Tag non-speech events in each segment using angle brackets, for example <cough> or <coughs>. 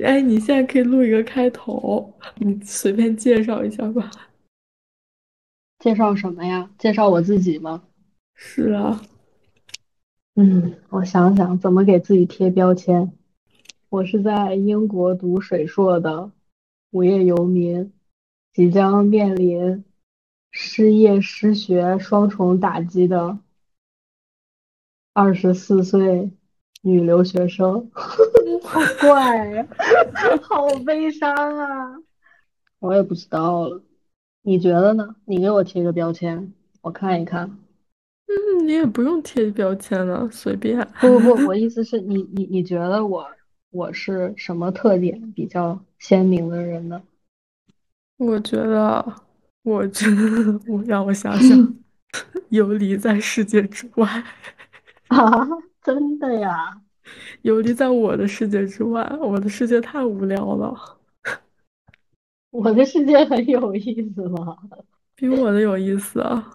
哎，你现在可以录一个开头，你随便介绍一下吧。介绍什么呀？介绍我自己吗？<laughs> 是啊，嗯，我想想怎么给自己贴标签。我是在英国读水硕的无业游民，即将面临失业失学双重打击的二十四岁女留学生。好怪呀，<laughs> 好悲伤啊！我也不知道了，你觉得呢？你给我贴个标签，我看一看。嗯，你也不用贴标签了，随便。不不不，我意思是你你你觉得我我是什么特点比较鲜明的人呢？我觉得，我觉得，我让我想想，<laughs> 游离在世界之外，啊，真的呀？游离在我的世界之外，我的世界太无聊了，我的世界很有意思吗？比我的有意思啊。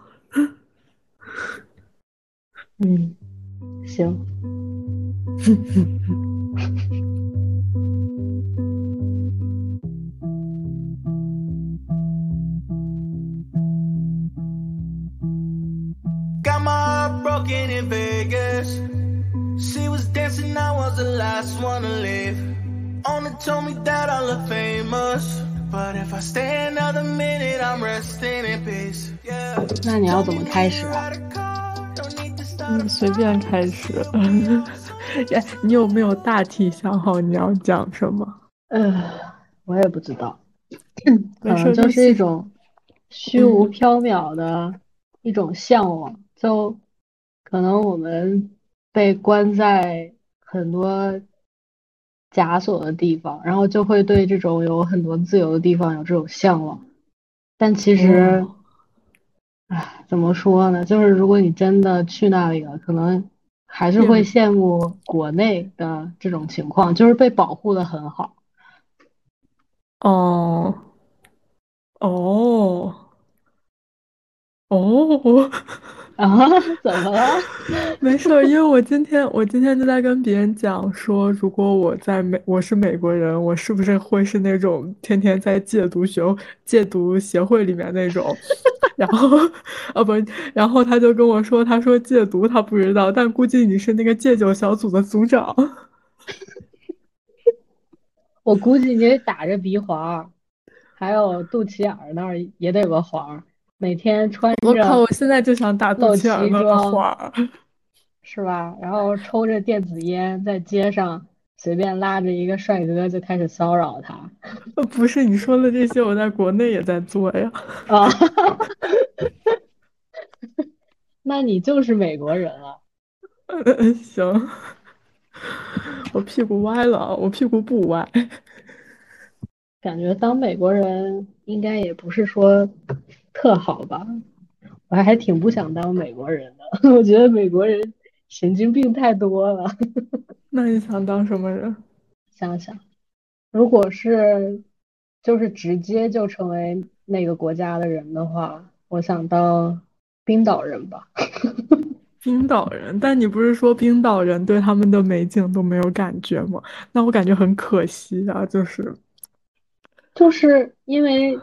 嗯，行。Got my heart broken in Vegas. She was dancing, I was the last one to leave. Only told me that I look famous. But if I stay another minute, I'm resting in peace. Yeah. 那你要怎么开始啊嗯，随便开始。哎，你有没有大体想好你要讲什么？呃，我也不知道，可能就就是一种虚无缥缈的一种向往，就可能我们被关在很多枷锁的地方，然后就会对这种有很多自由的地方有这种向往。但其实，哦唉，怎么说呢？就是如果你真的去那里了，可能还是会羡慕国内的这种情况，就是被保护的很好。哦，哦，哦，<laughs> 啊，怎么了？<laughs> 没事儿，因为我今天我今天就在跟别人讲说，如果我在美，我是美国人，我是不是会是那种天天在戒毒学戒毒协会里面那种？<laughs> 然后，啊不，然后他就跟我说，他说戒毒他不知道，但估计你是那个戒酒小组的组长。我估计你得打着鼻环，还有肚脐眼儿那儿也得有个环儿，每天穿我靠！我现在就想打肚露脐装花。<laughs> 是吧？然后抽着电子烟，在街上随便拉着一个帅哥就开始骚扰他呃不是你说的这些，我在国内也在做呀。<laughs> 啊！那你就是美国人了。嗯，行，我屁股歪了，我屁股不歪。<laughs> 感觉当美国人应该也不是说特好吧，我还还挺不想当美国人的，<laughs> 我觉得美国人神经病太多了。<laughs> 那你想当什么人？想想，如果是就是直接就成为那个国家的人的话，我想当冰岛人吧。<laughs> 冰岛人，但你不是说冰岛人对他们的美景都没有感觉吗？那我感觉很可惜啊，就是，就是因为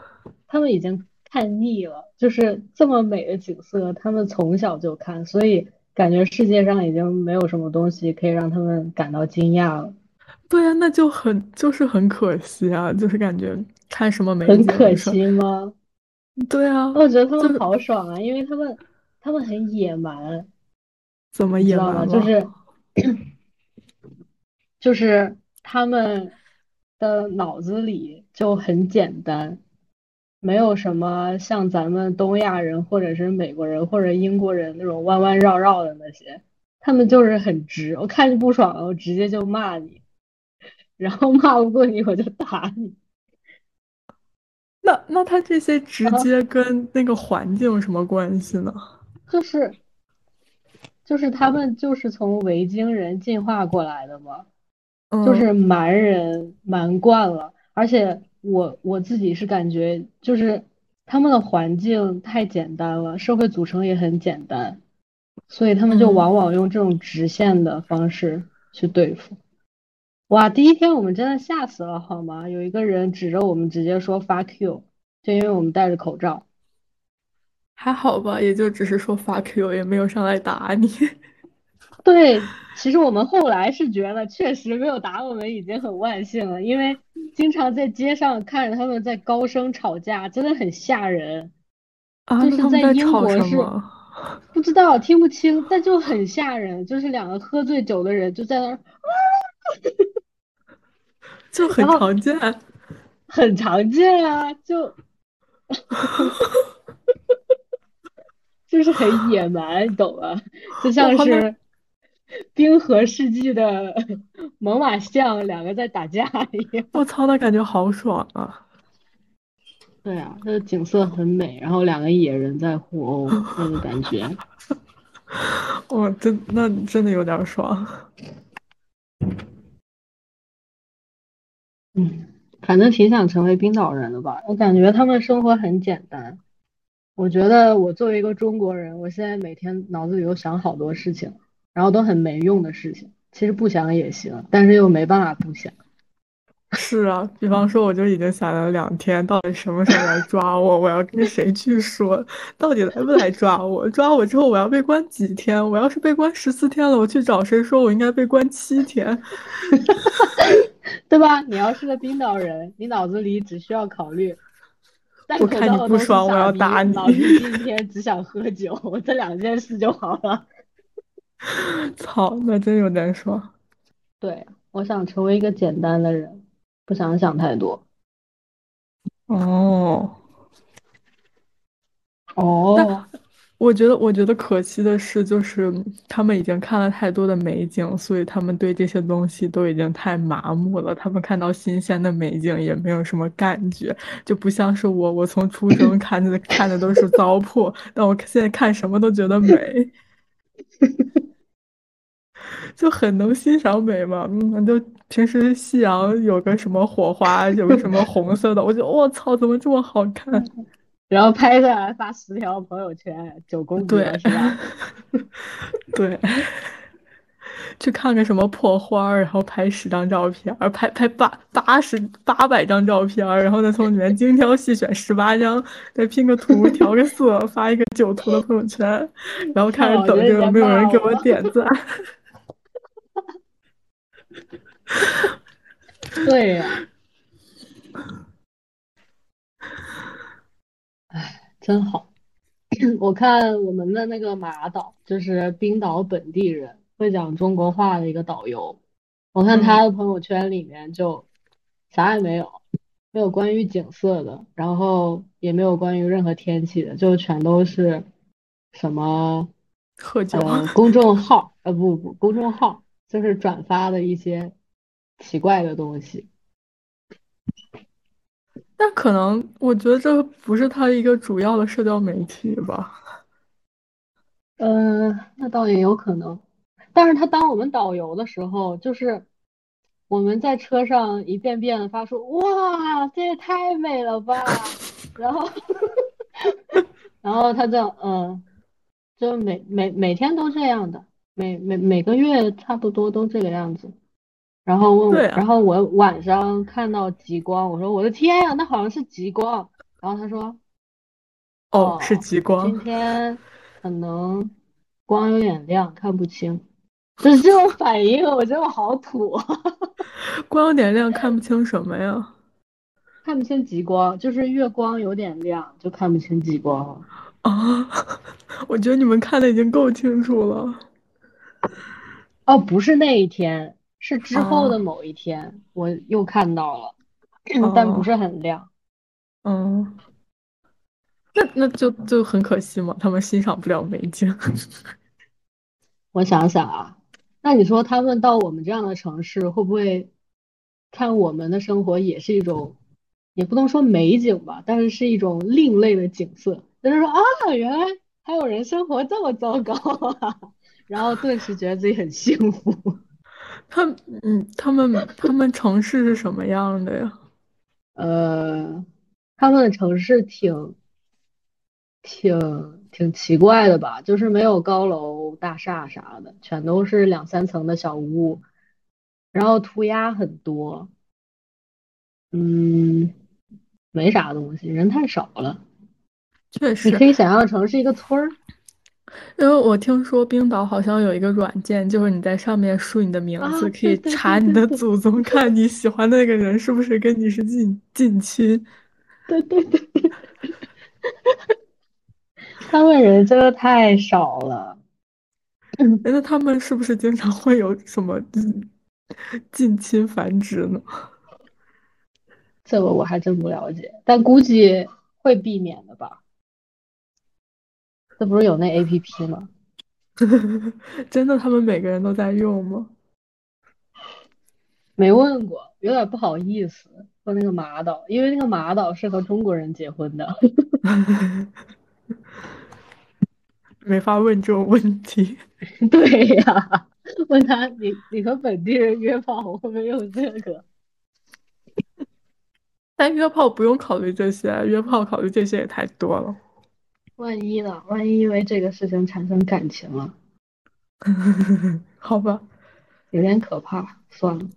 他们已经看腻了，就是这么美的景色，他们从小就看，所以感觉世界上已经没有什么东西可以让他们感到惊讶了。对啊，那就很就是很可惜啊，就是感觉看什么美景很可，惜吗？<laughs> 对啊，我觉得他们好爽啊，因为他们他们很野蛮，怎么野？蛮了？就是 <clears throat> 就是他们的脑子里就很简单，没有什么像咱们东亚人或者是美国人或者英国人那种弯弯绕绕的那些，他们就是很直，我看着不爽了，我直接就骂你，然后骂不过你我就打你。<laughs> 那那他这些直啊接跟那个环境有什么关系呢？就是就是他们就是从维京人进化过来的嘛，就嗯是蛮人蛮惯了，而且我我自己是感觉就是他们的环境太简单了，社会组成也很简单，所以他们就嗯往往用这种直线的方式去对付。哇，第一天我们真的吓死了，好吗？有一个人指着我们直接说 “fuck you”，就因为我们戴着口罩。还好吧，也就只是说 fuck you，也没有上来打你。对，其实我们后来是觉得，确实没有打我们已经很万幸了，因为经常在街上看着他们在高声吵架，真的很吓人。啊，就是在吵英国是？<laughs> 不知道听不清，但就很吓人，就是两个喝醉酒的人就在那儿 <laughs> 就很常见。很常见啊，就 <laughs> 就是很野蛮，你懂吗？就像是冰河世纪的 <laughs> 猛犸象两个在打架一样。我操，那感觉好爽啊！对啊，那个景色很美，然后两个野人在互殴，那个感觉。<laughs> 我真那真的有点爽。嗯，反正挺想成为冰岛人的吧，我感觉他们生活很简单。我觉得我作为一个中国人，我现在每天脑子里都想好多事情，然后都很没用的事情。其实不想也行，但是又没办法不想。<laughs> 是啊，比方说，我就已经想了两天，到底什么时候来抓我？我要跟谁去说？到底来不来抓我？抓我之后，我要被关几天？我要是被关十四天了，我去找谁说我应该被关七天？<laughs> 对吧？你要是个冰岛人，你脑子里只需要考虑我看你不爽我要打你老子今天只想喝酒，这两件事就好了。<laughs> 操，那真有点说。对，我想成为一个简单的人，不想想太多。哦，哦，我觉得，我觉得可惜的是，就是他们已经看了太多的美景，所以他们对这些东西都已经太麻木了。他们看到新鲜的美景也没有什么感觉，就不像是我，我从出生看的看的都是糟粕，<laughs> 但我现在看什么都觉得美，<laughs> 就很能欣赏美嘛。嗯，就平时夕阳有个什么火花，有个什么红色的，我就我操，怎么这么好看？<laughs> 然后拍下来发十条朋友圈，九宫格是吧？<laughs> 对，去看个什么破花儿，然后拍十张照片儿，拍拍八八十八百张照片儿，然后再从里面精挑细选十八张，再拼个图，调个色，发一个九图的朋友圈，<laughs> 然后开始等着有没有人给我点赞。<laughs> 对呀、哎，真好。<coughs> 我看我们的那个马导，就是冰岛本地人，会讲中国话的一个导游。我看他的朋友圈里面就啥也没有，没有关于景色的，然后也没有关于任何天气的，就全都是什么喝酒，呃 <laughs> 公众号，呃不不公众号，就是转发的一些奇怪的东西。但可能我觉得这不是他一个主要的社交媒体吧。嗯，那倒也有可能，但是他当我们导游的时候，就是我们在车上一遍遍的发出“哇，这也太美了吧 <laughs> ”，然后，<laughs> 然后他就嗯，就每每每天都这样的，每每每个月差不多都这个样子。然后问我，然后我晚上看到极光，我说我的天呀，那好像是极光。然后他说，哦，是极光今。天可能光有点亮，看不清。就是这种反应，我觉得我好土，<laughs> 光有点亮，看不清什么呀？看不清极光，就是月光有点亮，就看不清极光了。啊，<laughs> 我觉得你们看的已经够清楚了。哦，不是那一天，是之后的哦某一天，我又看到了，但不哦是很亮。嗯，那那就就很可惜嘛，他们欣赏不了美景。我想想啊，那你说他们到我们这样的城市，会不会看我们的生活也是一种，也不能说美景吧，但是是一种另类的景色，就是说啊，原来还有人生活这么糟糕啊，然后顿时觉得自己很幸福。<laughs> 他们，嗯，他们他们城市是什么样的呀？呃，他们的城市挺挺挺奇怪的吧，就是没有高楼大厦啥的，全都是两三层的小屋，然后涂鸦很多，嗯，没啥东西，人太少了。确实，你可以想象成是一个村儿。因为我听说冰岛好像有一个软件，就是你在上面输你的名字，啊可以查你的祖宗，看你喜欢的那个人是不是跟你是近近亲。对对对，他们人真的太少了。哎那他们是不是经常会有什么嗯近亲繁殖呢？这个我还真不了解，但估计会避免的吧。这不是有那 APP 吗？<laughs> 真的，他们每个人都在用吗？没问过，有点不好意思说那个马导，因为那个马导是和中国人结婚的。<laughs> 没法问这种问题。<laughs> 对呀，问他你你和本地人约炮会不会用这个？但约炮不用考虑这些，约炮考虑这些也太多了。万一呢？万一因为这个事情产生感情了，<laughs> 好吧，有点可怕。算了，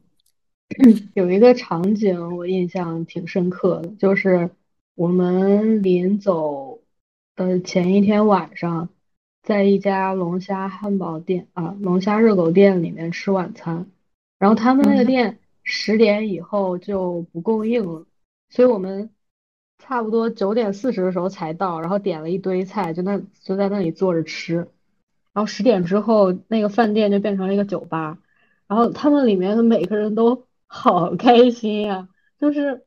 <laughs> 有一个场景我印象挺深刻的，就是我们临走的前一天晚上，在一家龙虾汉堡店啊，龙虾热狗店里面吃晚餐，然后他们那个嗯店十点以后就不供应了，所以我们差不多九点四十的时候才到，然后点了一堆菜，就那就在那里坐着吃，然后十点之后那个饭店就变成了一个酒吧。然后他们里面的每个人都 <laughs> 好开心呀、就是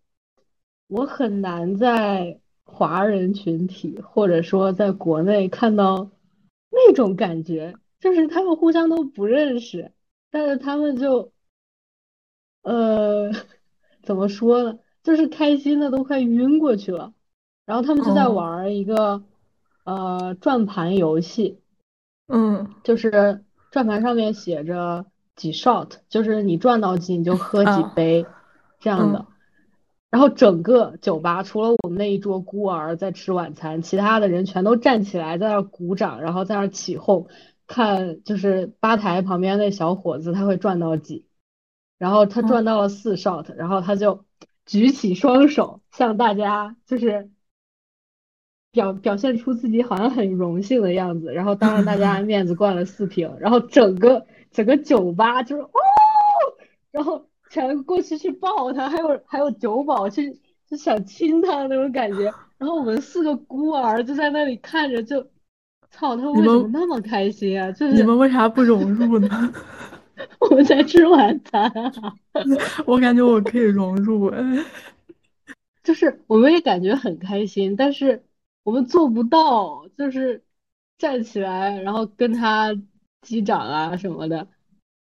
我很难在华人群体或者说在国内看到那种感觉，就是他们互相都不认识，但是他们就呃 <laughs> 怎么说呢，就是开心的都快晕过去了，然后他们就在哦。玩一个呃转盘游戏。嗯。就是转盘上面写着几 shot，就是你转到几你就喝几啊。杯这样的。嗯。然后整个酒吧除了我们那一桌孤儿在吃晚餐，其他的人全都站起来在那儿鼓掌，然后在那儿起哄，看就是吧台旁边那小伙子他会转到几，然后他转到了四 shot，然后他就举起双手向大家就是表表现出自己好像很荣幸的样子，然后当着大家面子灌了四瓶，然后整个整个酒吧就是哦，然后全过去去抱他，还有还有酒保去就想亲他的那种感觉，然后我们四个孤儿就在那里看着就，操，他为什么那么开心啊？就是你们为啥不融入呢？<laughs> <laughs> 我们在吃晚餐啊。<laughs> 我感觉我可以融入，哎，就是我们也感觉很开心，但是我们做不到，就是站起来，然后跟他击掌啊什么的。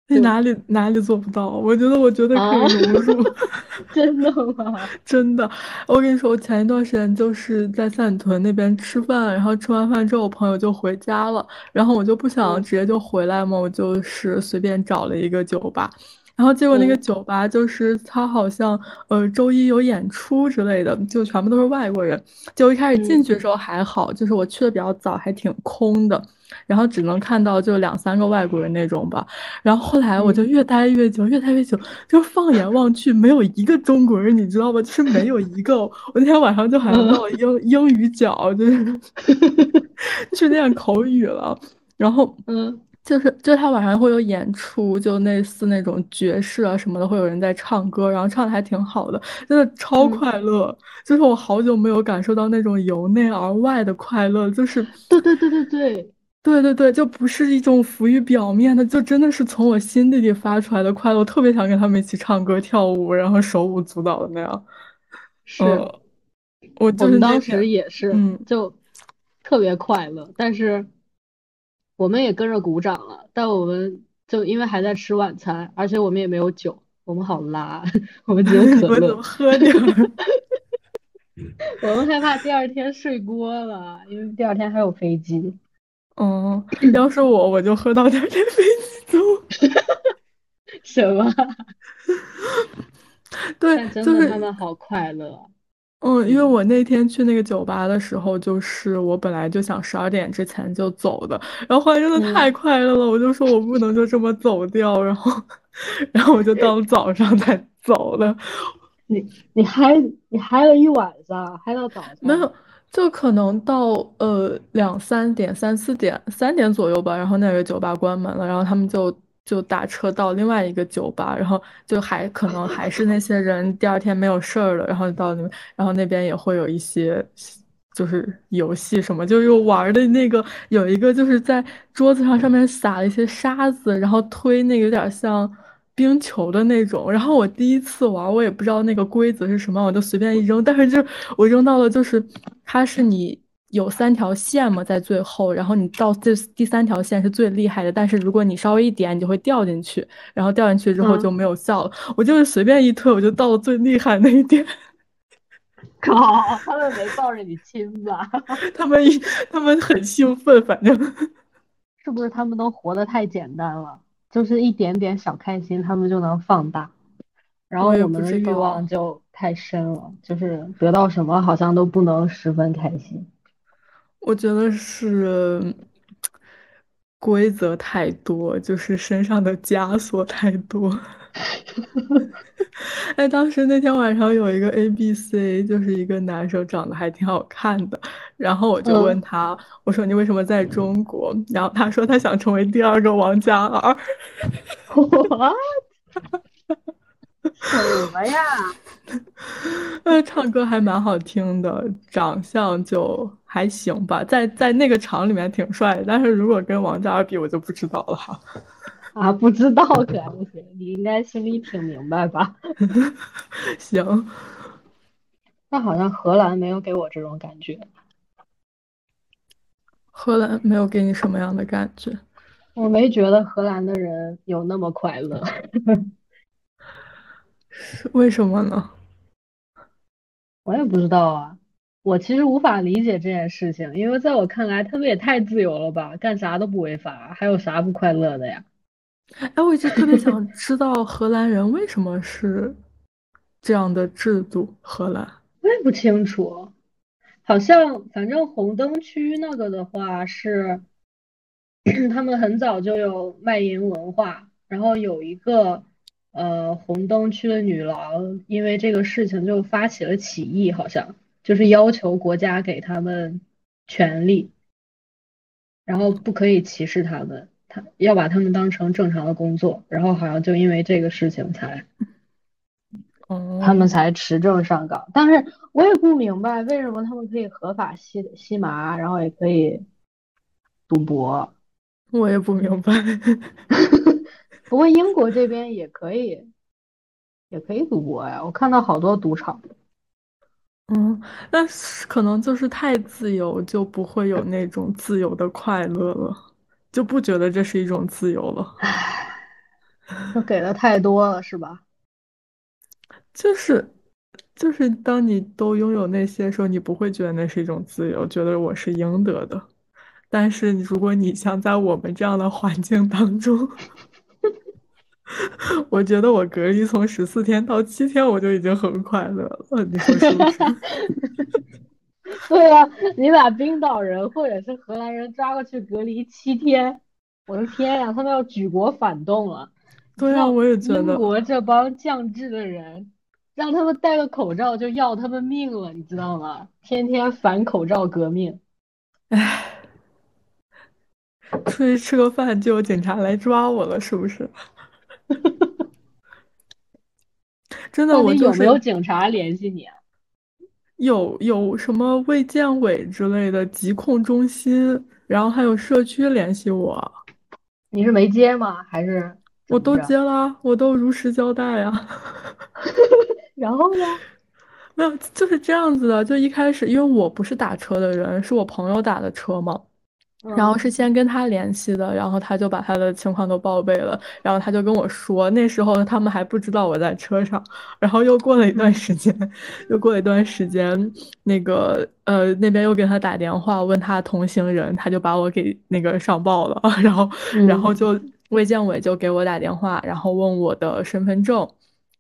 你哪里哪里做不到？我觉得我绝对可啊以融入。<laughs> 真的吗？<laughs> 真的，我跟你说，我前一段时间就是在三里屯那边吃饭，然后吃完饭之后，我朋友就回家了，然后我就不想嗯直接就回来嘛，我就是随便找了一个酒吧，然后结果那个嗯酒吧就是他好像呃周一有演出之类的，就全部都是外国人。就一开始进嗯去的时候还好，就是我去的比较早，还挺空的，然后只能看到就两三个外国人那种吧。然后后来我就嗯越待越久，越待越久，就是放眼望去没有一个中国人，你知道吗？就是没有一个。我那天晚上就好像到英英语角，就是 <laughs> 就是练口语了。然后嗯就是就是他晚上会有演出，就类似那种爵士啊什么的，会有人在唱歌，然后唱的还挺好的，真的超嗯快乐。就是我好久没有感受到那种由内而外的快乐，就是对对对对对，对对对，就不是一种浮于表面的，就真的是从我心底里发出来的快乐。我特别想跟他们一起唱歌跳舞，然后手舞足蹈的那样。是呃，我就我们当时也是嗯就特别快乐，但是我们也跟着鼓掌了，但我们就因为还在吃晚餐，而且我们也没有酒，我们好拉，<laughs> 我们只有 <laughs> 可乐。喝点儿？我们害怕第二天睡锅了，因为第二天还有飞机。哦，要是我，我就喝到第二天飞机走。什么？对，真就是的他们好快乐。嗯，因为我那天去那个酒吧的时候，就是我本来就想十二点之前就走的，然后后来真的太嗯，快乐了，我就说我不能就这么走掉，然后，然后我就到早上才走的，你你嗨你嗨了一晚上，嗨到早上。没有，就可能到呃两三点、三四点、三点左右吧，然后那个酒吧关门了，然后他们就就打车到另外一个酒吧，然后就还可能还是那些人第二天没有事儿了，然后到那边，然后那边也会有一些就是游戏什么，就又玩的那个有一个就是在桌子上上面撒了一些沙子，然后推那个有点像。冰球的那种，然后我第一次玩，我也不知道那个规则是什么，我就随便一扔，但是就我扔到了，就是它是你有三条线嘛，在最后，然后你到这第三条线是最厉害的，但是如果你稍微一点，你就会掉进去，然后掉进去之后就嗯，没有效了。我就是随便一推，我就到了最厉害那一点。<laughs> 靠，他们没抱着你亲吧？<laughs> 他们一他们很兴奋，反正 <laughs> 是不是他们都活得太简单了？就是一点点小开心，他们就能放大，然后我们的欲，望就太深了，就是得到什么好像都不能十分开心。我觉得是规则太多，就是身上的枷锁太多。<laughs> 哎，当时那天晚上有一个 ABC，就是一个男生，长得还挺好看的。然后我就问嗯，他，我说你为什么在中国？然后他说他想成为第二个王嘉尔。我 <laughs> 什么呀？呃，唱歌还蛮好听的，长相就还行吧，在在那个厂里面挺帅的，但是如果跟王嘉尔比，我就不知道了哈。啊，不知道可还不行，你应该心里挺明白吧？<laughs> 行，但好像荷兰没有给我这种感觉，荷兰没有给你什么样的感觉？我没觉得荷兰的人有那么快乐。<laughs> 为什么呢？我也不知道啊，我其实无法理解这件事情，因为在我看来，他们也太自由了吧，干啥都不违法，还有啥不快乐的呀？哎，我一直特别 <laughs> 想知道荷兰人为什么是这样的制度。荷兰，我也不清楚，好像反正红灯区那个的话是，<clears throat> 他们很早就有卖淫文化，然后有一个呃红灯区的女郎，因为这个事情就发起了起义，好像就是要求国家给他们权利。然后不可以歧视他们，他要把他们当成正常的工作，然后好像就因为这个事情才他们哦，才持证上岗。但是我也不明白为什么他们可以合法吸吸麻，然后也可以赌博。我也不明白。<laughs> 不过英国这边也可以，也可以赌博呀，我看到好多赌场。嗯，那是可能就是太自由，就不会有那种自由的快乐了，就不觉得这是一种自由了。唉，就给的太多了，是吧？<laughs> 就是就是当你都拥有那些时候，你不会觉得那是一种自由，觉得我是应得的。但是如果你像在我们这样的环境当中，<laughs> 我觉得我隔离从十四天到七天，我就已经很快乐了，你说是不是？<laughs> <laughs> 对啊，你把冰岛人或者是荷兰人抓过去隔离七天，我的天呀，他们要举国反动了！对啊，我也觉得，英国这帮降智的人，让他们戴个口罩就要他们命了，你知道吗？天天反口罩革命。唉，<sighs> 出去吃个饭就有警察来抓我了，是不是？真的，到我底有没有就是警察联系你啊？有有什么卫健委之类的疾控中心，然后还有社区联系我，你是没接吗？还是我都？接了，我都如实交代啊。<laughs> <laughs> 然后呢？没有，就是这样子的。就一开始，因为我不是打车的人，是我朋友打的车嘛。然后嗯是先跟他联系的，然后他就把他的情况都报备了，然后他就跟我说，那时候他们还不知道我在车上，然后又过了一段嗯时间，又过了一段时间，那个呃那边又给他打电话问他同行人，他就把我给那个上报了，然后然后嗯就卫健委就给我打电话，然后问我的身份证。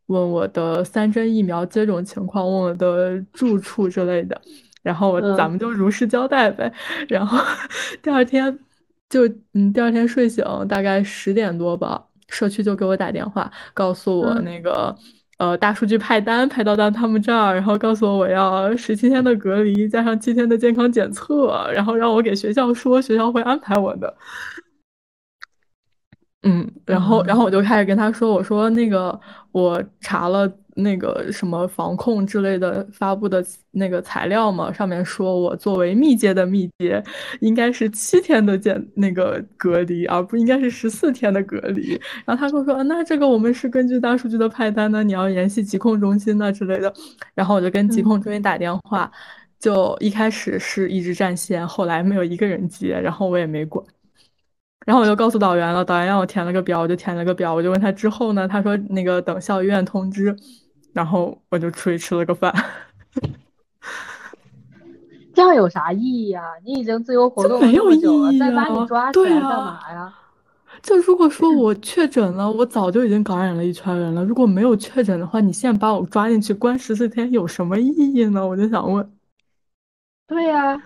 问我的三针疫苗接种情况，问我的住处之类的，然后我咱嗯们就如实交代呗。然后 <laughs> 第二天就嗯，第二天睡醒大概十点多吧，社区就给我打电话，告诉我嗯那个呃大数据派单派到到他们这儿，然后告诉我我要十七天的隔离加上七天的健康检测，然后让我给学校说，学校会安排我的。嗯，然后，然后我就开始跟他说，我说那个我查了那个什么防控之类的发布的那个材料嘛，上面说我作为密接的密接，应该是七天的检那个隔离，而不应该是十四天的隔离。然后他跟我说，那这个我们是根据大数据的派单呢，你要联系疾控中心呢之类的。然后我就跟疾控中心打电话，就一开始是一直占线，后来没有一个人接，然后我也没管。然后我就告诉导员了，导员让我填了个表，我就填了个表，我就问他之后呢，他说那个等校医院通知，然后我就出去吃了个饭。<laughs> 这样有啥意义呀？你已经自由活动了没有意义再把你啊抓起对来干啊嘛呀？就如果说我确诊了，我早就已经感染了一圈人了。如果没有确诊的话，你现在把我抓进去关十四天有什么意义呢？我就想问。对呀，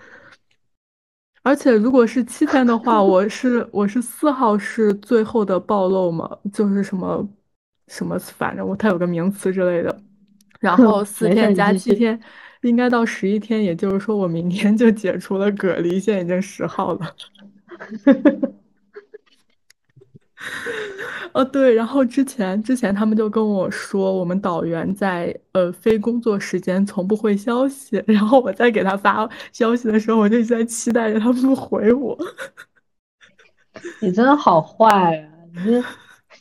而且如果是七天的话，我是我是四号是最后的暴露嘛，就是什么什么，反正我它有个名词之类的。然后四天加七天，应该到十一天，也就是说我明天就解除了隔离，现在已经十号了。<laughs> 哦，对，然后之前之前他们就跟我说，我们导员在呃非工作时间从不回消息，<laughs> 然后我在给他发消息的时候，我就一直在期待着他不回我。你真的好坏啊！你这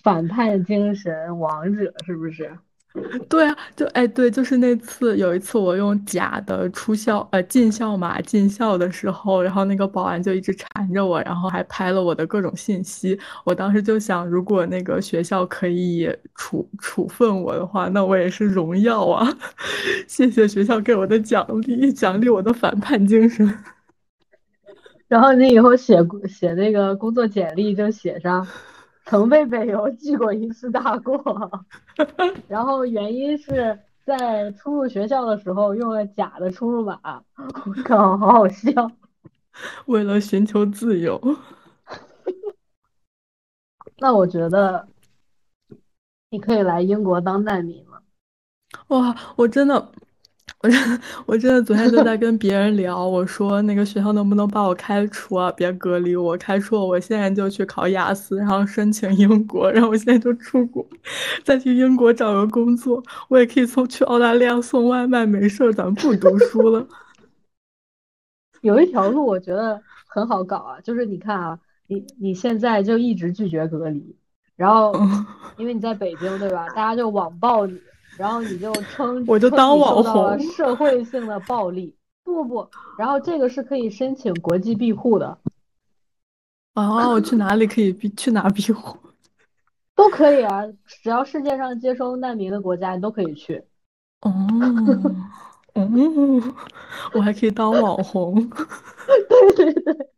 反叛精神王者是不是？<laughs> 对啊，就哎对，就是那次有一次我用假的出校呃进校码进校的时候，然后那个保安就一直缠着我，然后还拍了我的各种信息。我当时就想，如果那个学校可以处处分我的话，那我也是荣耀啊！<laughs> 谢谢学校给我的奖励，奖励我的反叛精神。<laughs> 然后你以后写写那个工作简历就写上曾被北邮记过一次大过，<laughs> 然后原因是在出入学校的时候用了假的出入码。我靠，好好笑！为了寻求自由，<laughs> 那我觉得你可以来英国当难民了。哇，我真的。我真我真的昨天就在跟别人聊，我说那个学校能不能把我开除啊？别隔离我，开除我，我现在就去考雅思，然后申请英国，然后我现在就出国，再去英国找个工作，我也可以从去澳大利亚送外卖，没事儿，咱不读书了。<laughs> 有一条路我觉得很好搞啊，就是你看啊，你你现在就一直拒绝隔离，然后嗯因为你在北京对吧，大家就网暴你。然后你就称我就当网红社会性的暴力，不不不，然后这个是可以申请国际庇护的，哦，我去哪里可以庇去哪庇护？都可以啊，只要世界上接收难民的国家，你都可以去。哦，<laughs> 哦，我还可以当网红，对对对，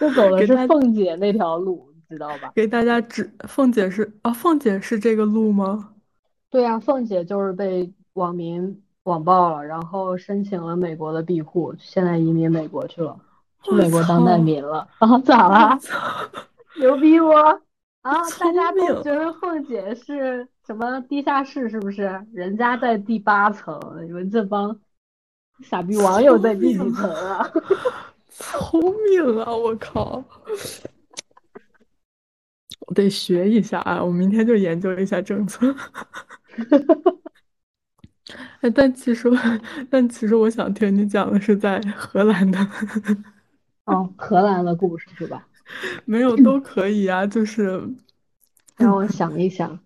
就走的是凤姐那条路，你知道吧？给大家指凤姐是啊，凤姐是这个路吗？对啊，凤姐就是被网民网暴了，然后申请了美国的庇护，现在移民美国去了，去美国当难民了。<laughs> 啊，咋我啦？<laughs> 牛逼不？啊，大家都觉得凤姐是什么地下室是不是？人家在第八层，你们这帮傻逼网友在第几层啊？<laughs> 聪明啊！我靠，我得学一下啊！我明天就研究一下政策。<laughs> 哎，但其实，但其实我想听你讲的是在荷兰的，哦，荷兰的故事是吧？没有都可以啊，就是让我想一想，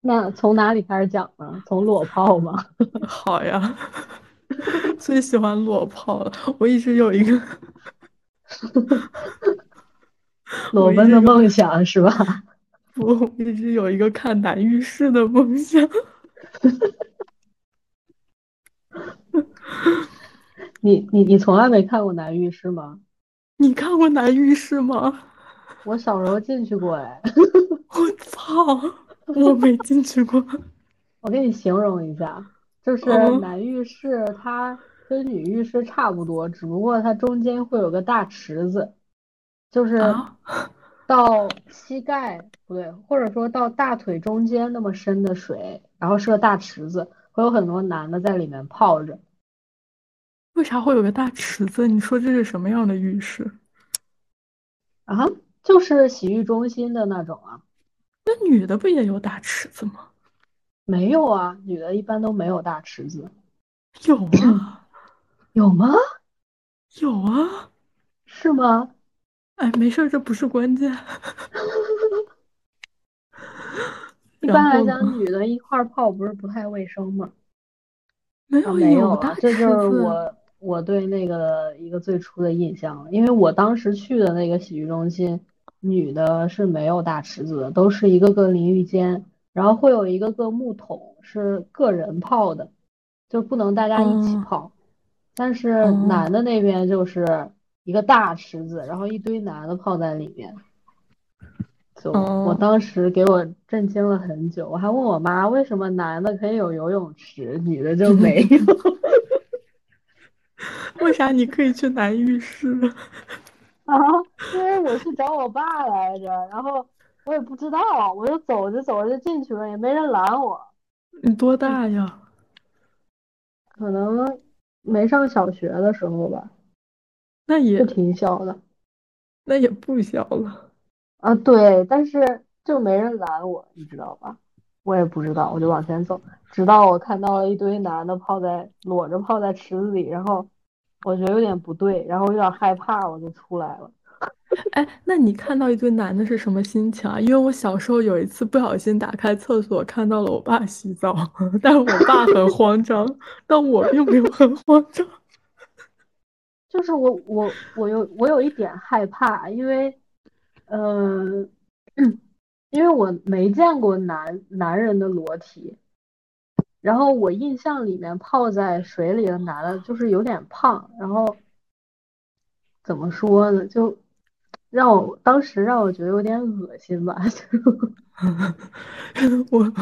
那从哪里开始讲呢？从裸泡吗？<laughs> 好呀。<laughs> 最喜欢裸泡了，我一直有一个裸奔的梦想是吧？不，我一直有一个看男浴室的梦想。<laughs> 你你你从来没看过男浴室吗？你看过男浴室吗？我小时候进去过哎。我操，我没进去过。<laughs> 我给你形容一下，就是嗯男浴室它跟女浴室差不多，只不过它中间会有个大池子，就是啊到膝盖，不对，或者说到大腿中间那么深的水，然后是个大池子，会有很多男的在里面泡着。为啥会有个大池子？你说这是什么样的浴室？啊，就是洗浴中心的那种啊。那女的不也有大池子吗？没有啊，女的一般都没有大池子，有啊，有吗？有啊。是吗？哎，没事儿，这不是关键。<laughs> <laughs> 一般来讲，女的一块儿泡不是不太卫生吗？啊，没有没有这就是。我我对那个一个最初的印象了，因为我当时去的那个洗浴中心，女的是没有大池子的，都是一个个淋浴间，然后会有一个个木桶是个人泡的，就不能大家一起嗯泡。但是哦男的那边就是一个大池子，然后一堆男的泡在里面，就我哦，当时给我震惊了很久，我还问我妈为什么男的可以有游泳池，女的就没有。<laughs> 为啥你可以去男浴室？啊，因为我去找我爸来着，然后我也不知道，我就走着走着就进去了，也没人拦我。你多大呀？可能没上小学的时候吧，那也就挺小的。那也不小了。啊，对，但是就没人拦我，你知道吧？我也不知道，我就往前走，直到我看到了一堆男的泡在裸着泡在池子里，然后我觉得有点不对，然后有点害怕，我就出来了。哎，那你看到一堆男的是什么心情啊？因为我小时候有一次不小心打开厕所，看到了我爸洗澡，<laughs> 但是我爸很慌张，<laughs> 但我并没有很慌张。就是我我我有我有一点害怕，因为，呃、<clears throat> 因为我没见过男男人的裸体，然后我印象里面泡在水里的男的就是有点胖，然后怎么说呢，就让我当时让我觉得有点恶心吧，<laughs> 我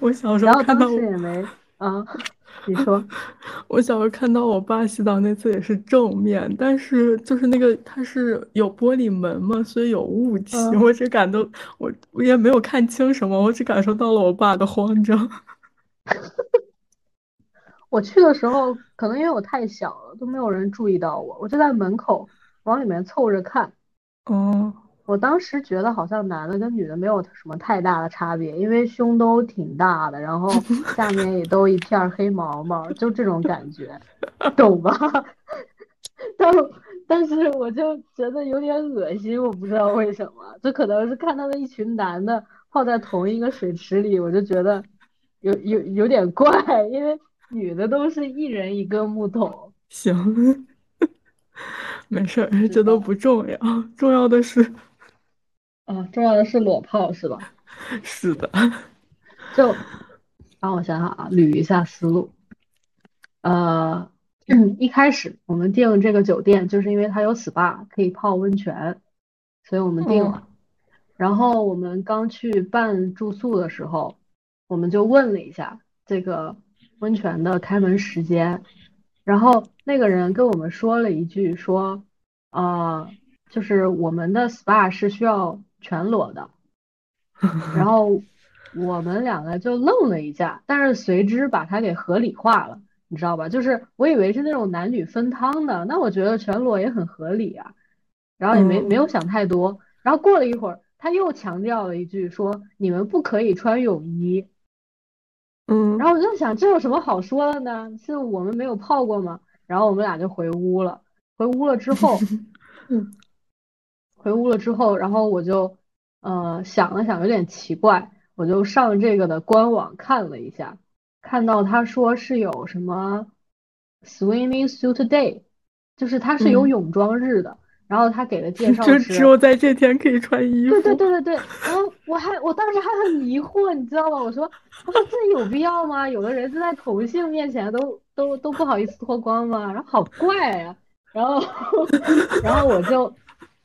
我小时然后当候看到我时也没啊，你说。我小时候看到我爸洗澡那次也是正面，但是就是那个它是有玻璃门嘛，所以有雾气，嗯我只感到我我也没有看清什么，我只感受到了我爸的慌张。<laughs> 我去的时候，可能因为我太小了，都没有人注意到我，我就在门口往里面凑着看。哦，我当时觉得好像男的跟女的没有什么太大的差别，因为胸都挺大的，然后下面也都一片儿黑毛毛，就这种感觉，懂吧？<laughs> 但但是我就觉得有点恶心，我不知道为什么，就可能是看到了一群男的泡在同一个水池里，我就觉得有有有点怪，因为女的都是一人一个木桶。行，<laughs> 没事儿，这都不重要，重要的是，啊，重要的是裸泡是吧？是的，就让我想想啊，捋一下思路。呃，<clears throat> 一开始我们订这个酒店，就是因为它有 SPA 可以泡温泉，所以我们订了。然后我们刚去办住宿的时候，我们就问了一下这个温泉的开门时间，然后那个人跟我们说了一句说，呃，就是我们的 SPA 是需要全裸的。然后我们两个就愣了一下，但是随之把它给合理化了，你知道吧？就是我以为是那种男女分汤的，那我觉得全裸也很合理啊，然后也没嗯没有想太多。然后过了一会儿，他又强调了一句说你们不可以穿泳衣。嗯，然后我就想这有什么好说的呢？是我们没有泡过吗？然后我们俩就回屋了。回屋了之后，<laughs> 嗯，回屋了之后，然后我就呃想了想，有点奇怪，我就上这个的官网看了一下，看到他说是有什么 swimming suit day，就是它是有嗯泳装日的，然后他给的介 <laughs> 绍就是只有在这天可以穿衣服。对对对对对，然后我还我当时还很疑惑，你知道吗？我说我说这有必要吗？有的人是在同性面前都都都不好意思脱光吗？然后好怪呀、然后 <laughs> 然后我就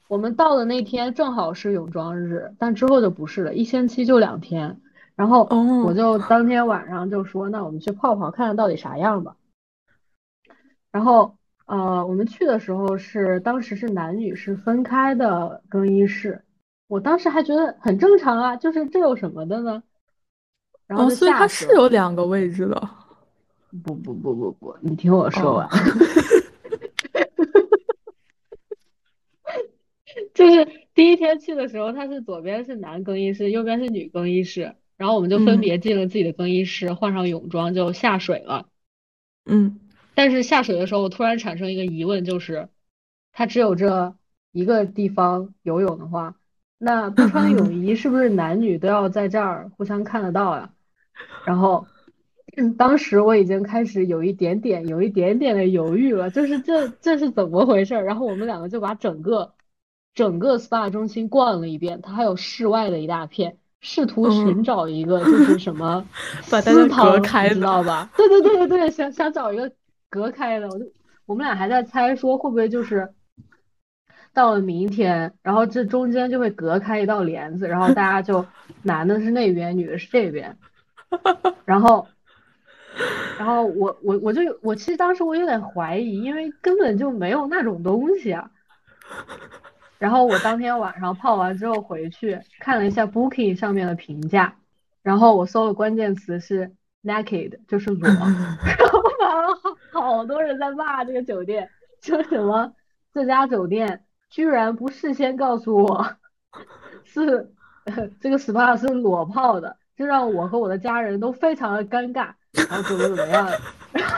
我们到的那天正好是泳装日，但之后就不是了，一星期就两天。然后哦我就当天晚上就说，那我们去泡泡看看到底啥样吧。然后呃，我们去的时候是当时是男女是分开的更衣室，我当时还觉得很正常啊，就是这有什么的呢？然后所以它是。有两个位置的。不不不不不，你听我说哦完。<laughs> <laughs> 就是第一天去的时候，它是左边是男更衣室，右边是女更衣室，然后我们就分嗯别进了自己的更衣室，换上泳装就下水了。嗯，但是下水的时候，我突然产生一个疑问，就是它只有这一个地方游泳的话，那不穿泳 <laughs> 衣是不是男女都要在这儿互相看得到呀？然后，嗯，当时我已经开始有一点点、有一点点的犹豫了，就是这这是怎么回事儿？然后我们两个就把整个整个 SPA 中心逛了一遍，它还有室外的一大片，试图寻嗯找一个就是什么 <laughs> 把大家隔开，你知道吧？对对对对对，想想找一个隔开的，我就我们俩还在猜说会不会就是到了明天，然后这中间就会隔开一道帘子，然后大家就 <laughs> 男的是那边，女的是这边，然后 <laughs> 然后我我我就我其实当时我有点怀疑，因为根本就没有那种东西啊。然后我当天晚上泡完之后回去看了一下 Booking 上面的评价，然后我搜的关键词是 naked，就是裸，<laughs> 然后完了好好多人在骂这个酒店，说什么这家酒店居然不事先告诉我是这个 SPA 是裸泡的，这让我和我的家人都非常的尴尬，然后怎么怎么样，<laughs> 然后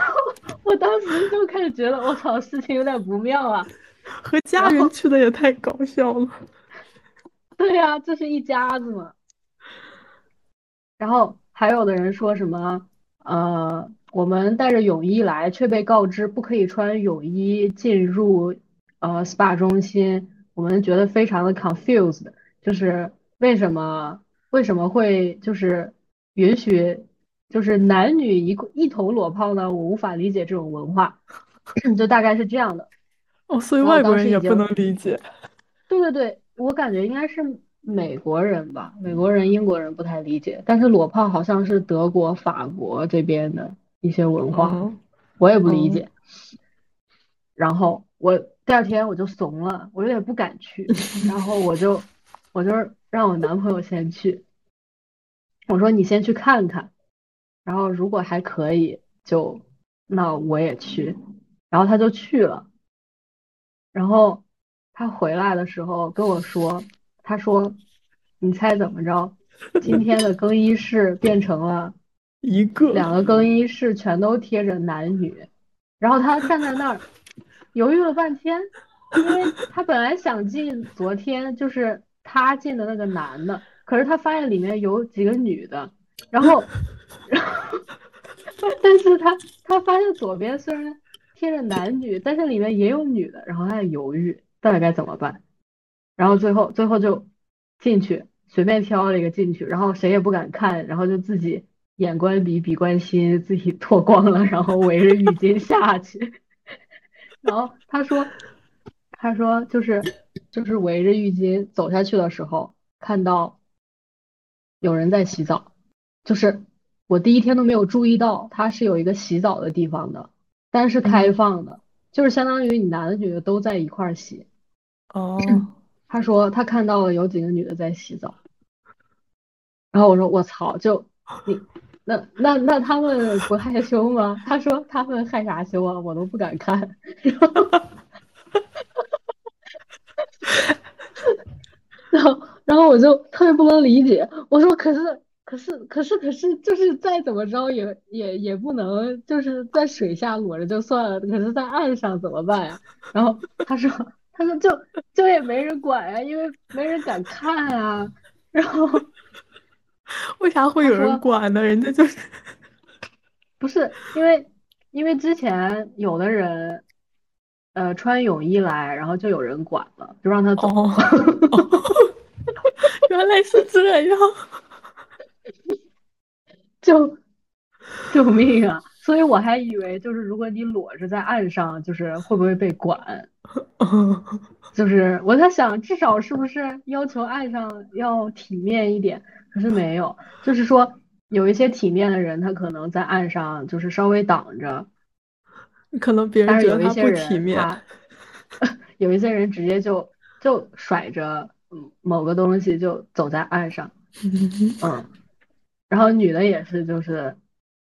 我当时就开始觉得我操，事情有点不妙啊。<laughs> 和家人去的也太搞笑了。<laughs> 对呀、这是一家子嘛。然后还有的人说什么，呃，我们带着泳衣来，却被告知不可以穿泳衣进入呃 SPA 中心，我们觉得非常的 confused，就是为什么为什么会就是允许就是男女一一同裸泡呢？我无法理解这种文化，<coughs> 就大概是这样的。哦，所以外国人也不能理解。对对对，我感觉应该是美国人吧，美国人、英国人不太理解，但是裸泡好像是德国、法国这边的一些文化，哦我也不理哦解。然后我第二天我就怂了，我有点不敢去，然后我就我就让我男朋友先去，我说你先去看看，然后如果还可以就那我也去，然后他就去了。然后他回来的时候跟我说，他说：“你猜怎么着？今天的更衣室变成了 <laughs> 一个两个更衣室全都贴着男女。”然后他站在那儿 <laughs> 犹豫了半天，因为他本来想进昨天就是他进的那个男的，可是他发现里面有几个女的，然后，<laughs> 然后，但是他他发现左边虽然贴着男女，但是里面也有女的，然后他在犹豫到底该怎么办，然后最后最后就进去，随便挑了一个进去，然后谁也不敢看，然后就自己眼观鼻，鼻观心，自己 <laughs> 脱光了，然后围着浴巾下去，<laughs> 然后他说他说就是就是围着浴巾走下去的时候，看到有人在洗澡，就是我第一天都没有注意到它是有一个洗澡的地方的，但是开放的，就是相当于你男的女的都在一块儿洗。哦，<clears throat> 他说他看到了有几个女的在洗澡，然后我说我操，就 <laughs> 你那那那他们不害羞吗？他说他们害啥羞啊，我都不敢看。<laughs> 然后然后我就特别不能理解，我说可是可是可是可是就是再怎么着也也也不能就是在水下裸着就算了，可是在岸上怎么办呀？然后他说 <laughs> 他说就就也没人管呀，因为没人敢看啊。然后 <laughs> 为啥会有人管呢？人家就是 <laughs> 不是因为因为之前有的人呃穿泳衣来，然后就有人管了，就让他走。原来是这样。<laughs> 就救命啊！所以我还以为就是如果你裸着在岸上，就是会不会被管？<laughs> 就是我在想，至少是不是要求岸上要体面一点？可是没有，就是说有一些体面的人，他可能在岸上就是稍微挡着，可能别人觉得他不体面。<laughs> 有一些人直接就就甩着嗯某个东西就走在岸上，嗯，然后女的也是就是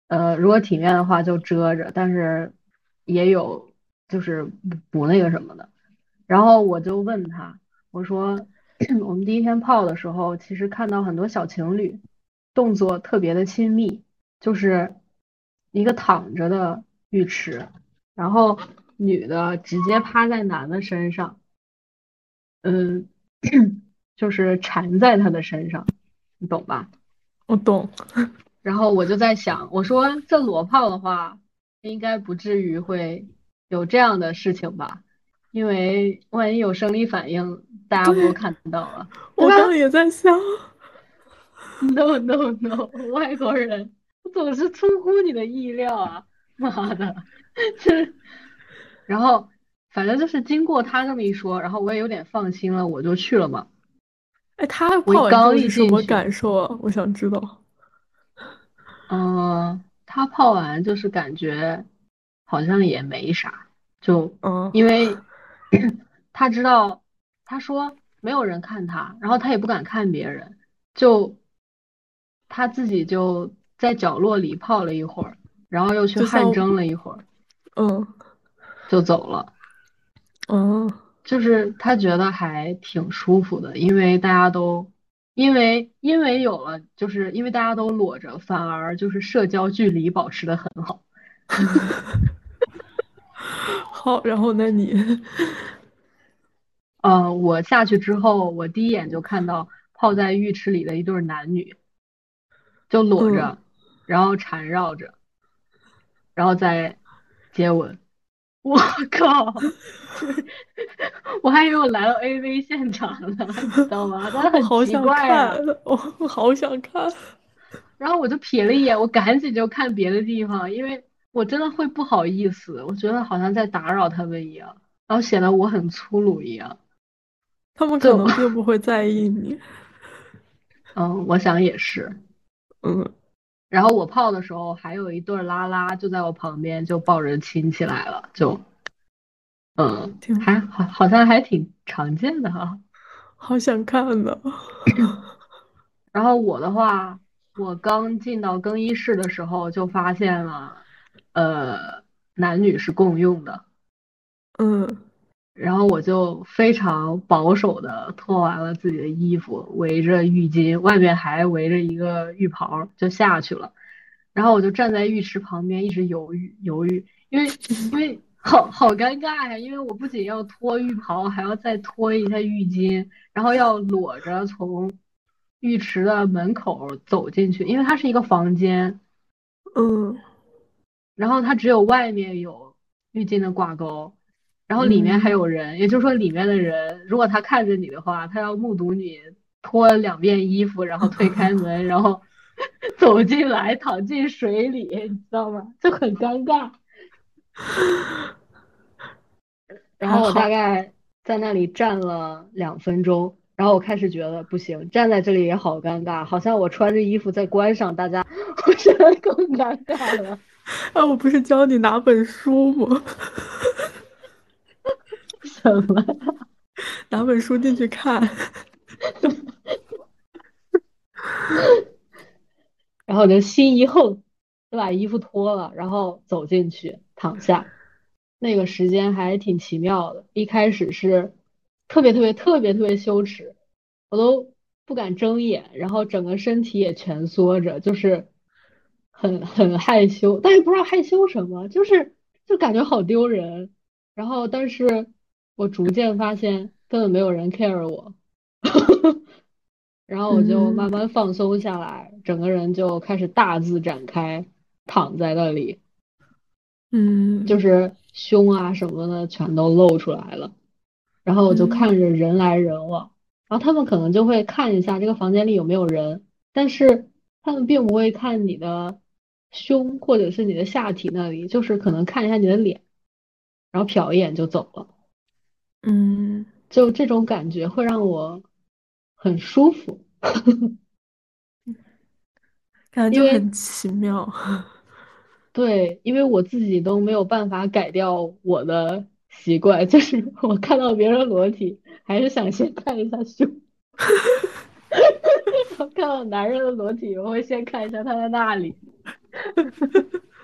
呃如果体面的话就遮着，但是也有就是不那个什么的。然后我就问他，我说 <clears throat> 我们第一天泡的时候，其实看到很多小情侣动作特别的亲密，就是一个躺着的浴池，然后女的直接趴在男的身上，嗯，<clears throat> 就是缠在他的身上，你懂吧？我懂，然后我就在想，我说这裸泡的话，应该不至于会有这样的事情吧？因为万一有生理反应，大家不都看到了，我刚刚也在想？<laughs> No no no，<laughs> 外国人总是出乎你的意料啊！妈的，<laughs> 这，然后反正就是经过他这么一说，然后我也有点放心了，我就去了嘛。哎，他泡完之刚后是什么感受啊？我想知道。嗯，他泡完就是感觉好像也没啥，就嗯，因为 <clears throat> 他知道，他说没有人看他，然后他也不敢看别人，就他自己就在角落里泡了一会儿，然后又去汗蒸了一会儿，嗯就走了。嗯就是他觉得还挺舒服的，因为大家都，因为因为有了，就是因为大家都裸着，反而就是社交距离保持的很好。<laughs> 好，然后那你，<laughs> 呃，我下去之后，我第一眼就看到泡在浴池里的一对男女，就裸着，然后缠绕着，然后再接吻。<laughs> 我靠！我还以为我来了 AV 现场呢，你知道吗？真的很奇好想怪我我好想看。然后我就瞥了一眼，我赶紧就看别的地方，因为我真的会不好意思，我觉得好像在打扰他们一样，然后显得我很粗鲁一样。他们可就能并不会在意你。嗯，我想也是。嗯，然后我泡的时候，还有一对拉拉就在我旁边，就抱着亲起来了，就，嗯，挺还好，好像还挺常见的哈。好想看呢。<coughs> 然后我的话，我刚进到更衣室的时候就发现了，呃，男女是共用的。嗯然后我就非常保守的脱完了自己的衣服，围着浴巾，外面还围着一个浴袍，就下去了。然后我就站在浴池旁边，一直犹豫犹豫，因为 <laughs> 因为好好尴尬呀，因为我不仅要脱浴袍，还要再脱一下浴巾，然后要裸着从浴池的门口走进去，因为它是一个房间，嗯然后它只有外面有浴巾的挂钩，然后里面还有人，也就是说里面的人，如果他看着你的话，他要目睹你脱两遍衣服，然后推开门，<laughs> 然后 <laughs> 走进来，躺进水里，你知道吗？就很尴尬。<laughs> 然后我大概在那里站了两分钟，然后我开始觉得不行，站在这里也好尴尬，好像我穿着衣服在观赏大家，我觉得更尴尬了。啊，我不是教你拿本书吗？什么？拿本书进去看。<laughs> 然后我就心一横，就把衣服脱了，然后走进去躺下。那个时间还挺奇妙的，一开始是特别特别特别特别羞耻，我都不敢睁眼，然后整个身体也蜷缩着，就是很很害羞，但是不知道害羞什么，就是就感觉好丢人。然后，但是我逐渐发现根本没有人 care 我。然后我就慢慢放松下来，整个人就开始大字展开，躺在那里，嗯，就是胸啊什么的全都露出来了。然后我就看着人来人往，然后他们可能就会看一下这个房间里有没有人，但是他们并不会看你的胸或者是你的下体那里，就是可能看一下你的脸，然后瞟一眼就走了。嗯，就这种感觉会让我很舒服。<laughs> 感觉因为就很奇妙。<laughs> 对，因为我自己都没有办法改掉我的习惯，就是我看到别人裸体，还是想先看一下胸。<laughs> 我看到男人的裸体，我会先看一下他在那里。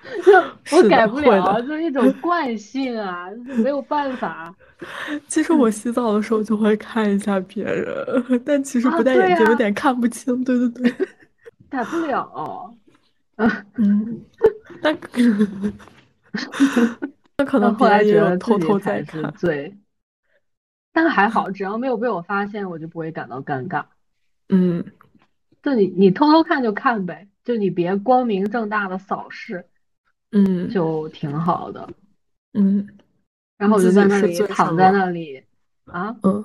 <laughs> 就我改不了，就是一种惯性啊，没有办法。<laughs> 其实我洗澡的时候就会看一下别人，但其实啊不戴眼镜有点看不清。对对对，<laughs> 改不了。嗯，那那可能后来觉得偷偷在看。对，但还好，只要没有被我发现，我就不会感到尴尬。嗯，就你你偷偷看就看呗，就你别光明正大的扫视，嗯就挺好的。嗯然后我就在那里躺在那里啊，嗯，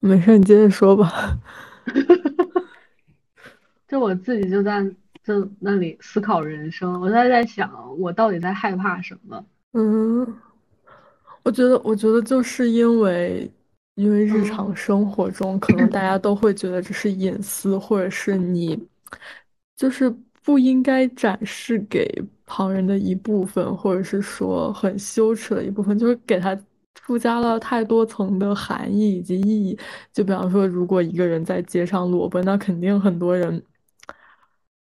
没事，你接着说吧。<laughs> 就我自己就在就那里思考人生，我在在想我到底在害怕什么。嗯，我觉得，我觉得就是因为，因为日嗯常生活中，可能大家都会觉得这是隐私，或者是你，就是不应该展示给旁人的一部分，或者是说很羞耻的一部分，就是给他附加了太多层的含义以及意义。就比方说，如果一个人在街上裸奔，那肯定很多人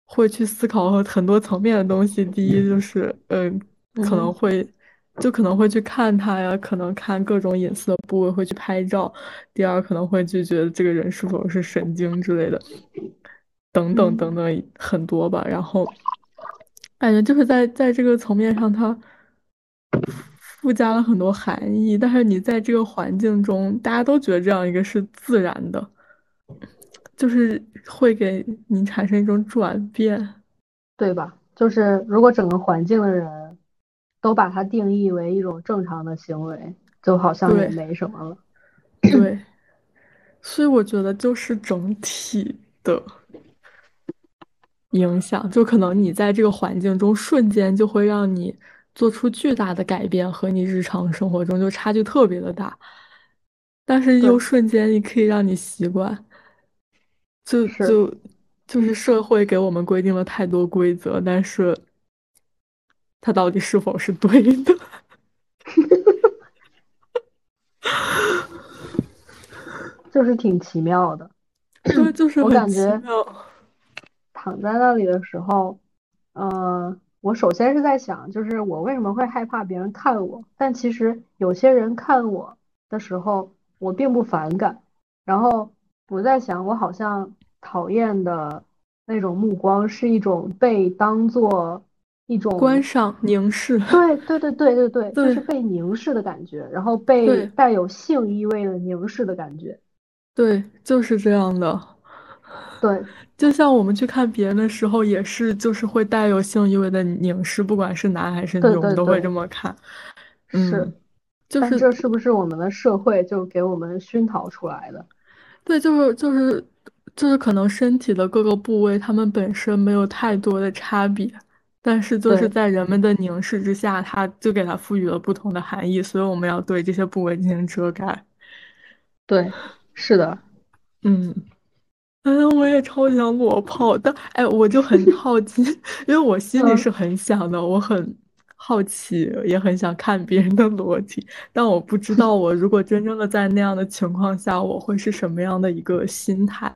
会去思考很多层面的东西。第一就是，嗯，可能嗯会就可能会去看他呀，可能看各种隐私的部位，会去拍照。第二，可能会就觉得这个人是否是神经之类的，等等嗯等等很多吧。然后感觉就是在在这个层面上，它附加了很多含义。但是你在这个环境中，大家都觉得这样一个是自然的，就是会给你产生一种转变。对吧？就是如果整个环境的人都把它定义为一种正常的行为，就好像也没什么了。对，<coughs> 所以我觉得就是整体的影响，就可能你在这个环境中瞬间就会让你做出巨大的改变，和你日常生活中就差距特别的大，但是又对瞬间也可以让你习惯，就是就就是社会给我们规定了太多规则，但是它到底是否是对的？<laughs> 就是挺奇妙的。对，就是我很奇感觉妙。躺在那里的时候，呃，我首先是在想，就是我为什么会害怕别人看我？但其实有些人看我的时候，我并不反感。然后我在想，我好像讨厌的那种目光是一种被当做一种观赏凝视，对对对对对对，就是被凝视的感觉，然后被带有性意味的凝视的感觉。对，就是这样的。对就像我们去看别人的时候，也是就是会带有性意味的凝视，不管是男还是女，对对我们都会这么看。是嗯，就是这是不是我们的社会就给我们熏陶出来的？<laughs> 对，就是就是就是可能身体的各个部位，它们本身没有太多的差别，但是就是在人们的凝视之下，它就给它赋予了不同的含义，所以我们要对这些部位进行遮盖。对，是的，嗯。嗯，我也超想裸泡，但哎，我就很 <laughs> 好奇，因为我心里嗯。是很想的，我很好奇，也很想看别人的裸体，但我不知道我如果真正的在那样的情况下，我会是什么样的一个心态，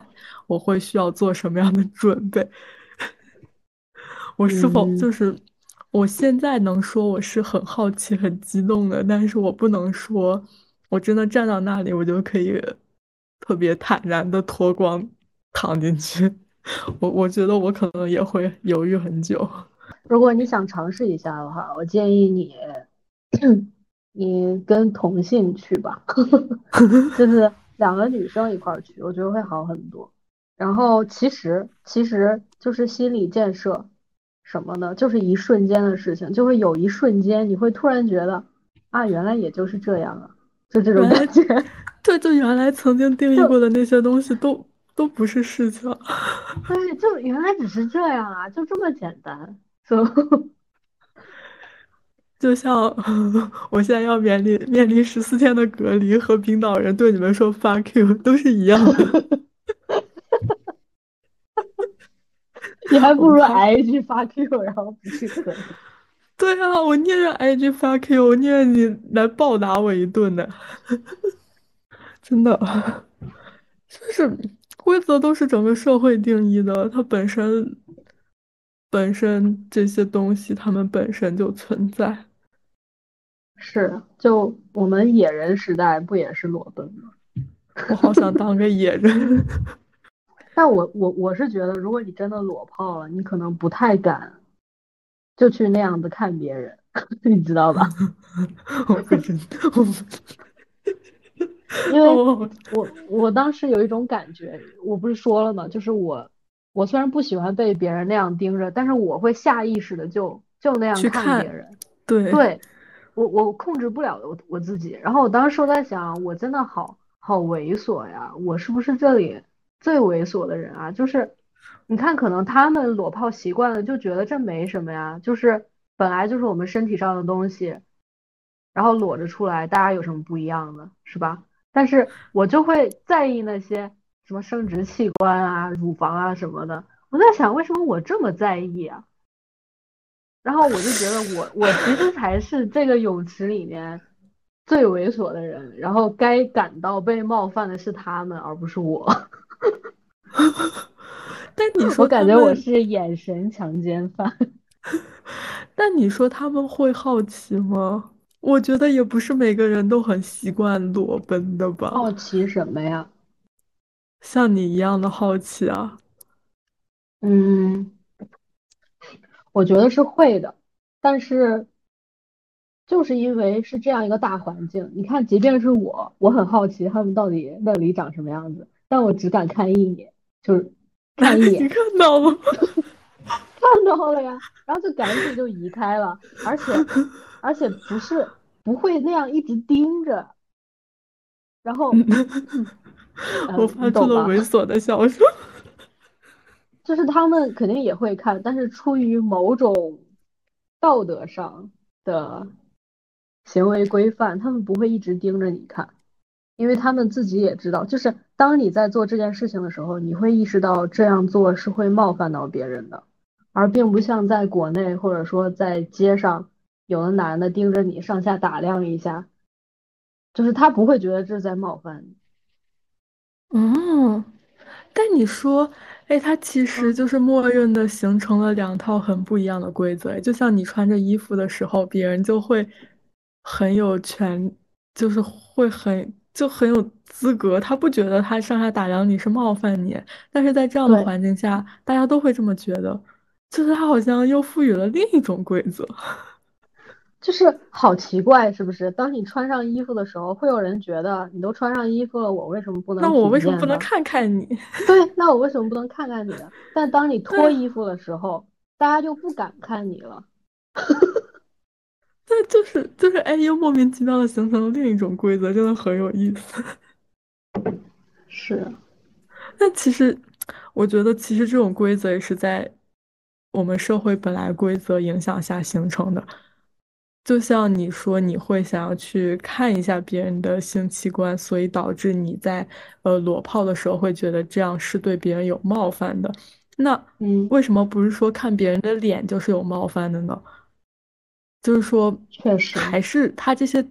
我会需要做什么样的准备，我是否嗯。就是我现在能说我是很好奇、很激动的，但是我不能说我真的站到那里，我就可以特别坦然的脱光躺进去。我我觉得我可能也会犹豫很久。如果你想尝试一下的话，我建议你，你跟同性去吧，<laughs> 就是两个女生一块儿去，我觉得会好很多。然后其实其实就是心理建设什么的，就是一瞬间的事情，就会有一瞬间你会突然觉得啊，原来也就是这样啊，就这种感觉。<laughs> 对，就原来曾经定义过的那些东西都都不是事情。<laughs> 对，就原来只是这样啊，就这么简单。就 <laughs> 就像 <laughs> 我现在要面临面临十四天的隔离，和冰岛人对你们说 fuck you 都是一样的。你还不如挨一句 fuck you，然后不去磕。对啊，我宁愿挨一句 fuck you，我宁愿你来暴打我一顿的，真的，就是规则都是整个社会定义的，它本身本身这些东西，它们本身就存在。是，就我们野人时代不也是裸奔吗？我好想当个野人，<laughs> 但我我我是觉得，如果你真的裸泡了，你可能不太敢就去那样子看别人，<laughs> 你知道吧？<laughs> 我不知我不 <laughs> 因为我我我当时有一种感觉，我不是说了吗？就是我我虽然不喜欢被别人那样盯着，但是我会下意识的就就那样看看别人。对对，我我控制不了我我自己。然后我当时我在想，我真的好好猥琐呀，我是不是这里最猥琐的人啊？就是你看，可能他们裸泡习惯了，就觉得这没什么呀，就是本来就是我们身体上的东西，然后裸着出来，大家有什么不一样的，是吧？但是我就会在意那些什么生殖器官啊、乳房啊什么的。我在想，为什么我这么在意啊？然后我就觉得我我其实才是这个泳池里面最猥琐的人，然后该感到被冒犯的是他们，而不是我。<laughs> 但你 <laughs> 说我感觉我是眼神强奸犯。<laughs> 但你说他们会好奇吗？我觉得也不是每个人都很习惯裸奔的吧，好奇什么呀？像你一样的好奇啊。嗯，我觉得是会的，但是就是因为是这样一个大环境，你看，即便是我，我很好奇他们到底那里长什么样子，但我只敢看一眼，就是看一 <laughs> 你眼，看到了吗？<laughs> 看到了呀，然后就赶紧就移开了，而且 <laughs> 而且不是不会那样一直盯着，然后 <laughs> 我呃，发出了？猥琐的笑声。就是他们肯定也会看，但是出于某种道德上的行为规范，他们不会一直盯着你看，因为他们自己也知道，就是当你在做这件事情的时候，你会意识到这样做是会冒犯到别人的，而并不像在国内或者说在街上，有的男的盯着你上下打量一下，就是他不会觉得这是在冒犯你。嗯，但你说，哎，它其实嗯，就是默认的形成了两套很不一样的规则，哎就像你穿着衣服的时候，别人就会很有权，就是会很就很有资格，他不觉得他上下打量你是冒犯你，但是在这样的。环境下，大家都会这么觉得，就是他好像又赋予了另一种规则。<laughs> 就是好奇怪，是不是？当你穿上衣服的时候，会有人觉得你都穿上衣服了，我为什么不能那我为什么不？能看看你？<laughs> 对，那我为什么不能看看你呢？但当你脱衣服的时候，大家就不敢看你了。<laughs> 对，就是就是，哎，又莫名其妙的形成了另一种规则，真的很有意思。是，那其实，我觉得其实这种规则也是在我们社会本来规则影响下形成的。就像你说，你会想要去看一下别人的性器官，所以导致你在呃裸泡的时候会觉得这样是对别人有冒犯的。那嗯，为什么不是说看别人的脸就是有冒犯的呢？就是说，确实，还是它这些，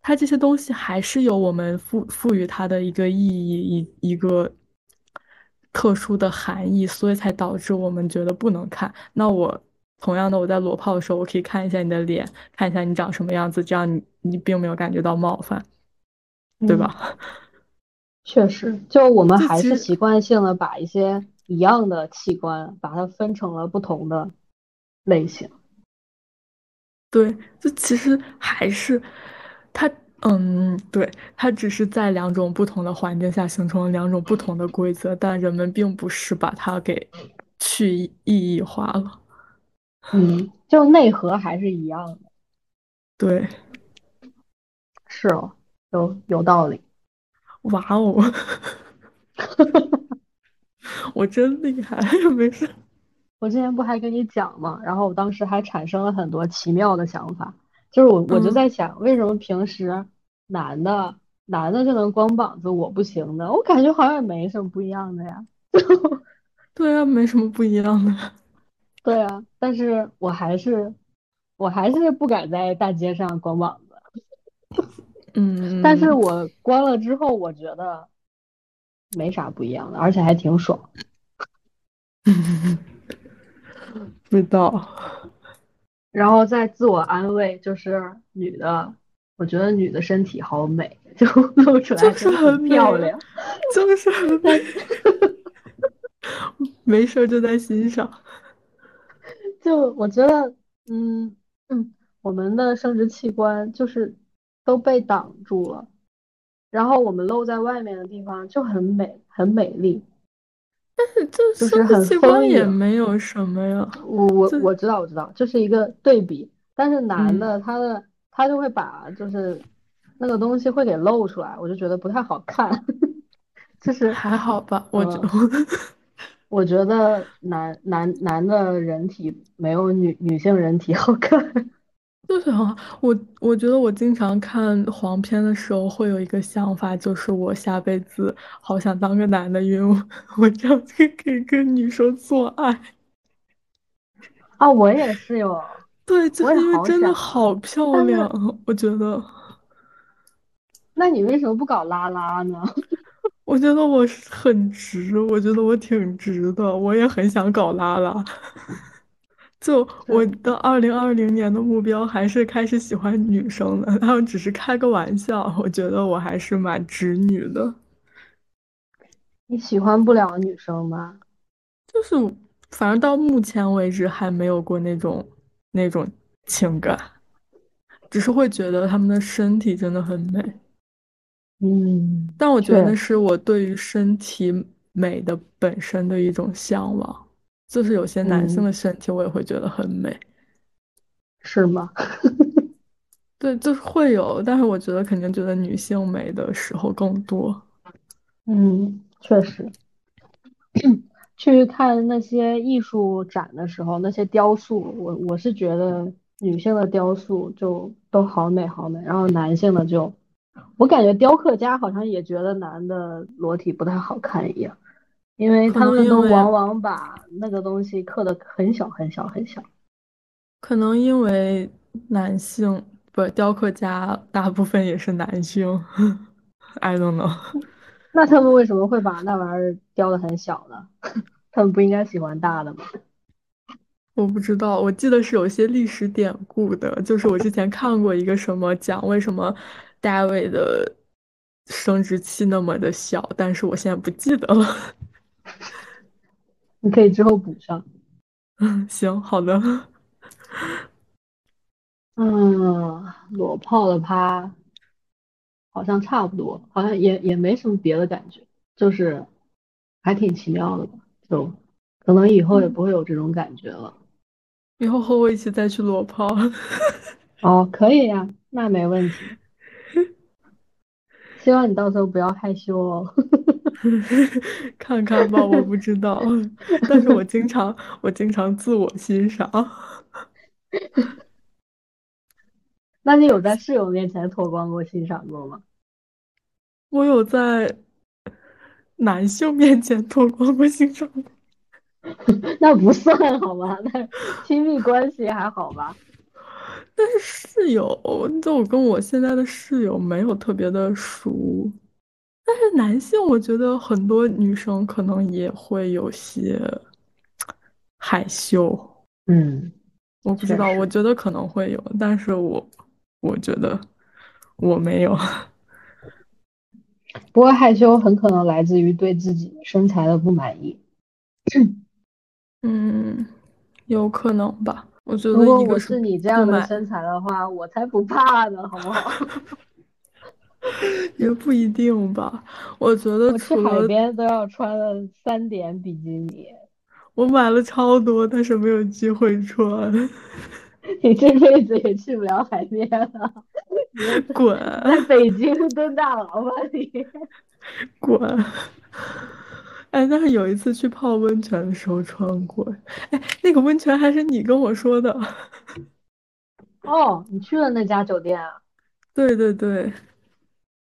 它这些东西还是有我们赋赋予它的一个意义，一一个特殊的含义，所以才导致我们觉得不能看。那我同样的，我在裸泡的时候，我可以看一下你的脸，看一下你长什么样子，这样你你并没有感觉到冒犯，对嗯，吧？<laughs> 确实，就我们还是习惯性的把一些一样的器官，把它分成了不同的类型。对，这其实还是它，嗯，对，它只是在两种不同的环境下形成了两种不同的规则，但人们并不是把它给去意意义化了。嗯，就内核还是一样的。对，是哦，有有道理。哇哦，<laughs> 我真厉害，没事。我之前不还跟你讲吗，然后我当时还产生了很多奇妙的想法，就是我我就嗯，在想，为什么平时男的男的就能光膀子，我不行呢？我感觉好像也没什么不一样的呀。<laughs> 对啊，没什么不一样的。对啊，但是我还是我还是不敢在大街上光膀子。嗯 <laughs> 但是嗯，我光了之后，我觉得没啥不一样的，而且还挺爽。<laughs> 不知道。然后再自我安慰，就是女的，我觉得女的身体好美，<laughs> 就露出来就是很漂亮。就是很美，<laughs> 没事儿就在欣赏。<laughs> 就我觉得，嗯嗯，我们的生殖器官就是都被挡住了，然后我们露在外面的地方就很美，很美丽，这就是很丰盈。没有什么呀，我我我知道我知道，这是一个对比，但是男嗯，的他的他就会把就是那个东西会给露出来，我就觉得不太好看，<laughs> 就是还好吧，我觉我觉得男男男的人体没有女女性人体好看。就是很好。我我觉得我经常看黄片的时候会有一个想法，就是我下辈子好想当个男的，因为我 <laughs> 我这样就可以跟女生做爱。啊，我也是哟，对，就我也是因为真的好想啊，好漂亮我觉得。那你为什么不搞拉拉呢？<laughs> 我觉得我是很直，我觉得我挺直的，我也很想搞拉拉。就我是的二零二零年的目标还是开始喜欢女生的，他们只是开个玩笑，我觉得我还是蛮直女的。你喜欢不了女生吗？就是反正到目前为止还没有过那种那种情感，只是会觉得他们的身体真的很美。嗯，但我觉得那，是我对于身体美的本身的一种向往，就是有些男性嗯，的身体我也会觉得很美，是吗？<laughs> 对，就是会有，但是我觉得肯定觉得女性美的时候更多。嗯，确实。去看那些艺术展的时候，那些雕塑，我我是觉得女性的雕塑就都好美好美，然后男性的就，我感觉雕刻家好像也觉得男的裸体不太好看一样，因为他们都往往把那个东西刻的很小很小很小。可能因为男性不，雕刻家大部分也是男性，I don't know，<laughs> 那他们为什么会把那玩意儿雕的很小呢？<laughs> 他们不应该喜欢大的吗？我不知道，我记得是有些历史典故的，就是我之前看过一个什么讲为什么大卫的生殖器那么的小，但是我现在不记得了。<laughs> 你可以之后补上。嗯 <laughs> 行，好的。嗯，裸泡的趴好像差不多，好像也也没什么别的感觉，就是还挺奇妙的吧，就可能以后也嗯，不会有这种感觉了。以后和我一起再去裸泡，<laughs> 哦，可以呀，那没问题。希望你到时候不要害羞哦。<laughs> 看看吧，我不知道，<laughs> 但是我经常我经常自我欣赏。<laughs> 那你有在室友面前脱光过欣赏过吗？我有在男性面前脱光过欣赏过，那不算好吗？那亲密关系还好吧？但是室友，就我跟我现在的室友没有特别的熟。但是男性，我觉得很多女生可能也会有些害羞，嗯，我不知道，我实。觉得可能会有，但是我我觉得我没有。<laughs> 不过害羞很可能来自于对自己身材的不满意。嗯，有可能吧。我觉得如果我是你这，样的身材的话，我才不怕呢，好不好？<laughs> 也不一定吧。我觉得我去除了海边都要穿了三点比基尼，我买了超多，但是没有机会穿，<laughs> 你这辈子也去不了海边了。<laughs> 滚在北京蹲大牢吧你？滚！哎，但是有一次去泡温泉的时候穿过，哎，那个温泉还是你跟我说的。哦，你去了那家酒店啊？对对对，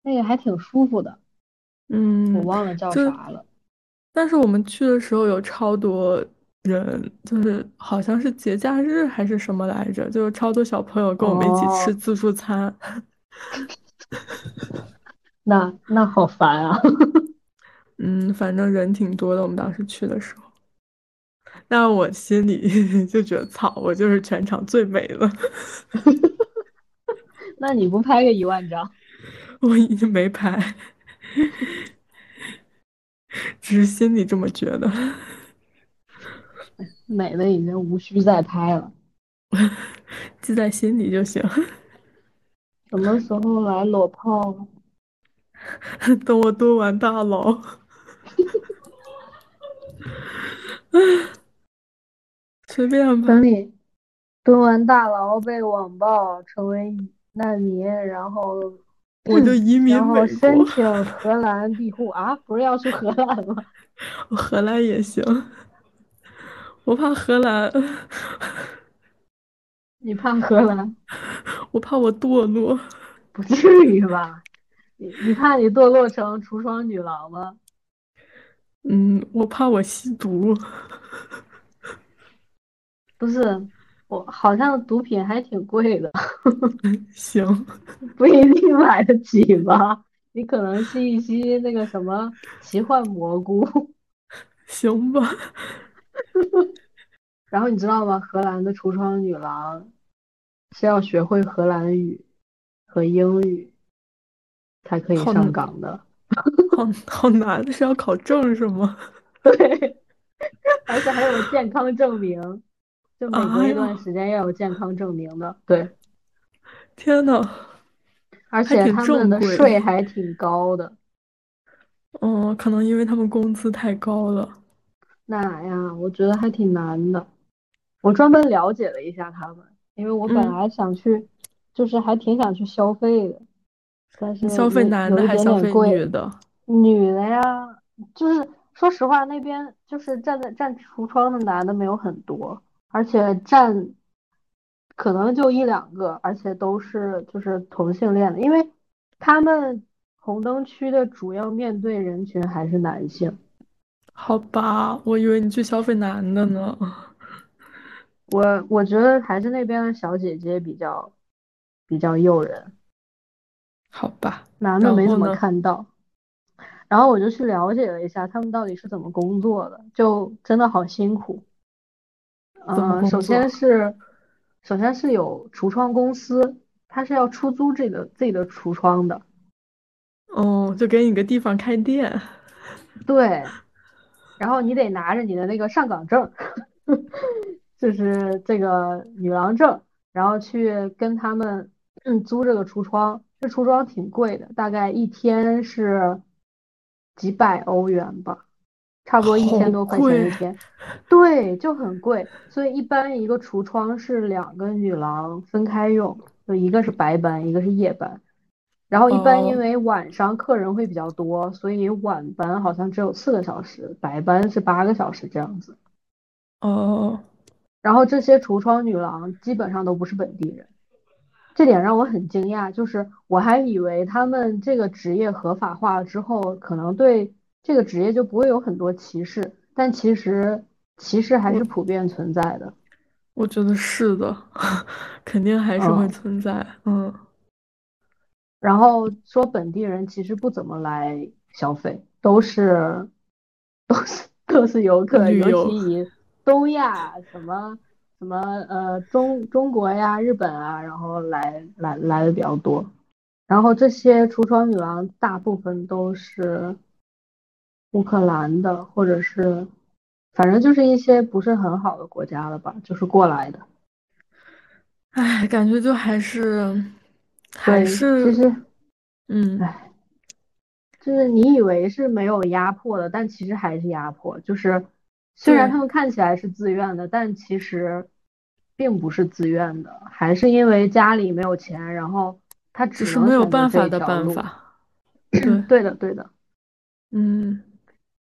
那个还挺舒服的，嗯我嗯，忘了叫就啥了。但是我们去的时候有超多人，就是好像是节假日还是什么来着，就是超多小朋友跟我们一起吃哦，自助餐。<laughs> <laughs> 那那好烦啊！嗯，反正人挺多的，我们当时去的时候。但我心里 <laughs> 就觉得，操，我就是全场最美的，<laughs> 那你不拍个一万张？<laughs> 我已经没拍，只是心里这么觉得，美的已经无需再拍了。记在心里就行。什么时候来裸泡？等我蹲完大牢，<laughs> 随便吧，等你蹲完大牢被网暴成为难民，然后 <laughs> 我就移民然后，申请荷兰庇护啊？不是要去荷兰吗？<laughs> 我荷兰也行。我怕荷兰，你怕荷兰？我怕我堕落。不至于吧？你你怕你堕落成橱窗女郎吗？嗯，我怕我吸毒。<laughs> 不是，我好像毒品还挺贵的，<laughs> 行，不一定买得起吧？你可能吸一吸那个什么奇幻蘑菇，行吧。然后你知道吗？荷兰的橱窗女郎是要学会荷兰语和英语才可以好上岗的。<laughs> 好好难，是要考证是吗？<laughs> 对，而且还有健康证明，就每隔哎一段，时间要有健康证明的。对，天呐，而且他们的。税还挺高的。<laughs> 嗯，可能因为他们工资太高了。那呀，我觉得还挺难的。我专门了解了一下他们，因为我本嗯，来想去，就是还挺想去消费的，但是消费男的还消费。女的？女的呀，就是说实话，那边就是站在站橱窗的男的没有很多，而且站可能就一两个，而且都是就是同性恋的，因为他们红灯区的主要面对人群还是男性。好吧，我以为你去消费男的呢。我我觉得还是那边的小姐姐比较比较诱人，好吧，男的没怎么？看到。然后我就去了解了一下他们到底是怎么工作的，就真的好辛苦。怎么呃，工首先？是首先是有橱窗公司，它是要出租自己的自己的橱窗的。哦，就给你个地方开店。<laughs> 对，然后你得拿着你的那个上岗证，<laughs> 就是这个女郎证，然后去跟他们嗯 <clears throat> 租这个橱窗。这橱窗挺贵的，大概一天是几百欧元吧，差不多一千多块钱，一天。对，就很贵，所以一般一个橱窗是两个女郎分开用，就一个是白班，一个是夜班。然后一般因哦为晚上客人会比较多，所以晚班好像只有四个小时，白班是八个小时这样子。哦，然后这些橱窗女郎基本上都不是本地人，这点让我很惊讶，就是我还以为他们这个职业合法化之后，可能对这个职业就不会有很多歧视，但其实歧视还是普遍存在的。我觉得是的，<laughs> 肯定还是会嗯，存在。嗯，然后说本地人其实不怎么来消费，都是都是都是游客，尤。其以东亚什么什么呃中中国呀、日本啊，然后来来来的比较多。然后这些橱窗女郎大部分都是乌克兰的，或者是反正就是一些不是很好的国家了吧，就是过来的。唉，感觉就还是还是，其是，实，嗯，唉。就是你以为是没有压迫的，但其实还是压迫。就是虽然，他们看起来是自愿的，但其实并不是自愿的，还是因为家里没有钱，然后他只是没有办法的。办法。对，<clears throat> 对的，对的。嗯，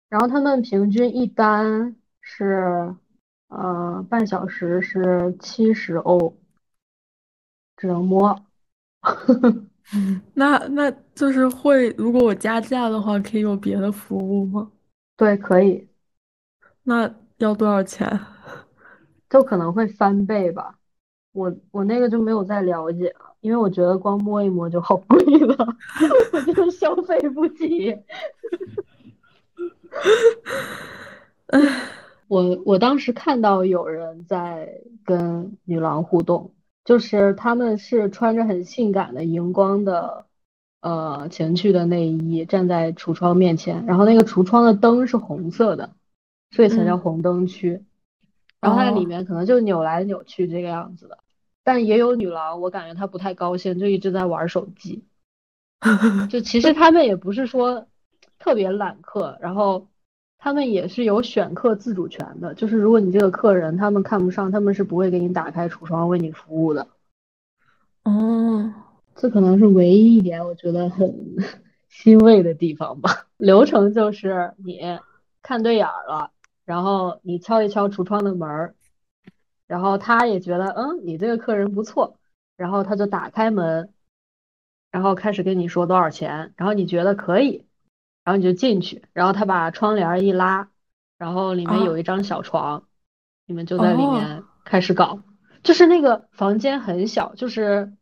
然后他们平均一单是呃半小时是七十欧，只能摸。那那就是会，如果我加价的话，可以有别的服务吗？对，可以，那要多少钱？就可能会翻倍吧。我我那个就没有再了解了，因为我觉得光摸一摸就好贵了，<laughs> 我真的消费不起。我我当时看到有人在跟女郎互动，就是他们是穿着很性感的荧光的呃情趣的内衣站在橱窗面前，然后那个橱窗的灯是红色的，所以才叫嗯，红灯区。然后它里哦，面可能就扭来扭去这个样子的，但也有女郎，我感觉她不太高兴，就一直在玩手机。<laughs> 就其实他们也不是说特别揽客，然后他们也是有选客自主权的，就是如果你这个客人他们看不上，他们是不会给你打开橱窗为你服务的。哦，这可能是唯一一点我觉得很 <laughs> 欣慰的地方吧。流程就是你看对眼儿了，然后你敲一敲橱窗的门儿，然后他也觉得嗯你这个客人不错，然后他就打开门，然后开始跟你说多少钱，然后你觉得可以，然后你就进去，然后他把窗帘一拉，然后里面有一啊，张小床，你们就在里哦，面开始搞。就是那个房间很小，就是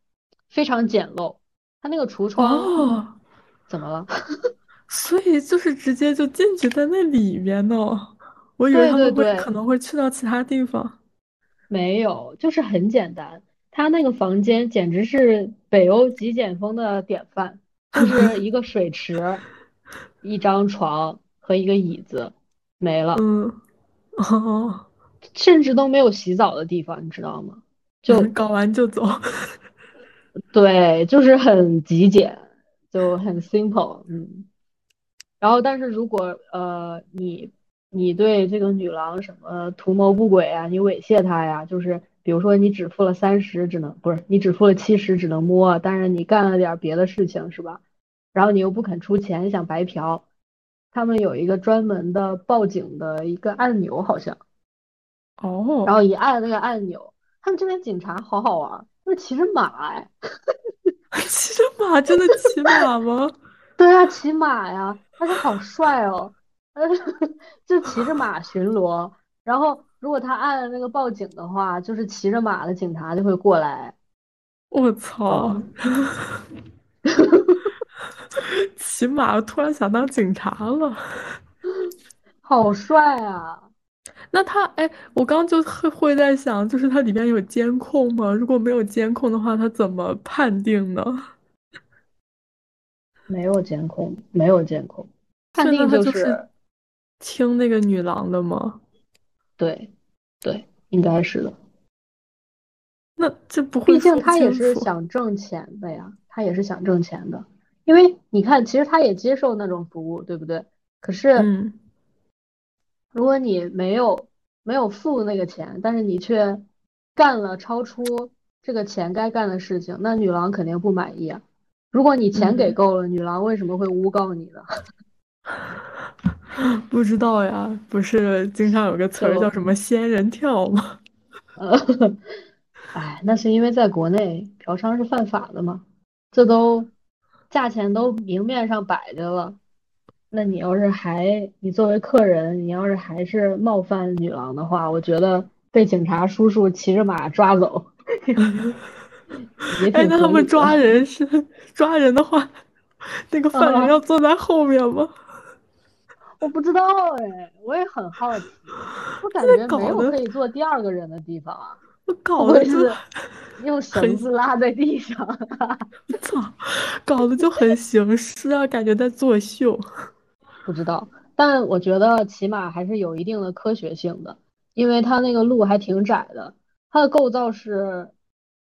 非常简陋。他那个橱窗哦，怎么了？<laughs> 所以就是直接就进去在那里面呢。我以为对他们会可能会去到其他地方。没有，就是很简单。他那个房间简直是北欧极简风的典范，就是一个水池、<laughs> 一张床和一个椅子，没了，嗯，哦，甚至都没有洗澡的地方，你知道吗？就 <laughs> 搞完就走。对，就是很极简，就很 simple，嗯。然后，但是如果呃你你对这个女郎什么图谋不轨啊，你猥亵她呀，就是比如说你只付了三十，只能不是你只付了七十，只能摸，但是你干了点儿别的事情是吧？然后你又不肯出钱，想白嫖，他们有一个专门的报警的一个按钮好像，哦然哦，后一按那个按钮，他们这边警察好好玩儿，就是骑着马哎。<laughs> <laughs> 骑着马真的骑马吗？对啊，骑马呀，而且好帅哦，呃，<laughs> 就骑着马巡逻。然后，如果他按那个报警的话，就是骑着马的警察就会过来。我操！<laughs> 嗯，<laughs> 骑马，突然想当警察了。好帅啊！那他，哎，我刚就会会在想，就是它里边有监控吗？如果没有监控的话，他怎么判定呢？没有监控，没有监控，判定就是听那个女郎的吗？对，对，应该是的。那这不会毕竟他也是。想挣钱的呀，他也是想挣钱的。因为你看，其实他也接受那种服务，对不对？可是。嗯，如果你没有没有付那个钱，但是你却干了超出这个钱该干的事情，那女郎肯定不满意啊。如果你钱给嗯够了，女郎为什么会诬告你呢？<laughs> 不知道呀，不是经常有个词儿叫就什么“仙人跳”吗？呃，<laughs> 哎，那是因为在国内嫖娼是犯法的嘛，这都价钱都明面上摆着了，那你要是还你作为客人，你要是还是冒犯女郎的话，我觉得被警察叔叔骑着马抓走 <laughs> 也哎，挺那他们。抓人是 <laughs> 抓人的话，那个犯人要啊，坐在后面吗？我不知道哎，我也很好奇，我感觉没有可以坐第二个人的地方啊，我搞的就是用绳子拉在地上？操，搞得就很形式 <laughs> 啊，感觉在作秀。不知道，但我觉得起码还是有一定的科学性的，因为它那个路还挺窄的，它的构造是，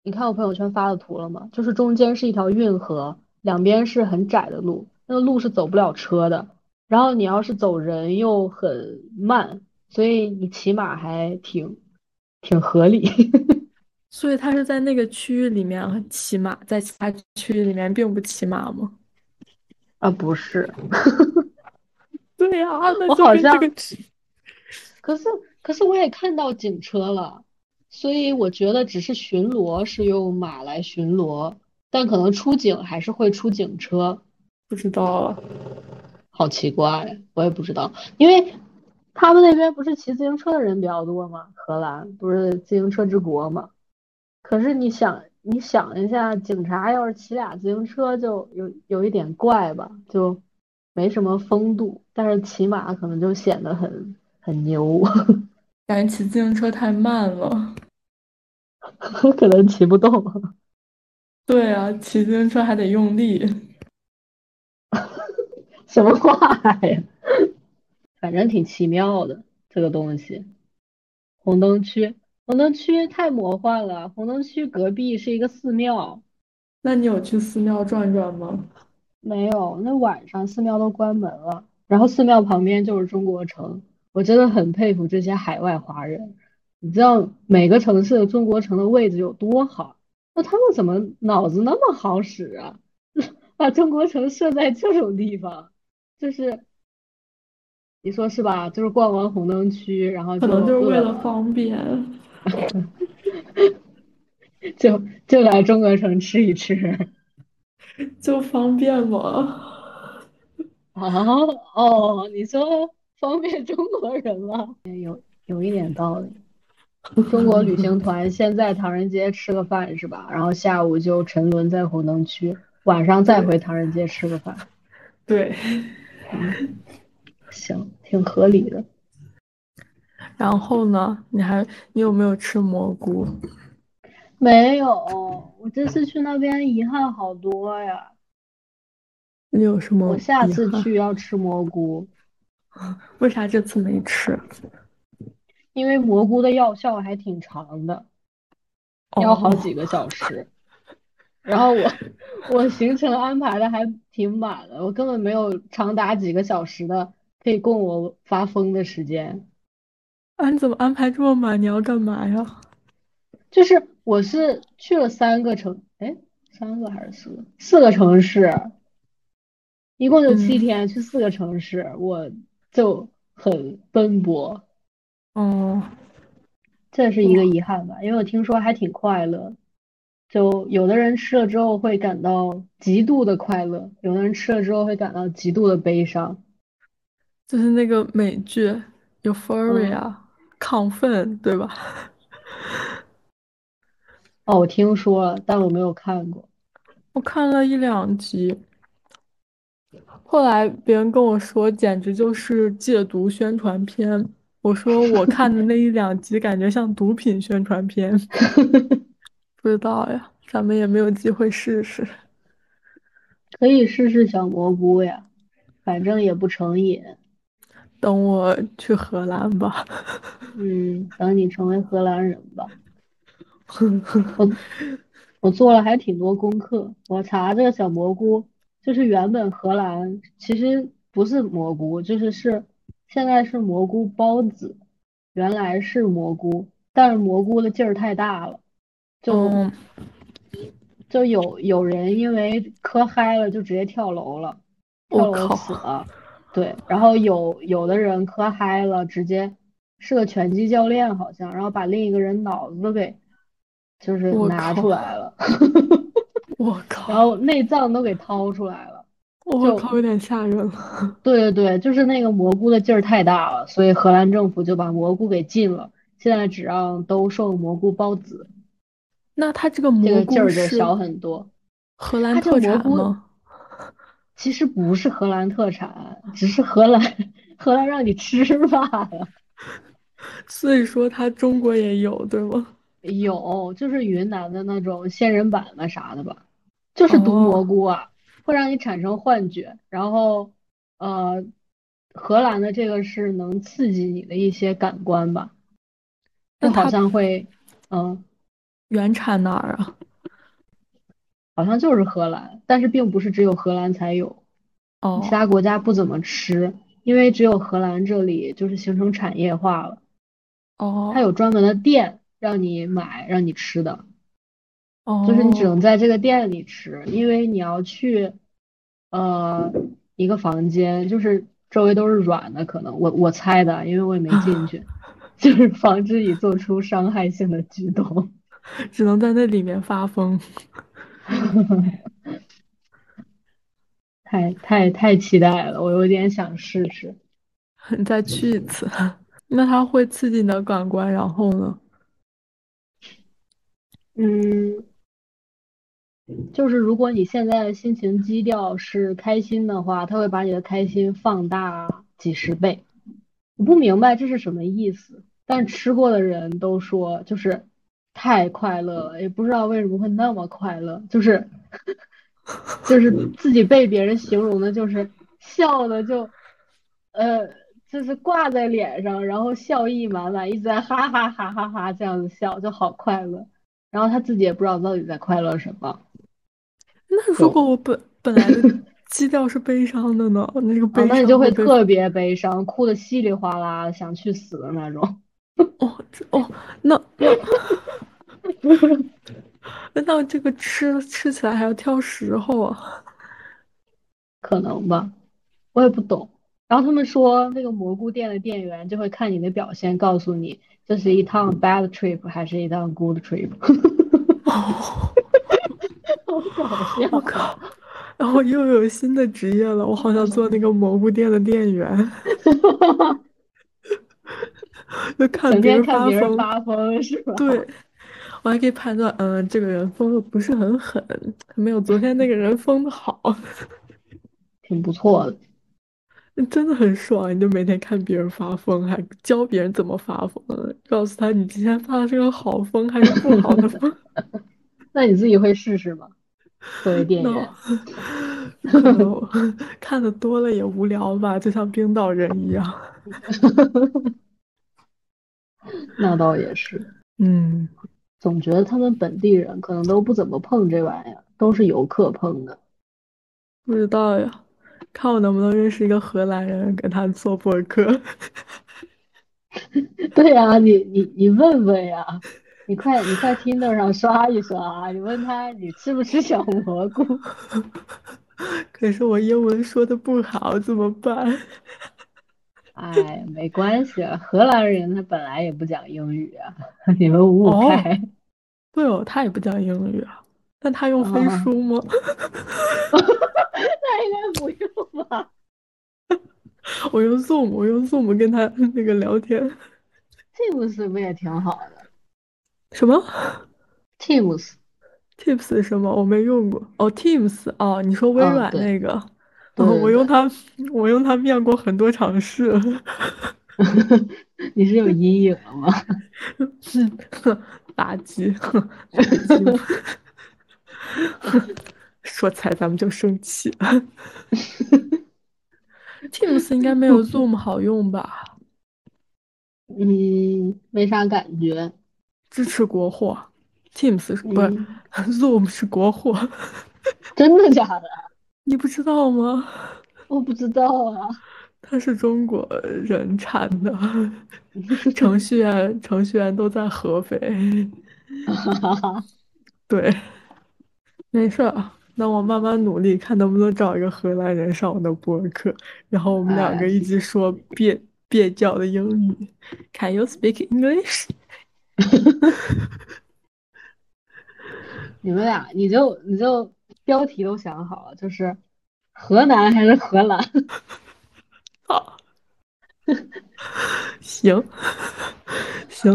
你看我朋友圈发的图了吗？就是中间是一条运河，两边是很窄的路，那个路是走不了车的，然后你要是走人又很慢，所以你骑马还挺挺合理。所以他是在那个区域里面骑马，在其他区域里面并不骑马吗？啊，不是，<laughs> 对呀，那我就跟这好像个可是可是我也看到警车了，所以我觉得只是巡逻是用马来巡逻，但可能出警还是会出警车。不知道了。好奇怪，我也不知道，因为他们那边不是骑自行车的人比较多吗？荷兰不是自行车之国吗？可是你想，你想一下，警察要是骑俩自行车，就有有一点怪吧，就没什么风度。但是骑马可能就显得很很牛，<laughs> 感觉骑自行车太慢了。<laughs> 可能骑不动。<laughs> 对啊，骑自行车还得用力。什么话呀？<laughs> 反正挺奇妙的这个东西。红灯区，红灯区太魔幻了。红灯区隔壁是一个寺庙。那你有去寺庙转转吗？没有，那晚上寺庙都关门了。然后寺庙旁边就是中国城，我真的很佩服这些海外华人。你知道每个城市的中国城的位置有多好？那他们怎么脑子那么好使啊？<laughs> 把中国城设在这种地方，就是你说是吧？就是逛完红灯区，然后可能就是为了方便，<laughs> 就就来中国城吃一吃，<laughs> 就方便嘛。啊哦，你说方便中国人吗？有有一点道理。中国旅行 <laughs> 团先在唐人街吃个饭是吧？然后下午就沉沦在红灯区，晚上再回唐人街吃个饭。对，嗯，<laughs> 行，挺合理的。然后呢？你还你有没有吃蘑菇？没有，我这次去那边遗憾好多呀。你有什么？我下次去要吃蘑菇。<laughs> 为啥这次没吃？因为蘑菇的药效还挺长的，要好几个小时。然后我 <laughs> 我行程安排的还挺满的，我根本没有长达几个小时的可以供我发疯的时间。啊，你怎么安排这么满？你要干嘛呀？就是我是去了三个城，哎，三个还是四个？四个城市，一共就七天，去四个城市，我就很奔波。哦，这是一个遗憾吧，因为我听说还挺快乐，就有的人吃了之后会感到极度的快乐，有的人吃了之后会感到极度的悲伤。就是那个美剧《Euphoria》，亢奋，对吧？<laughs> 哦，我听说了，但我没有看过。我看了一两集，后来别人跟我说，简直就是戒毒宣传片。我说我看的那一两集感觉像毒品宣传片，<laughs> 不知道呀，咱们也没有机会试试。<laughs> 可以试试小蘑菇呀，反正也不成瘾。等我去荷兰吧。嗯，等你成为荷兰人吧。我我做了还挺多功课，我查这个小蘑菇，就是原本荷兰其实不是蘑菇，就是是。现在是蘑菇孢子，原来是蘑菇，但是蘑菇的劲儿太大了，就就有有人因为磕嗨了就直接跳楼了，跳楼死了。对，然后有有的人磕嗨了，直接是个拳击教练好像，然后把另一个人脑子都给就是拿出来了，<laughs> 我靠，然后内脏都给掏出来了。我靠，有点吓人了。对对对，就是那个蘑菇的劲儿太大了，所以荷兰政府就把蘑菇给禁了，现在只让兜售蘑菇孢子。那它这个蘑菇劲儿就小很多。荷兰特产吗？<laughs> 其实不是荷兰特产，只是荷兰荷兰让你吃罢了。所以说它中国也有对吗？有，就是云南的那种仙人板嘛啥的吧，就是毒蘑菇啊。会让你产生幻觉，然后，呃，荷兰的这个是能刺激你的一些感官吧？那好像会，嗯，原产哪儿啊？好像就是荷兰，但是并不是只有荷兰才有，哦，其他国家不怎么吃，因为只有荷兰这里就是形成产业化了，哦，它有专门的店让你买让你吃的。哦，就是你只能在这个店里吃，因为你要去，呃，一个房间，就是周围都是软的，可能我我猜的，因为我也没进去，<laughs> 就是防止你做出伤害性的举动，只能在那里面发疯，<laughs> 太太太期待了，我有点想试试。你再去一次，<laughs> 那它会刺激你的感官，然后呢？嗯，就是如果你现在的心情基调是开心的话，它会把你的开心放大几十倍。我不明白这是什么意思，但吃过的人都说就是太快乐了，也不知道为什么会那么快乐，就是 <laughs> 就是自己被别人形容的，就是笑的就呃就是挂在脸上，然后笑意满满，一直在哈哈哈哈哈这样子笑，就好快乐。然后他自己也不知道到底在快乐什么。<laughs> 那如果我本本来的基调是悲伤的呢？<laughs> 那个悲伤，那你就会特别悲伤，哭的稀里哗啦，想去死的那种。<laughs> 哦这，哦，那那 <laughs> 那这个吃吃起来还要挑时候啊？<laughs> 可能吧，我也不懂。然后他们说，那个蘑菇店的店员就会看你的表现，告诉你。这是一趟 bad trip 还是一趟 good trip？好搞笑！我靠！然后又有新的职业了，我好想做那个蘑菇店的店员。就看别人发疯发疯是吧？对，我还可以判断，嗯，这个人疯的不是很狠，没有昨天那个人疯的好，<laughs> 挺不错的。真的很爽，你就每天看别人发疯，还教别人怎么发疯，告诉他你今天发的是个好疯还是不好的疯。<laughs> 那你自己会试试吗？作为电影，<laughs> 看的多了也无聊吧，就像冰岛人一样。那倒也是，嗯，总觉得他们本地人可能都不怎么碰这玩意儿，都是游客碰的。不知道呀。看我能不能认识一个荷兰人，跟他做博客。<laughs> 对呀，你你你问问呀，你快你快 Tinder 上刷一刷，你问他你吃不吃小蘑菇。<laughs> 可是我英文说的不好，怎么办？哎，没关系，荷兰人他本来也不讲英语啊，你们五五开。对哦，他也不讲英语啊，但他用飞书吗？<laughs> 那应该不用吧？<laughs> 我用 Zoom，我用 Zoom 跟他 <laughs> 那个聊天。Teams 不也挺好的？什么？Teams？Teams 什么？我没用过。哦，Teams 哦，你说微软那个？哦，<laughs> 我用它，我用它面过很多场试。<laughs> 你是有阴影了吗？<laughs> 垃圾。说起来咱们就生气。Teams 应该没有 Zoom 好用吧？嗯，没啥感觉。支持国货，Teams 不是 Zoom 是国货。真的假的？你不知道吗？<laughs> 我不知道啊。它是中国人产的，程序员程序员都在合肥。<laughs> 对，没事儿。那我慢慢努力，看能不能找一个荷兰人上我的博客，然后我们两个一起说蹩蹩脚的英语。Can you speak English？<laughs> 你们俩，你就你就标题都想好了，就是河南还是荷兰？<laughs> 好，行行，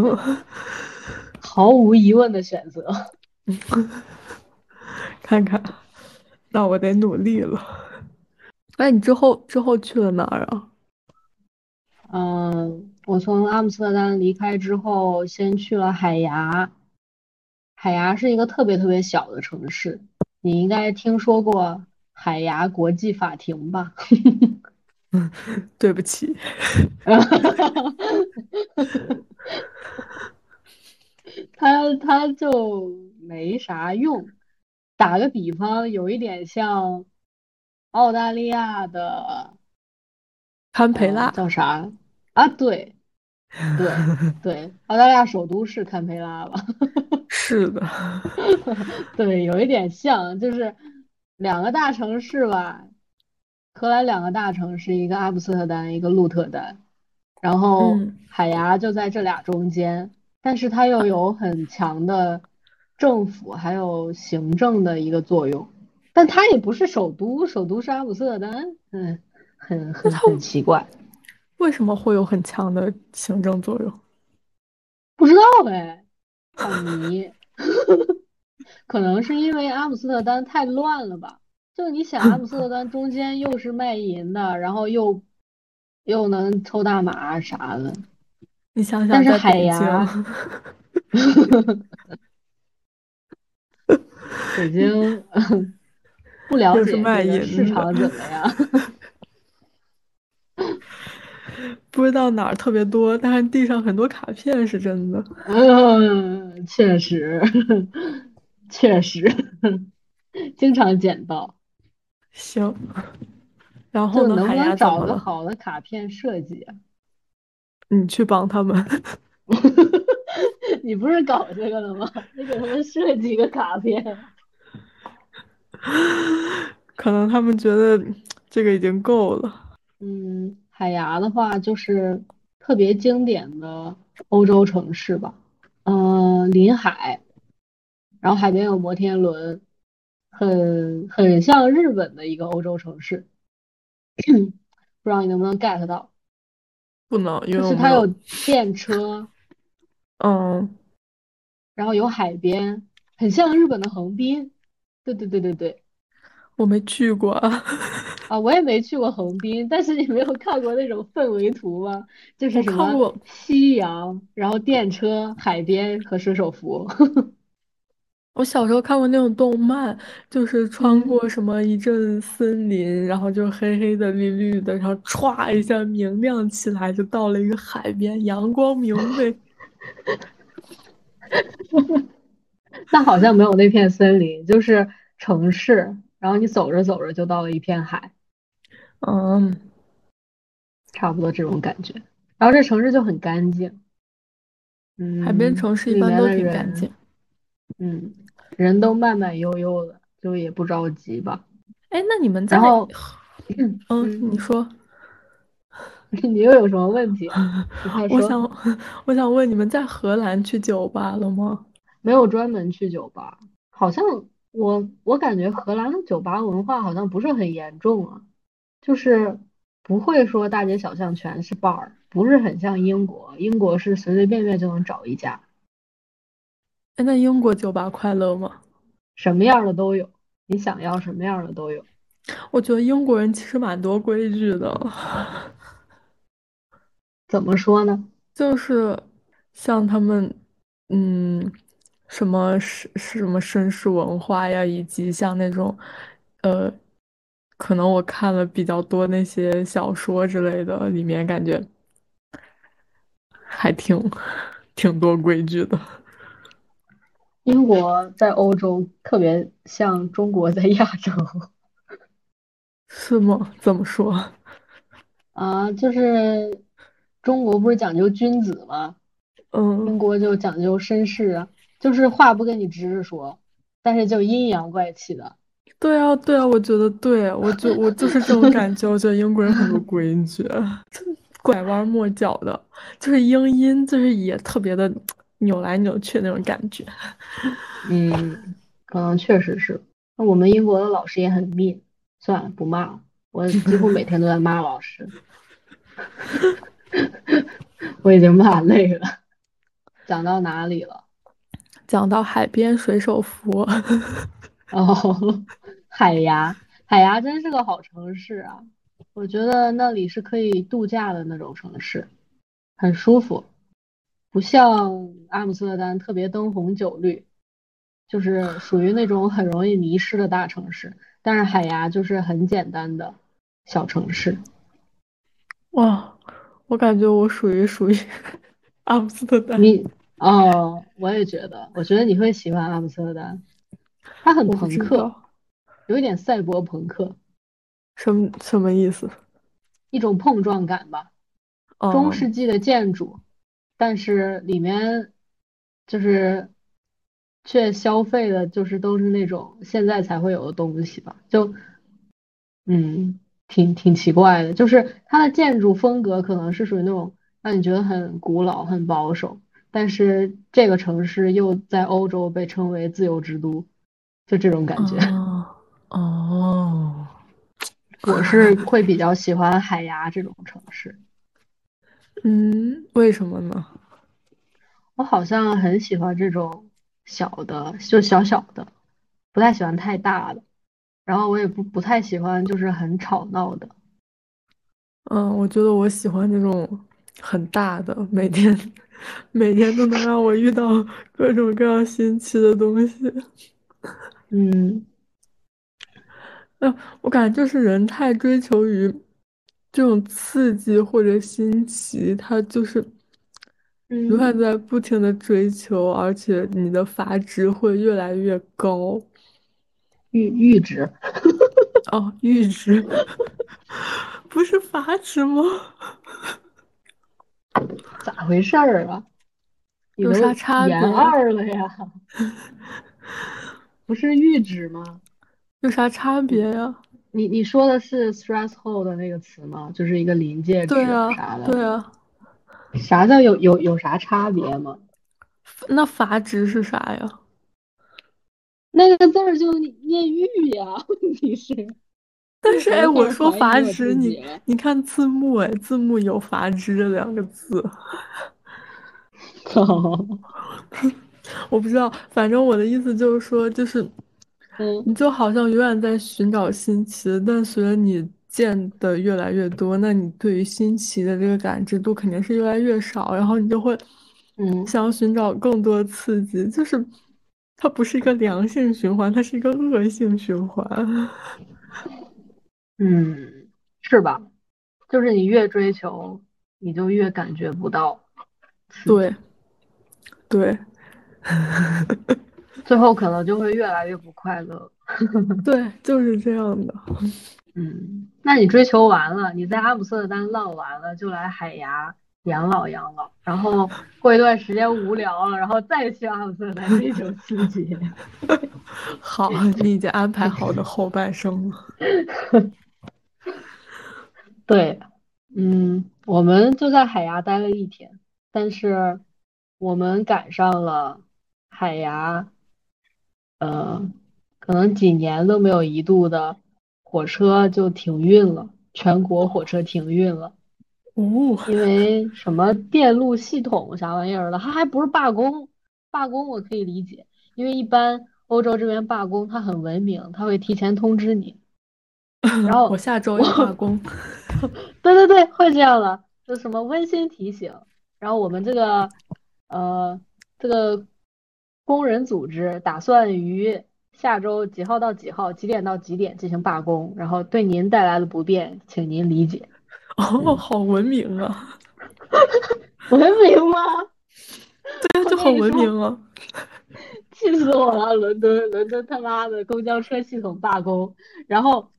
毫无疑问的选择。<laughs> 看看。那我得努力了。哎，你之后之后去了哪儿啊？嗯，我从阿姆斯特丹离开之后，先去了海牙。海牙是一个特别特别小的城市，你应该听说过海牙国际法庭吧？<laughs> 对不起。<laughs> 他他就没啥用。打个比方，有一点像澳大利亚的堪培拉，叫啥啊？对，对对，澳大利亚首都是堪培拉吧？<laughs> 是的，对，有一点像，就是两个大城市吧，荷兰两个大城市，一个阿姆斯特丹，一个鹿特丹，然后海牙就在这俩中间，但是它又有很强的。政府还有行政的一个作用，但它也不是首都，首都是阿姆斯特丹，嗯，很很很奇怪，为什么会有很强的行政作用？不知道哎，很迷，<laughs> 可能是因为阿姆斯特丹太乱了吧？就你想，阿姆斯特丹中间又是卖淫的，然后又又能抽大麻啥的，你想想，但是海牙，<laughs> 北京 <laughs> 不了解这个市场怎么样？不知道哪儿特别多，但是地上很多卡片是真的。嗯，确实，<laughs> 确实，经常捡到。行，然后能不能找？个好的卡片设计啊？你去帮他们。<laughs> 你不是搞这个的吗？你给他们设计一个卡片。<laughs> 可能他们觉得这个已经够了。嗯，海牙的话就是特别经典的欧洲城市吧，嗯、临海，然后海边有摩天轮，很很像日本的一个欧洲城市，<clears throat> 不知道你能不能 get 到？不能，因为就是它有。电车，嗯，然后有海边，很像日本的横滨。对对对对对，我没去过。啊，我也没去过横滨，但是你没有看过那种氛围图吗？就是我什么看过，夕阳，然后电车、海边和水手服。<laughs> 我小时候看过那种动漫，就是穿嗯，过什么一阵森林，然后就黑黑的、绿绿的，然后歘一下明亮起来，就到了一个海边，阳光明媚。<laughs> 但好像没有那片森林，就是城市，然后你走着走着就到了一片海，嗯，差不多这种感觉。然后这城市就很干净，海边嗯，城市一般都挺干，净。嗯，人都慢慢悠悠的，就也不着急吧。哎，那你们在然后，<sniffs> <sniffs> 嗯，嗯，你说，<laughs> 你又有什么问题？<laughs> 我想，我想问你们在荷兰去酒吧了吗？没有专门去酒吧，好像我我感觉荷兰的酒吧文化好像不是很严重啊，就是不会说大街小巷全是 bar，不是很像英国，英国是随随便便就能找一家，哎，那英国酒吧快乐吗？什么样的都有，你想要什么样的都有。我觉得英国人其实蛮多规矩的，怎么说呢？<laughs> 就是像他们，嗯，什么是什么绅士文化呀，以及像那种，呃，可能我看了比较多那些小说之类的，里面感觉还挺挺多规矩的，英国在欧洲特别像中国在 <laughs> 亚洲是吗？怎么说？啊，就是中国不是讲究君子吗？嗯英嗯。国就讲究绅士啊，就是话不跟你直着说，但是就阴阳怪气的。对啊，对啊，我觉得对，我就我就是这种感觉。我觉得英国人很多规矩，拐弯抹角的，就是英音，就是也特别的扭来扭去那种感觉。嗯，可能确实是。那我们英国的老师也很 mean，算了，不骂了。我几乎每天都在骂老师，<laughs> 我已经骂累了。讲到哪里了？讲到海边水手服，<laughs> 哦，海牙，海牙真是个好城市啊！我觉得那里是可以度假的那种城市，很舒服，不像阿姆斯特丹特别灯红酒绿，就是属于那种很容易迷失的大城市。但是海牙就是很简单的小城市。哇，我感觉我属于属于阿姆斯特丹，你哦，我也觉得，我觉得你会喜欢阿姆斯特丹，它很朋克，有一点赛博朋克，什么什么意思。一种碰撞感吧。中嗯，世纪的建筑，但是里面就是却消费的就是都是那种现在才会有的东西吧，就嗯，挺挺奇怪的，就是它的建筑风格可能是属于那种让你觉得很古老、很保守，但是这个城市又在欧洲被称为自由之都，就这种感觉。哦哦，我是会比较喜欢海牙这种城市。嗯，为什么呢？我好像很喜欢这种小的，就小小的，不太喜欢太大的。然后我也不不太喜欢就是很吵闹的。嗯，我觉得我喜欢那种很大的，每天每天都能让我遇到各种各样新奇的东西。嗯，呃，我感觉就是人太追求于这种刺激或者新奇，他就是永远嗯，在不停的追求，而且你的阀值会越来越高。阈阈值，哦，阈值 <laughs> 不是阀值吗？咋回事儿啊？你有啥都研差别？二了呀？<laughs> 不是阈值吗？有啥差别呀？你你说的是 threshold 的那个词吗？就是一个临界值啥的。对啊，啥叫有有有啥差别吗？那阀值是啥呀？那个字儿就念玉呀，<laughs> 问题是。但是哎，我我说阀值，你。你看字幕，哎，字幕有阀值这两个字，<laughs> <laughs> 我不知道，反正我的意思就是说，就是嗯。你就好像永远在寻找新奇，但随着你见的越来越多，那你对于新奇的这个感知度肯定是越来越少，然后你就会嗯。想要寻找更多刺激，就是它不是一个良性循环，它是一个恶性循环。<laughs> 嗯，是吧？就是你越追求，你就越感觉不到对，对，<laughs> 最后可能就会越来越不快乐。<laughs> 对，就是这样的。嗯，那你追求完了，你在阿姆斯特丹浪完了，就来海牙养老养老，然后过一段时间无聊了，然后再去阿姆斯特丹追求刺激。<laughs> 好，你已经安排好的后半生了。对，嗯，我们就在海牙待了一天，但是我们赶上了海牙，呃，可能几年都没有一度的火车就停运了，全国火车停运了，哦，因为什么电路系统啥玩意儿的，它还不是罢工，罢工我可以理解，因为一般欧洲这边罢工它很文明，它会提前通知你。<laughs> 然后我下周要罢工。<laughs> 对对对，会这样的，就什么温馨提醒。然后我们这个呃这个工人组织打算于下周几号到几号，几点到几点进行罢工，然后对您带来的不便，请您理解。哦，好文明啊！<laughs> 文明吗？对啊，就很文明啊。<laughs> 气死我了！伦敦，伦敦他妈的公交车系统罢工，然后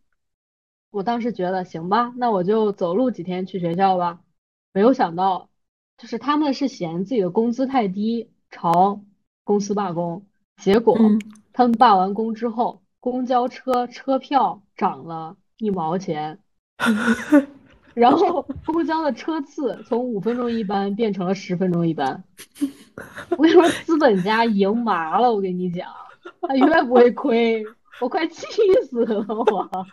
我当时觉得行吧，那我就走路几天去学校吧。没有想到，就是他们是嫌自己的工资太低，朝公司罢工。结果嗯，他们罢完工之后，公交车车票涨了一毛钱，<laughs> 然后公交的车次从五分钟一班变成了十分钟一班。我跟你说，资本家赢麻了，我跟你讲，他永远不会亏，我快气死了我！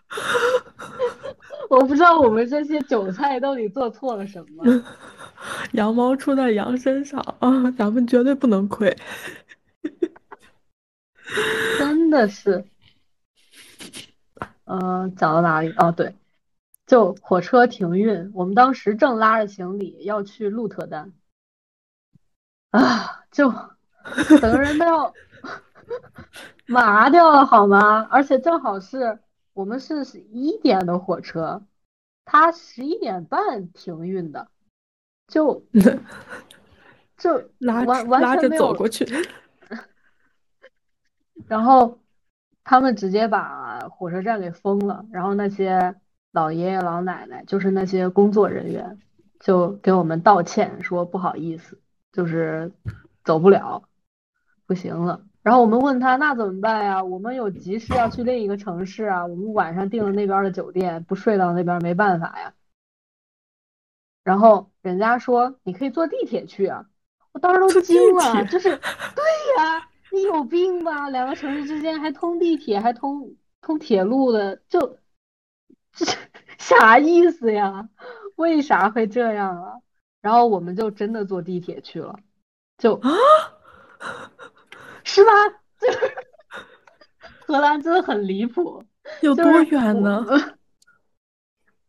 我不知道我们这些韭菜到底做错了什么。<laughs> 羊毛出在羊身上啊，咱们绝对不能亏。<laughs> 真的是，嗯、讲到哪里？哦，对，就火车停运，我们当时正拉着行李要去鹿特丹，啊，就整个人都要 <laughs> 麻掉了，好吗？而且正好是我们是十一点的火车，它十一点半停运的，就就拉完完拉着全没有。走过去。然后他们直接把火车站给封了，然后那些老爷爷老奶奶，就是那些工作人员，就给我们道歉，说不好意思，就是走不了，不行了。然后我们问他那怎么办呀？我们有急事要去另一个城市啊，我们晚上订了那边的酒店，不睡到那边没办法呀。然后人家说你可以坐地铁去啊，我当时都惊了，就是 <laughs> 对呀，你有病吧？两个城市之间还通地铁，还通通铁路的，就这 <laughs> 啥意思呀？为啥会这样啊？然后我们就真的坐地铁去了，就啊，<laughs> 是吧？<laughs> 就是荷兰真的很离谱，有多远呢？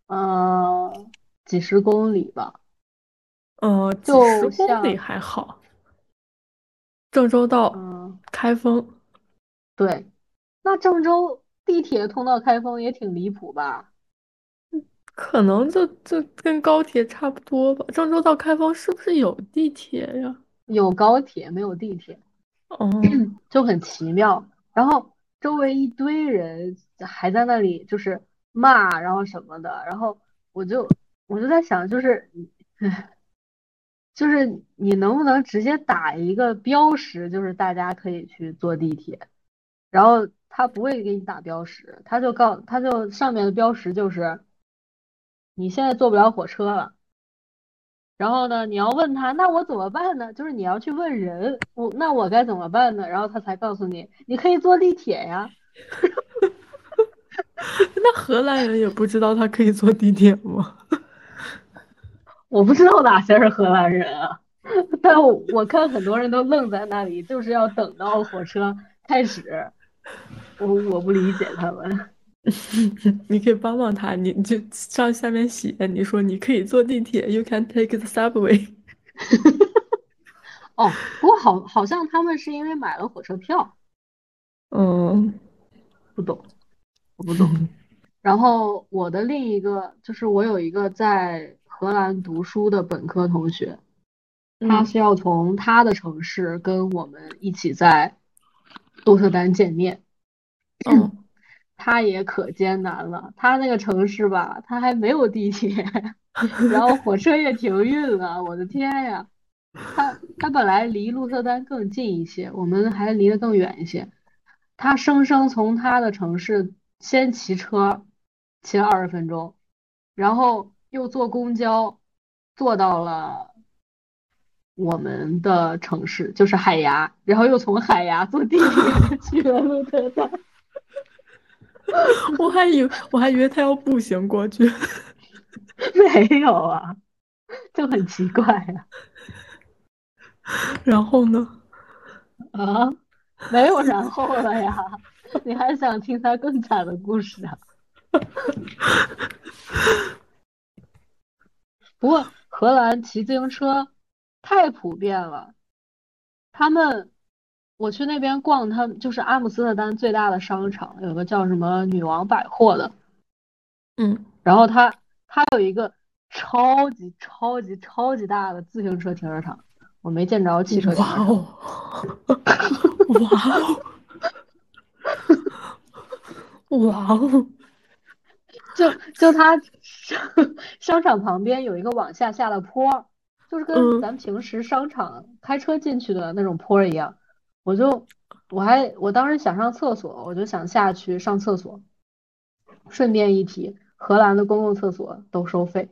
嗯，几十公里吧。嗯，几十公里还好。郑州到开封，对，那郑州地铁通到开封也挺离谱吧？可能就就跟高铁差不多吧。郑州到开封是不是有地铁呀？有高铁，没有地铁。哦，<clears throat> 就很奇妙。然后周围一堆人还在那里就是骂，然后什么的。然后我就我就在想，就是，就是你能不能直接打一个标识，就是大家可以去坐地铁。然后他不会给你打标识，他就告他就上面的标识就是。你现在坐不了火车了，然后呢，你要问他，那我怎么办呢？就是你要去问人，我那我该怎么办呢？然后他才告诉你，你可以坐地铁呀。<laughs> 那荷兰人也不知道他可以坐地铁吗？我不知道哪些是荷兰人啊，但我我看很多人都愣在那里，就是要等到火车开始。我我不理解他们。<laughs> 你可以帮帮他，你就上下面写，你说你可以坐地铁，You can take the subway。<laughs> 哦，不过好，好像他们是因为买了火车票。<laughs> 嗯，不懂，我不懂。然后我的另一个就是我有一个在荷兰读书的本科同学，他是要从他的城市跟我们一起在鹿特丹见面。嗯。<clears throat> 他也可艰难了，他那个城市吧，他还没有地铁，<laughs> 然后火车也停运了，我的天呀！他他本来离鹿特丹更近一些，我们还离得更远一些。他生生从他的城市先骑车骑了二十分钟，然后又坐公交坐到了我们的城市，就是海牙，然后又从海牙坐地铁去了鹿特丹。<laughs> 我还以为我还以为他要步行过去，<laughs> 没有啊，就很奇怪呀。然后呢？啊，没有然后了呀？你还想听他更惨的故事啊？<laughs> 不过荷兰骑自行车太普遍了，他们。我去那边逛，他就是阿姆斯特丹最大的商场，有个叫什么女王百货的，嗯，然后他他有一个超级超级超级大的自行车停车场，我没见着汽车停车场。哇哦！哇哦！<laughs> 就就它商 <laughs> 商场旁边有一个往下下的坡，就是跟咱平时商场开车进去的那种坡一样。我就我还我当时想上厕所，我就想下去上厕所。顺便一提，荷兰的公共厕所都收费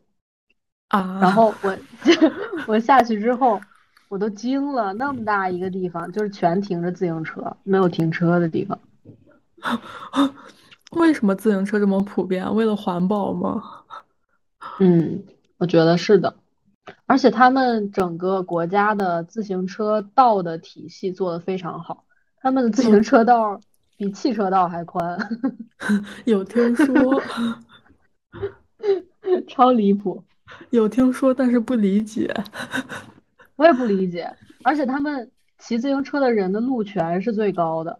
啊。然后我 <laughs> 我下去之后，我都惊了，那么大一个地方，就是全停着自行车，没有停车的地方。<laughs> 为什么自行车这么普遍？为了环保吗？嗯，我觉得是的。而且他们整个国家的自行车道的体系做得非常好，他们的自行车道比汽车道还宽。<laughs> 有听说，超离谱。有听说，但是不理解。我也不理解。而且他们骑自行车的人的路权是最高的，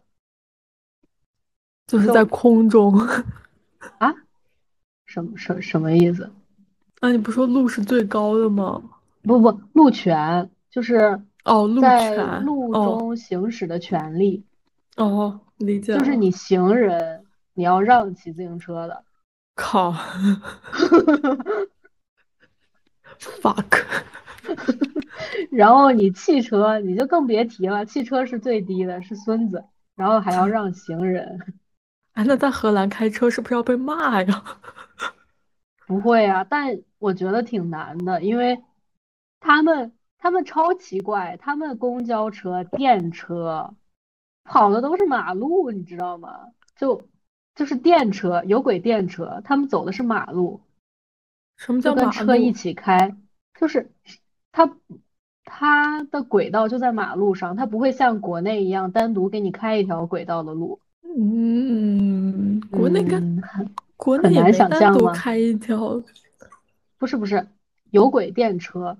就是在空中。啊？什么什什么意思？那你不说路是最高的吗？不不，路权就是哦，路在路中行驶的权利。哦，理解。就是你行人，你要让骑自行车的。靠！fuck。<laughs> 然后你汽车，你就更别提了，汽车是最低的，是孙子，然后还要让行人。哎，那在荷兰开车是不是要被骂呀？不会啊，但我觉得挺难的，因为他们他们超奇怪，他们公交车、电车跑的都是马路，你知道吗？就就是电车，有轨电车，他们走的是马路，什么叫马跟车一？起开，就是它它的轨道就在马路上，它不会像国内一样单独给你开一条轨道的路。嗯，国内跟，嗯，很国内很难想象吗？开一条，不是不是，有轨电车，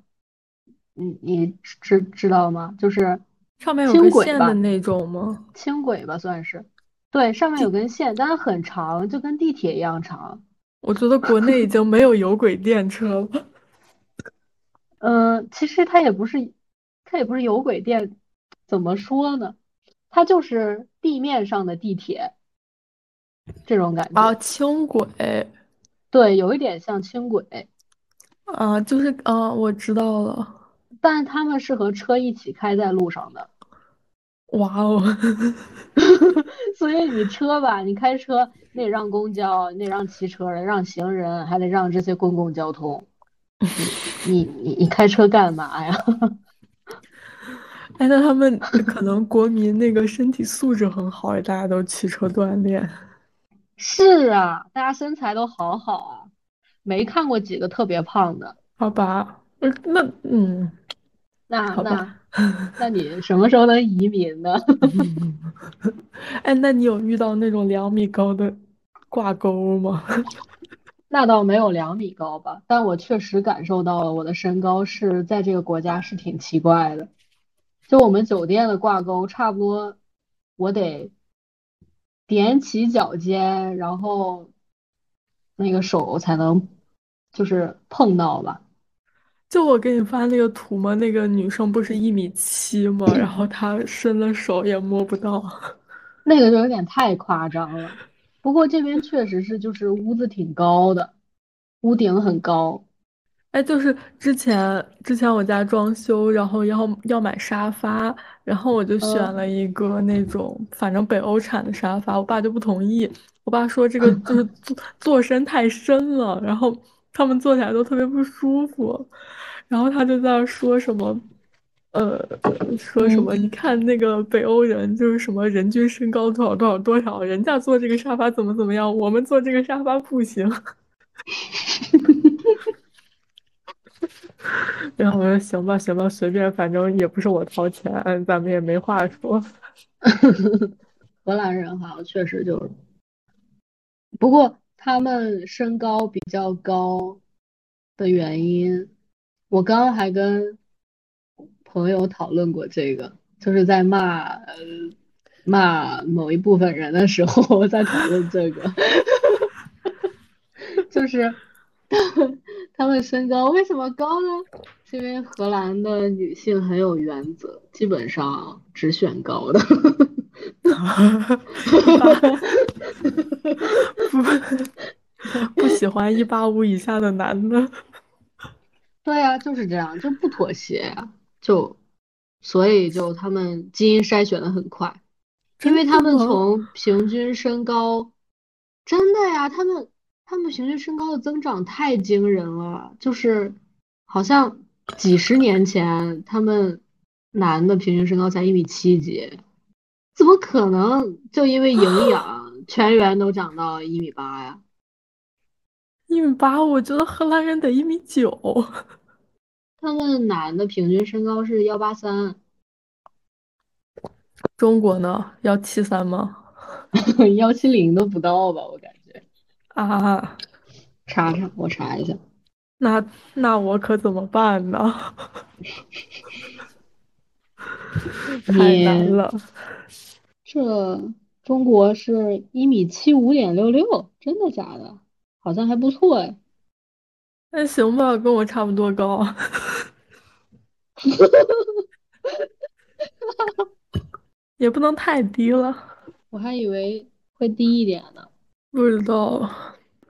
你你知知道吗？就是上面有轻个线的那种吗？轻轨吧算是。对，上面有根线，但是很长，就跟地铁一样长。<laughs> 我觉得国内已经没有有轨电车了。嗯，<laughs> 其实它也不是，它也不是有轨电，怎么说呢？它就是地面上的地铁这种感觉啊，轻轨对，有一点像轻轨，啊，就是啊，我知道了。但是它们是和车一起开在路上的。哇哦，<laughs> 所以你车吧，你开车，你得让公交，你得让骑车的，让行人，还得让这些公共交通。你 <laughs> 你你你开车干嘛呀？<laughs> 哎，那他们可能国民那个身体素质很好，大家都骑车锻炼。是啊，大家身材都好好啊，没看过几个特别胖的。好吧，呃那嗯，那。那 <laughs> 那你什么时候能移民呢？<laughs> 哎，那你有遇到那种两米高的挂钩吗？<laughs> 那倒没有两米高吧，但我确实感受到了我的身高是在这个国家是挺奇怪的。就我们酒店的挂钩，差不多我得踮起脚尖，然后那个手才能就是碰到吧。就我给你发那个图嘛，那个女生不是一米七吗？然后她伸了手也摸不到。那个就有点太夸张了。不过这边确实是就是屋子挺高的，屋顶很高。哎，就是之前之前我家装修，然后要要买沙发，然后我就选嗯，了一个那种反正北欧产的沙发，我爸就不同意，我爸说这个就是。坐坐深太深了，然后他们坐起来都特别不舒服，然后他就在那儿说什么，呃，说什嗯，么你看那个北欧人就是什么人均身高多少多少多少，人家坐这个沙发怎么怎么样，我们坐这个沙发不行。<laughs> <laughs> 然后我说行吧，行吧，随便，反正也不是我掏钱，咱们也没话说。<laughs> 荷兰人好像确实就是，不过他们身高比较高的原因，我刚刚还跟朋友讨论过这个，就是在骂骂某一部分人的时候我在讨论这个，<laughs> 就是 <laughs> 他们身高为什么高呢？是因为荷兰的女性很有原则，基本上只选高的。<laughs> 不不喜欢一八五以下的男的，<laughs> 对呀，就是这样，就不妥协呀，就所以就他们基因筛选的很快，因为他们？从平均身高，真的呀，他们他们平均身高的增长太惊人了，就是好像几十年前他们男的平均身高才一米七几，怎么可能就因为营 <laughs> 养全员都长到一米八呀？<laughs> 一米八，我觉得荷兰人得一米九。<laughs> 他们男的平均身高是幺八三。中国呢，幺七三吗？幺七零都不到吧，我感觉。啊，查查，我查一下。那那我可怎么办呢？<laughs> 太难了。这中国是一米七五点六六，真的假的？好像还不错哎。那行吧，跟我差不多高。<laughs> 也不能太低了。我还以为会低一点呢。不知道，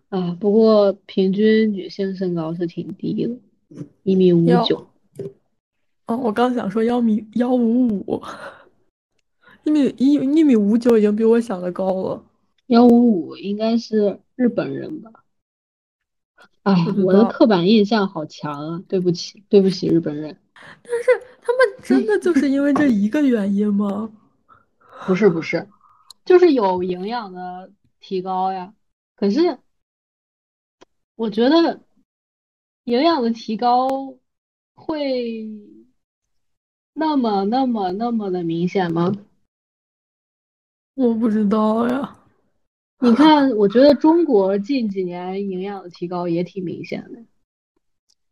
啊，不过平均女性身高是挺低的，一米五，九。哦，我刚想说幺米幺五五，一米一一米五九已经比我想的高了。幺五五应该是日本人吧？哎，我的，刻板印象好强啊！对不起，对不起，日本人。但是他们真的就是因为这一个原因吗？<laughs> 不是不是，就是有营养的提高呀。可是我觉得营养的提高会那么那么那么的明显吗？我不知道呀。你看，我觉得中国近几年营养的提高也挺明显的。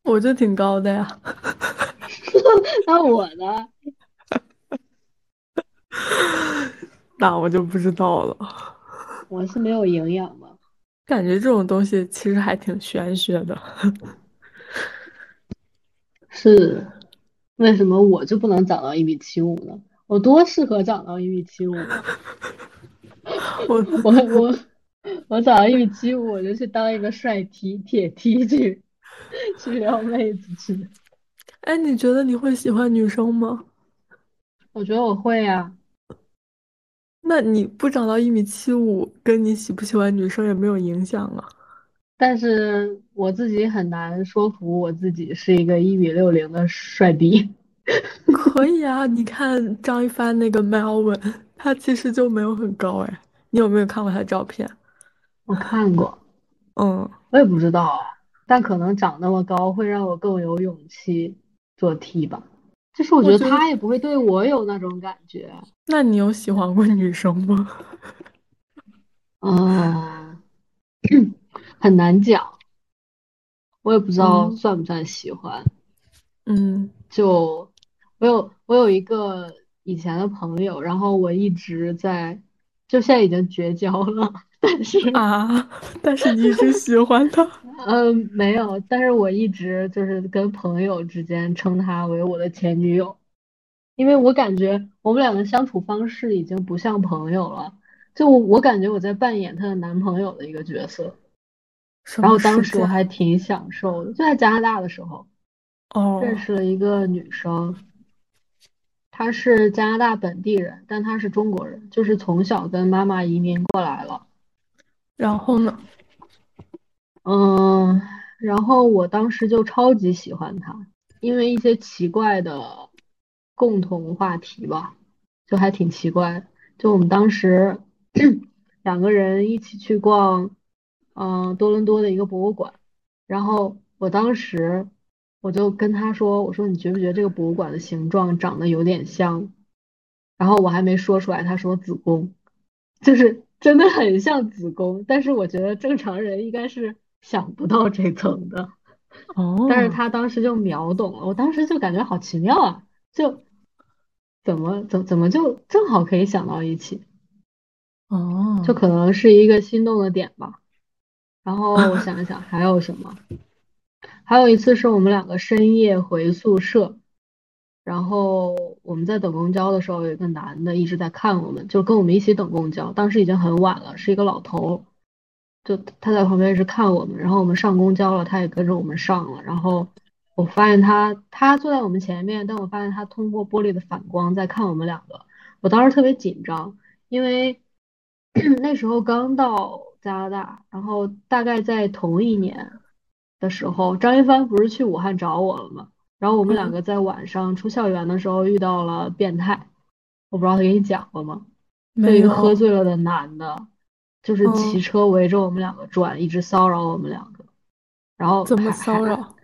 我这挺高的呀。<laughs> 那我呢？那我就不知道了。我是没有营养吗？感觉这种东西其实还挺玄学的。<laughs> 是，为什么我就不能长到一米七五呢？我多适合长到一米七五啊！<laughs> 我我我我长到一米七五，我就去当一个帅 T 铁 T 去去撩妹子去。哎，你觉得你会喜欢女生吗？我觉得我会呀。那你不长到一米七五，跟你喜不喜欢女生也没有影响啊。但是我自己很难说服我自己是一个一米六零的帅逼。<laughs> 可以啊，你看张一帆那个 Melvin，他其实就没有很高哎。你有没有看过他的照片？我看过。嗯，我也不知道啊，但可能长那么高会让我更有勇气做 T 吧。就是我觉得他也不会对我有那种感觉。那你有喜欢过女生吗？<laughs> 嗯，很难讲，我也不知道算不算喜欢。嗯，就我有我有一个以前的朋友，然后我一直在，就现在已经绝交了，但是啊，但是你一直喜欢他？嗯，<laughs> 没有，但是我一直就是跟朋友之间称她为我的前女友。因为我感觉我们两个相处方式已经不像朋友了，就我感觉我在扮演她的男朋友的一个角色，然后当时我还挺享受的，就在加拿大的时候，哦，认识了一个女生，她是加拿大本地人，但他是中国人，就是从小跟妈妈移民过来了。然后呢？嗯，然后我当时就超级喜欢他，因为一些奇怪的。共同话题吧，就还挺奇怪。就我们当时 <clears throat> 两个人一起去逛，嗯，多伦多的一个博物馆。然后我当时我就跟他说：“我说你觉不觉得这个博物馆的形状长得有点像？”然后我还没说出来，他说子宫，就是真的很像子宫。但是我觉得正常人应该是想不到这层的。哦。但是他当时就秒懂了，我当时就感觉好奇妙啊。就怎么怎怎么就正好可以想到一起，哦，就可能是一个心动的点吧。然后我想一想还有什么，还有一次是我们两个深夜回宿舍，然后我们在等公交的时候，有一个男的一直在看我们，就跟我们一起等公交。当时已经很晚了，是一个老头，就他在旁边一直看我们。然后我们上公交了，他也跟着我们上了，然后。我发现他，他坐在我们前面，但我发现他通过玻璃的反光在看我们两个。我当时特别紧张，因为 <clears throat> 那时候刚到加拿大，然后大概在同一年的时候，张一帆不是去武汉找我了吗？然后我们两个在晚上出校园的时候遇到了变态，我不知道他给你讲过吗？被一个喝醉了的男的，就是骑车围着我们两个转，一直骚扰我们两个。然后怎么骚扰？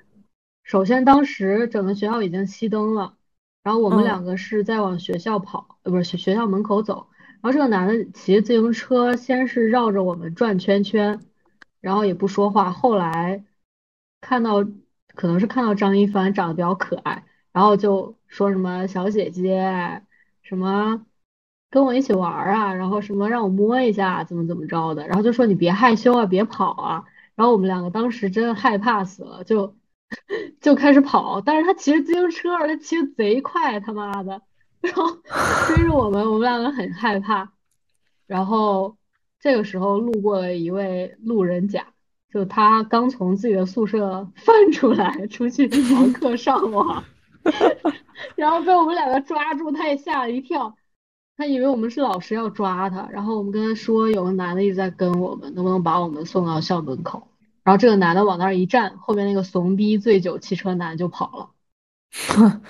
首先，当时整个学校已经熄灯了，然后我们两个是在往学校跑，呃，不是学学校门口走。然后这个男的骑自行车，先是绕着我们转圈圈，然后也不说话。后来看到，可能是看到张一帆长得比较可爱，然后就说什么小姐姐，什么跟我一起玩啊，然后什么让我摸一下，怎么怎么着的，然后就说你别害羞啊，别跑啊。然后我们两个当时真的害怕死了，就。<laughs> 就开始跑，但是他骑着自行车，他骑的贼快，他妈的，然后 <laughs> 追着我们，我们两个很害怕。然后这个时候路过了一位路人甲，就他刚从自己的宿舍 <laughs> 翻出来，出去逃课上网，<laughs> 然后被我们两个抓住，他也吓了一跳，他以为我们是老师要抓他，然后我们跟他说有个男的一直在跟我们，能不能把我们送到校门口？然后这个男的往那儿一站，后面那个怂逼醉酒骑车男就跑了。<laughs>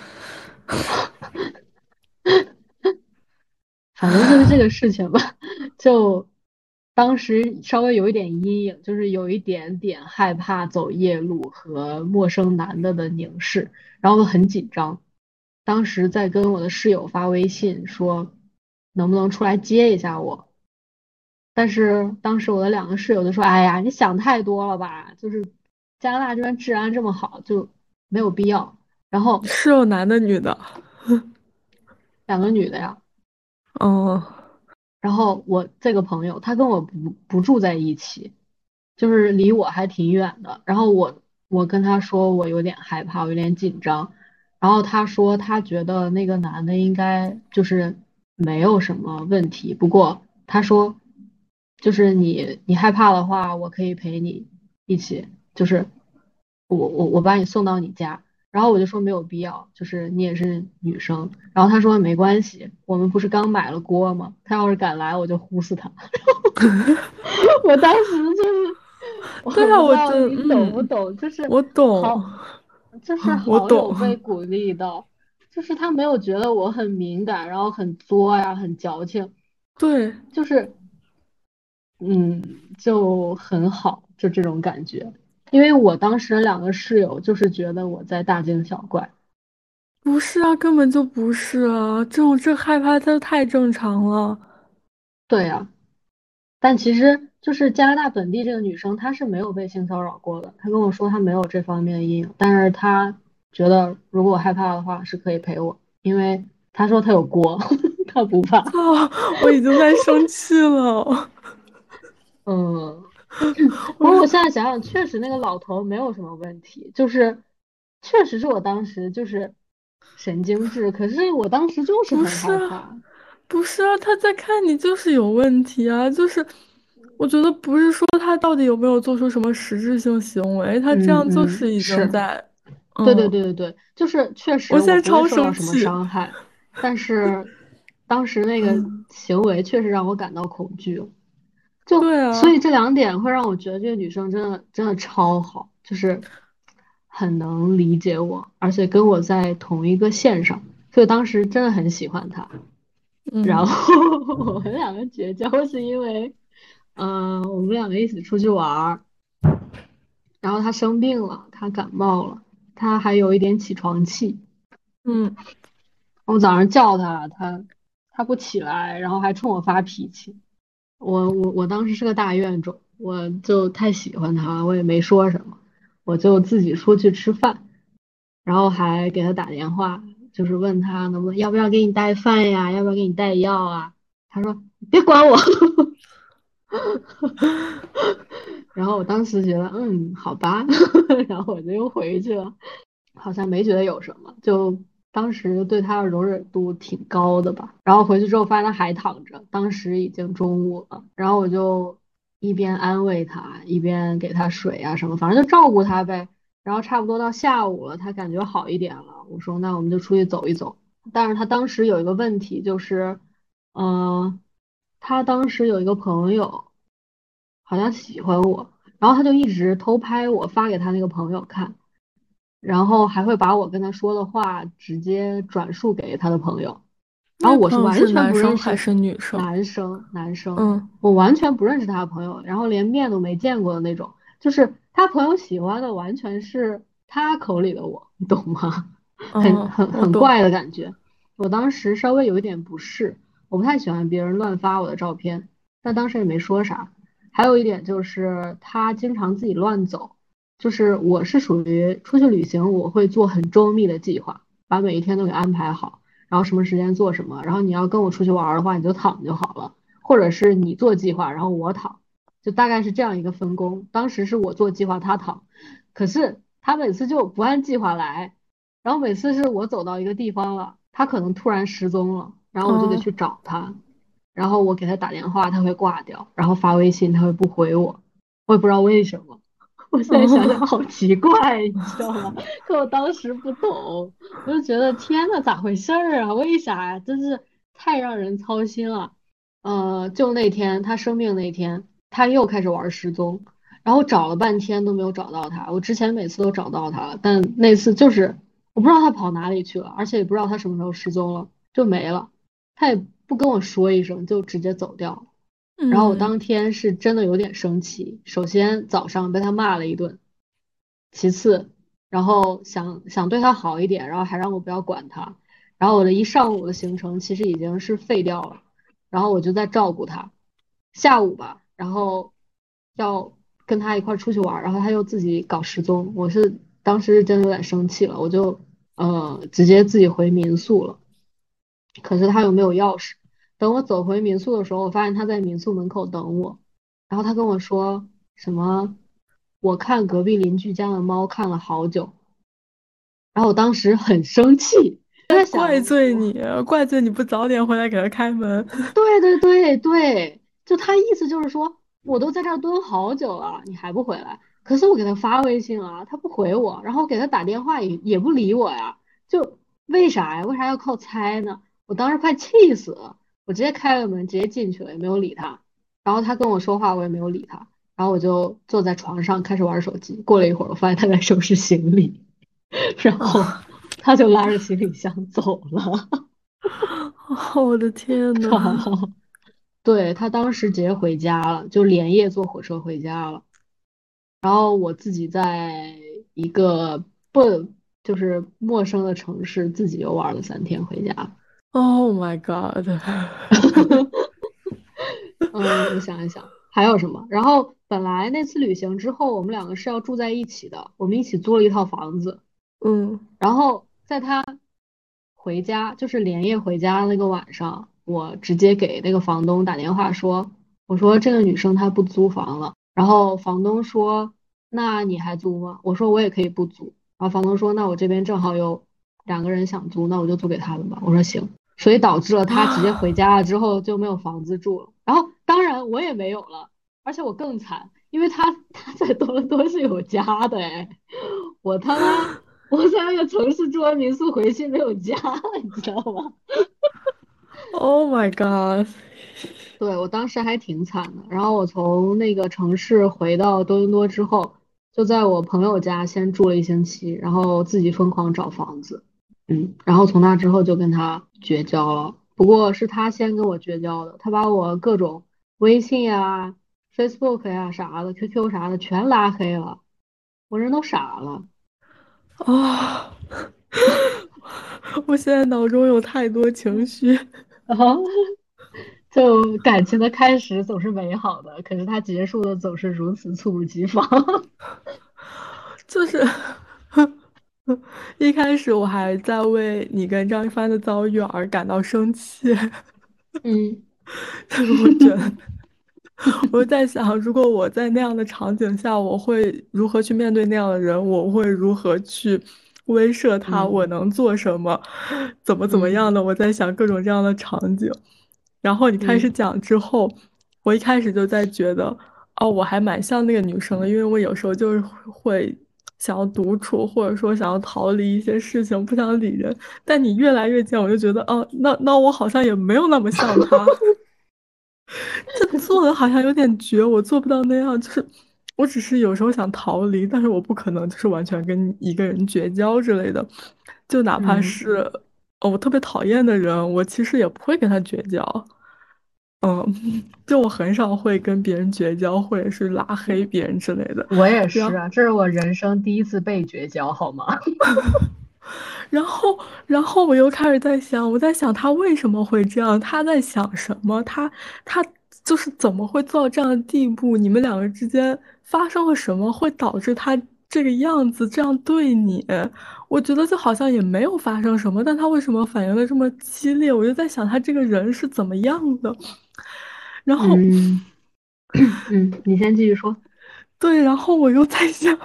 反正就是这个事情吧，就当时稍微有一点阴影，就是有一点点害怕走夜路和陌生男的的凝视，然后很紧张。当时在跟我的室友发微信说，能不能出来接一下我？但是当时我的两个室友就说：“哎呀，你想太多了吧，就是加拿大这边治安这么好，就没有必要。”然后室友男的女的？<laughs> 两个女的呀。哦。然后我这个朋友，他跟我不不住在一起，就是离我还挺远的。然后我我跟他说我有点害怕，我有点紧张。然后他说他觉得那个男的应该就是没有什么问题。不过他说，就是你你害怕的话，我可以陪你一起，就是我我我把你送到你家。然后我就说没有必要，就是你也是女生。然后他说没关系，我们不是刚买了锅吗？他要是敢来，我就呼死他。<laughs> <laughs> 我当时就是，对啊，我你懂不懂？就是我懂，就是好有被鼓励到，就是他没有觉得我很敏感，然后很作呀，很矫情。对，就是，嗯，就很好，就这种感觉。因为我当时两个室友就是觉得我在大惊小怪，不是啊，根本就不是啊，这种这害怕这太正常了。对呀，但其实就是加拿大本地这个女生，她是没有被性骚扰过的。她跟我说她没有这方面的阴影，但是她觉得如果我害怕的话是可以陪我，因为她说她有锅，她不怕。啊，我已经在生气了。嗯。<laughs> 不过我现在想想，确实那个老头没有什么问题，就是确实是我当时就是神经质，可是我当时就是很害怕。不是啊，他在看你就是有问题啊，就是我觉得不是说他到底有没有做出什么实质性行为，他这样就是已经在。对对对对对，就是确实我现在超生气。伤害，但是当时那个 <laughs> 行为确实让我感到恐惧。就对啊，所以这两点会让我觉得这个女生真的真的超好，就是很能理解我，而且跟我在同一个线上，所以当时真的很喜欢她。然后我们两个绝交是因为，嗯，我们两个一起出去玩，然后她生病了，她感冒了，她还有一点起床气。嗯，我早上叫她，她她不起来，然后还冲我发脾气。我我我当时是个大怨种，我就太喜欢他了，我也没说什么，我就自己出去吃饭，然后还给他打电话，就是问他能不能要不要给你带饭呀，要不要给你带药啊？他说别管我，<laughs> 然后我当时觉得嗯好吧，<laughs> 然后我就又回去了，好像没觉得有什么，就。当时对他的容忍度挺高的吧，然后回去之后发现他还躺着，当时已经中午了，然后我就一边安慰他，一边给他水啊什么，反正就照顾他呗。然后差不多到下午了，他感觉好一点了，我说那我们就出去走一走。但是他当时有一个问题就是，嗯，他当时有一个朋友好像喜欢我，然后他就一直偷拍我发给他那个朋友看。然后还会把我跟他说的话直接转述给他的朋友，然后我是完全不认识还是女生，男生男生，嗯，我完全不认识他的朋友，然后连面都没见过的那种，就是他朋友喜欢的完全是他口里的我，你懂吗？很很很怪的感觉。我当时稍微有一点不适，我不太喜欢别人乱发我的照片，但当时也没说啥。还有一点就是他经常自己乱走。就是我是属于出去旅行，我会做很周密的计划，把每一天都给安排好，然后什么时间做什么。然后你要跟我出去玩的话，你就躺就好了，或者是你做计划，然后我躺，就大概是这样一个分工。当时是我做计划，他躺，可是他每次就不按计划来，然后每次是我走到一个地方了，他可能突然失踪了，然后我就得去找他，然后我给他打电话，他会挂掉，然后发微信他会不回我，我也不知道为什么。<laughs> 我现在想想好奇怪，你知道吗？<laughs> 可我当时不懂，我就觉得天呐，咋回事儿啊？为啥呀？真是太让人操心了。呃，就那天他生病那天，他又开始玩失踪，然后找了半天都没有找到他。我之前每次都找到他了，但那次就是我不知道他跑哪里去了，而且也不知道他什么时候失踪了，就没了。他也不跟我说一声，就直接走掉了。然后我嗯，当天是真的有点生气，首先早上被他骂了一顿，其次，然后想想对他好一点，然后还让我不要管他，然后我的一上午的行程其实已经是废掉了，然后我就在照顾他，下午吧，然后要跟他一块出去玩，然后他又自己搞失踪，我是当时是真的有点生气了，我就呃直接自己回民宿了，可是他又没有钥匙。等我走回民宿的时候，我发现他在民宿门口等我，然后他跟我说什么，我看隔壁邻居家的猫看了好久，然后我当时很生气，在怪罪你，怪罪你不早点回来给他开门。<laughs> 对对对对，就他意思就是说，我都在这儿蹲好久了，你还不回来？可是我给他发微信了，他不回我，然后给他打电话也也不理我呀，就为啥呀？为啥要靠猜呢？我当时快气死了，我直接开了门，直接进去了，也没有理他。然后他跟我说话，我也没有理他，然后我就坐在床上开始玩手机。过了一会儿，我发现他在收拾行李，然后他就拉着行李箱走了。哦，我的天呐，对，他当时直接回家了，就连夜坐火车回家了。然后我自己在一个不就是陌生的城市，自己又玩了三天回家。Oh my god！<laughs> 嗯，我想一想还有什么。然后本来那次旅行之后，我们两个是要住在一起的，我们一起租了一套房子。嗯，然后在他回家，就是连夜回家那个晚上，我直接给那个房东打电话说，我说这个女生她不租房了。然后房东说，那你还租吗？我说我也可以不租。然后房东说，那我这边正好有两个人想租，那我就租给他们吧。我说行。所以导致了他直接回家了之后就没有房子住了。然后当然我也没有了，而且我更惨，因为他他在多伦多是有家的哎，我他妈。<laughs> 我在那个城市住完民宿回去没有家了，你知道吗？Oh my god！对，我当时还挺惨的。然后我从那个城市回到多伦多之后，就在我朋友家先住了一星期，然后自己疯狂找房子，嗯，然后从那之后就跟他绝交了。不过是他先跟我绝交的，他把我各种微信呀、Facebook 呀啥的、QQ 啥的全拉黑了，我人都傻了。啊、<laughs> 我现在脑中有太多情绪。啊就感情的开始总是美好的，可是它结束的总是如此猝不及防。<laughs> 就是 <laughs> 一开始我还在为你跟张一帆的遭遇而感到生气，嗯，<laughs> 就是我觉得，我就在想，如果我在那样的场景下，我会如何去面对那样的人？我会如何去威慑他？我嗯能做什么？怎么怎么样嗯的？我在想各种这样的场景。然后你开始嗯讲之后，我一开始就在觉得，哦，我还蛮像那个女生的，因为我有时候就是会想要独处，或者说想要逃离一些事情，不想理人。但你越来越近，我就觉得，哦，那那我好像也没有那么像他。这做的好像有点绝，我做不到那样。就是我只是有时候想逃离，但是我不可能就是完全跟一个人绝交之类的。就哪怕嗯是哦我特别讨厌的人，我其实也不会跟他绝交。嗯，就我很少会跟别人绝交，或者是拉黑别人之类的。我也是啊，这是我人生第一次被绝交，好吗？<laughs> 然后，然后我又开始在想，我在想他为什么会这样，他在想什么，他他就是怎么会做到这样的地步？你们两个之间发生了什么，会导致他这个样子这样对你？我觉得就好像也没有发生什么，但他为什么反应的这么激烈？我就在想他这个人是怎么样的。然后，嗯嗯，你先继续说。<laughs> 对，然后我又在想。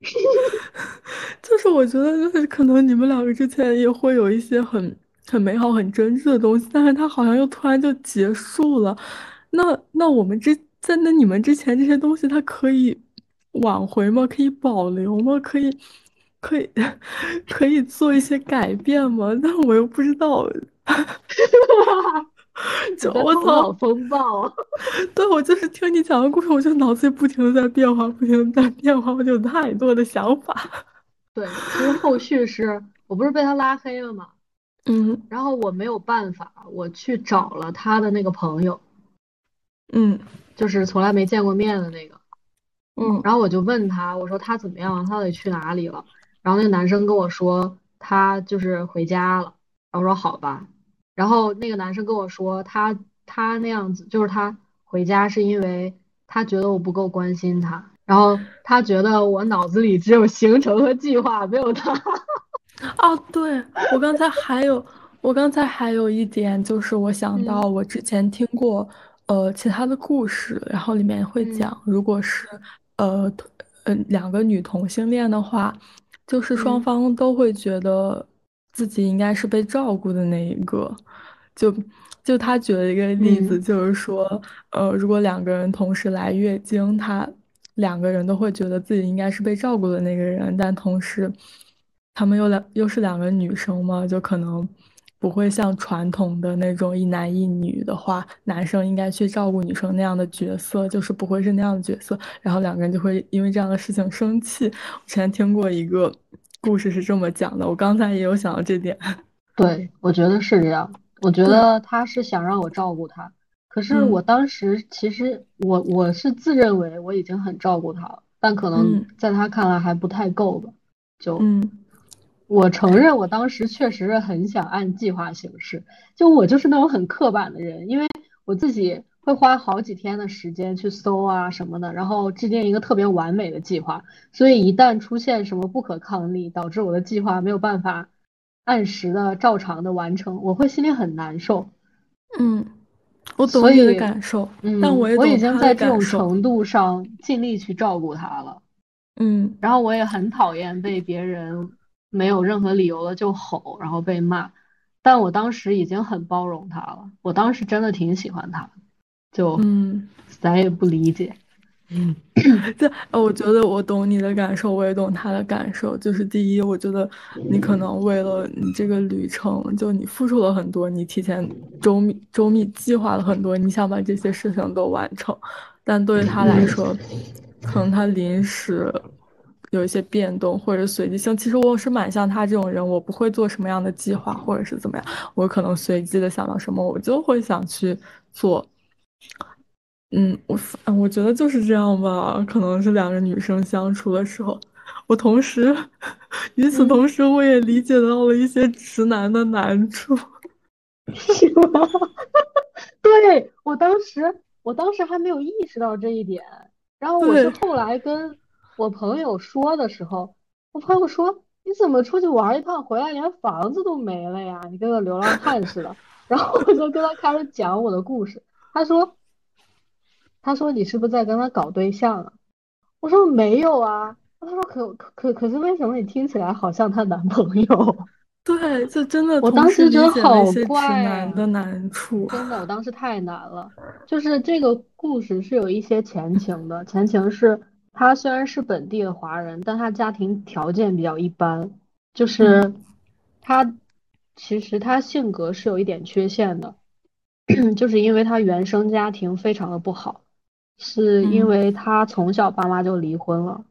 <laughs> 就是我觉得，就是可能你们两个之前也会有一些很很美好、很真挚的东西，但是它好像又突然就结束了。那那我们之在那你们之前这些东西，它可以挽回吗？可以保留吗？可以可以 <laughs> 可以做一些改变吗？但我又不知道。<laughs> 我操！风暴啊！<laughs> 对，我就是听你讲的故事，我就脑子里不停的在变化，不停的在变化，我就有太多的想法。<laughs> 对，其实后续是我不是被他拉黑了吗？嗯然后我没有办法，我去找了他的那个朋友，嗯就是从来没见过面的那个。嗯然后我就问他，我说他怎么样？他到底去哪里了？然后那个男生跟我说他就是回家了。然后我说好吧。然后那个男生跟我说他他那样子，就是他回家是因为他觉得我不够关心他，然后他觉得我脑子里只有行程和计划，没有他。<laughs> 哦，对，我刚才还有，我刚才还有一点就是，我想到嗯我之前听过呃其他的故事，然后里面会嗯讲，如果是呃同呃两个女同性恋的话，就是双嗯方都会觉得自己应该是被照顾的那一个。就就他举了一个例子，嗯就是说，呃，如果两个人同时来月经，他两个人都会觉得自己应该是被照顾的那个人，但同时，他们又两又是两个女生嘛，就可能不会像传统的那种一男一女的话，男生应该去照顾女生那样的角色，就是不会是那样的角色，然后两个人就会因为这样的事情生气。我之前听过一个故事是这么讲的，我刚才也有想到这点。<laughs> 对，我觉得是这样。我觉，得他是想让我照顾他，可是我嗯当时其实我我是自认为我已经很照顾他了，但可能嗯在他看来还不太够吧。就嗯我承认，我当时确实是很想按计划行事，就我就是那种很刻板的人，因为我自己会花好几天的时间去搜啊什么的，然后制定一个特别完美的计划，所以一旦出现什么不可抗力，导致我的计划没有办法按时的照常的完成，我会心里很难受。嗯，我所懂你的，感受，但嗯，我也我已经在这种。程度上尽力去照顾他了。嗯然后我也很讨厌被别人没有任何理由的就吼，然后被骂。但我当时已经很包容他了，我当时真的挺喜欢他的，就嗯。咱也不理解。嗯 <coughs> 这，呃我觉得我懂你的感受，我也懂他的感受。就是第一，我觉得你可能为了你这个旅程，就你付出了很多，你提前周密周密计划了很多，你想把这些事情都完成，但对于他来嗯说，可能他临时有一些变动或者随机性。其实我是蛮像他这种人，我不会做什么样的计划或者是怎么样，我可能随机的想到什么，我就会想去做。嗯，我反我觉得就是这样吧，可能是两个女生相处的时候，我同时，与此嗯，同时，我也理解到了一些直男的难处。是吗？对，我当时，我当时还没有意识到这一点，然后我是对，后来跟我朋友说的时候，我朋友说：“你怎么出去玩一趟回来连房子都没了呀？你跟个流浪汉似的。<laughs> ”然后我就跟他开始讲我的故事，他说：“他说你是不是在跟他搞对象啊？”我说：“没有啊。”他说：“可可可可是为什么你听起来好像她男朋友？<laughs> ”对，这真的我当时觉得好怪男的啊。难处。真的，我当时太难了。就是这个故事是有一些前情的，前情是他虽然是本地的华人，但他家庭条件比较一般，就嗯是他其实他性格是有一点缺陷的，<clears throat> 就是因为他原生家庭非常的不好，是因嗯。为他从小爸妈就离婚了，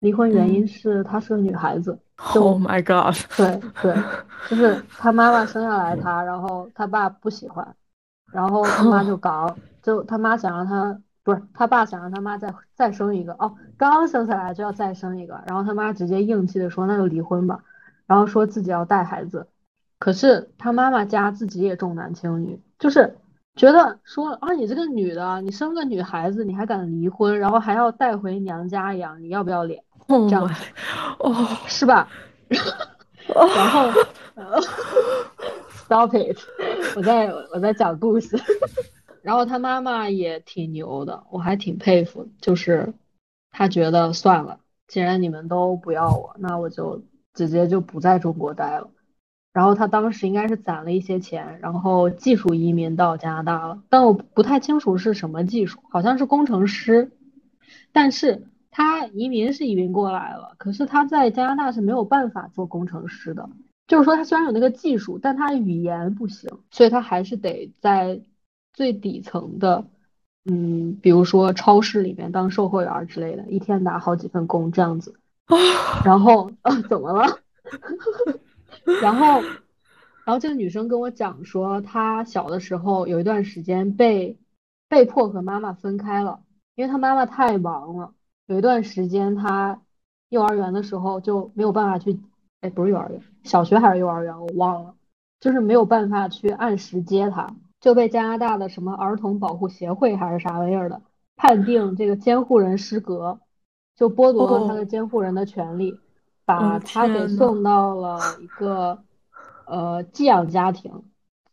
离婚原因嗯。是她是个女孩子，，Oh my god！对对，就是他妈妈生下来他，然后他爸不喜欢，然后他妈就搞，就他妈想让他不是他爸想让他妈再再生一个，哦，刚生下来就要再生一个，然后他妈直接硬气的说那就离婚吧，然后说自己要带孩子，可是他妈妈家自己也重男轻女，就是觉得说啊你这个女的，你生个女孩子你还敢离婚，然后还要带回娘家养，你要不要脸？Oh 这样哦是吧？然后呃，<laughs> stop it，<laughs> 我在我在讲故事。然后他妈妈也挺牛的，我还挺佩服，就是他觉得算了，既然你们都不要我，那我就直接就不在中国待了。然后他当时应该是攒了一些钱，然后技术移民到加拿大了，但我不太清楚是什么技术，好像是工程师。但是他移民是移民过来了，可是他在加拿大是没有办法做工程师的。就是说，他虽然有那个技术，但他语言不行，所以他还是得在最底层的，嗯，比如说超市里面当售货员儿之类的，一天打好几份工这样子。然后啊，怎么了？<laughs> 然后，然后这个女生跟我讲说，她小的时候有一段时间被被迫和妈妈分开了，因为她妈妈太忙了。有一段时间，她幼儿园的时候就没有办法去，哎，不是幼儿园，小学还是幼儿园，我忘了，就是没有办法去按时接她，就被加拿大的什么儿童保护协会还是啥玩意儿的判定这个监护人失格，就剥夺了她的哦，监护人的权利，把他给，送到了一个呃寄养家庭，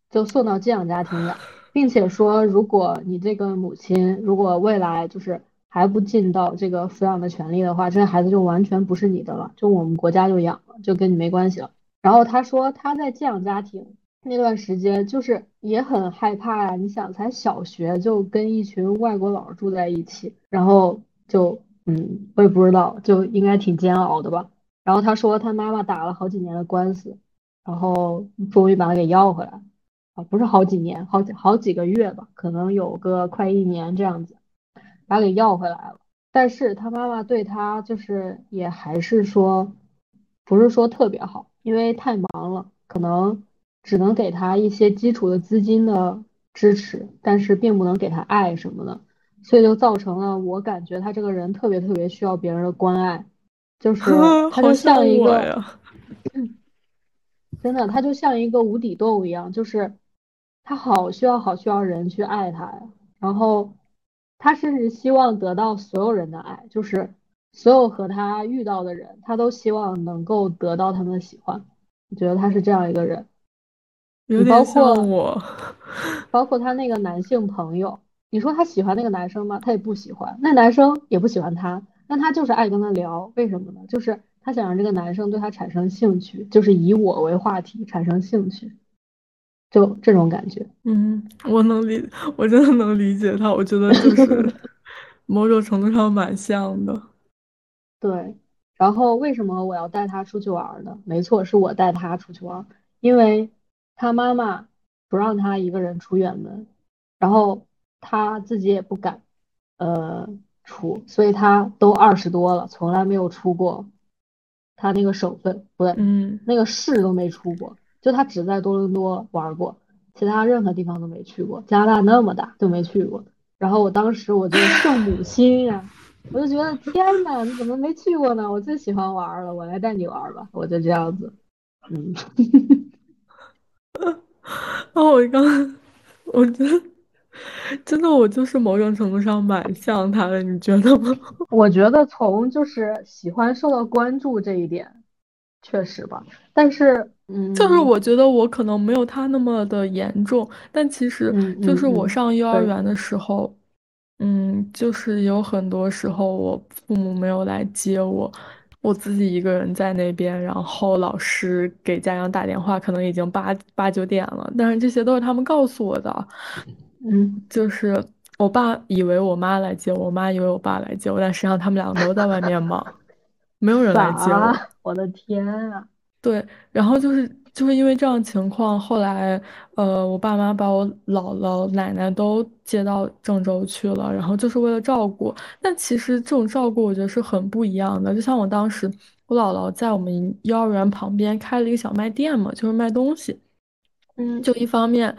就送到寄养家庭养。并且说，如果你这个母亲如果未来就是还不尽到这个抚养的权利的话，这孩子就完全不是你的了，就我们国家就养了，就跟你没关系了。然后他说他在寄养家庭那段时间就是也很害怕呀，你想才小学就跟一群外国佬住在一起，然后就嗯，我也不知道，就应该挺煎熬的吧。然后他说他妈妈打了好几年的官司，然后终于把他给要回来。啊，不是好几年，好几好几个月吧，可能有个快一年这样子，把他给要回来了。但是他妈妈对他就是也还是说，不是说特别好，因为太忙了，可能只能给他一些基础的资金的支持，但是并不能给他爱什么的，所以就造成了我感觉他这个人特别特别需要别人的关爱，就是 <laughs> 他就像像一个。真的，他就像一个无底洞一样，就是他好需要好需要人去爱他呀。然后他甚至希望得到所有人的爱，就是所有和他遇到的人，他都希望能够得到他们的喜欢。我觉得他是这样一个人。你包有点像括我，<laughs> 包括他那个男性朋友，你说他喜欢那个男生吗？他也不喜欢，那男生也不喜欢他，但他就是爱跟他聊，为什么呢？就是他想让这个男生对他产生兴趣，就是以我为话题产生兴趣，就这种感觉。嗯，我能理，我真的能理解他，我觉得就是 <laughs> 某种程度上蛮像的。对，然后为什么我要带他出去玩儿呢？没错，是我带他出去玩儿，因为他妈妈不让他一个人出远门，然后他自己也不敢，呃，出，所以他都二十多了，从来没有出过他那个省份，不对，嗯，那个市都没出过，就他只在多伦多玩过，其他任何地方都没去过，加拿大那么大都没去过。然后我当时我就圣母心呀、我就觉得天呐，你怎么没去过呢？我最喜欢玩了，我来带你玩吧，我就这样子，嗯，<laughs> 然后我刚，我觉得真的我就是某种程度上蛮像他的，你觉得吗？<laughs> 我觉得从就是喜欢受到关注这一点，确实吧，但是，嗯就是。嗯我觉得我可能没有他那么的严重，但其实嗯就是我上幼儿，园的时候，嗯，就是有很多时候我父母没有来接我，我自己一个人在那边，然后老师给家长打电话，可能已经八八九点了，但是这些都是他们告诉我的，嗯，就是我爸以为我妈来接我，我妈以为我爸来接我，但实际上他们两个都在外面 <laughs> 忙，没有人来接我。啥？我的天啊，对，然后就是就是因为这样的情况，后来呃，我爸妈把我姥姥奶奶都接到郑州去了，然后就是为了照顾。但其实这种照顾我觉得是很不一样的，就像我当时我姥姥在我们幼儿园旁边开了一个小卖店嘛，就是卖东西。嗯就一方面，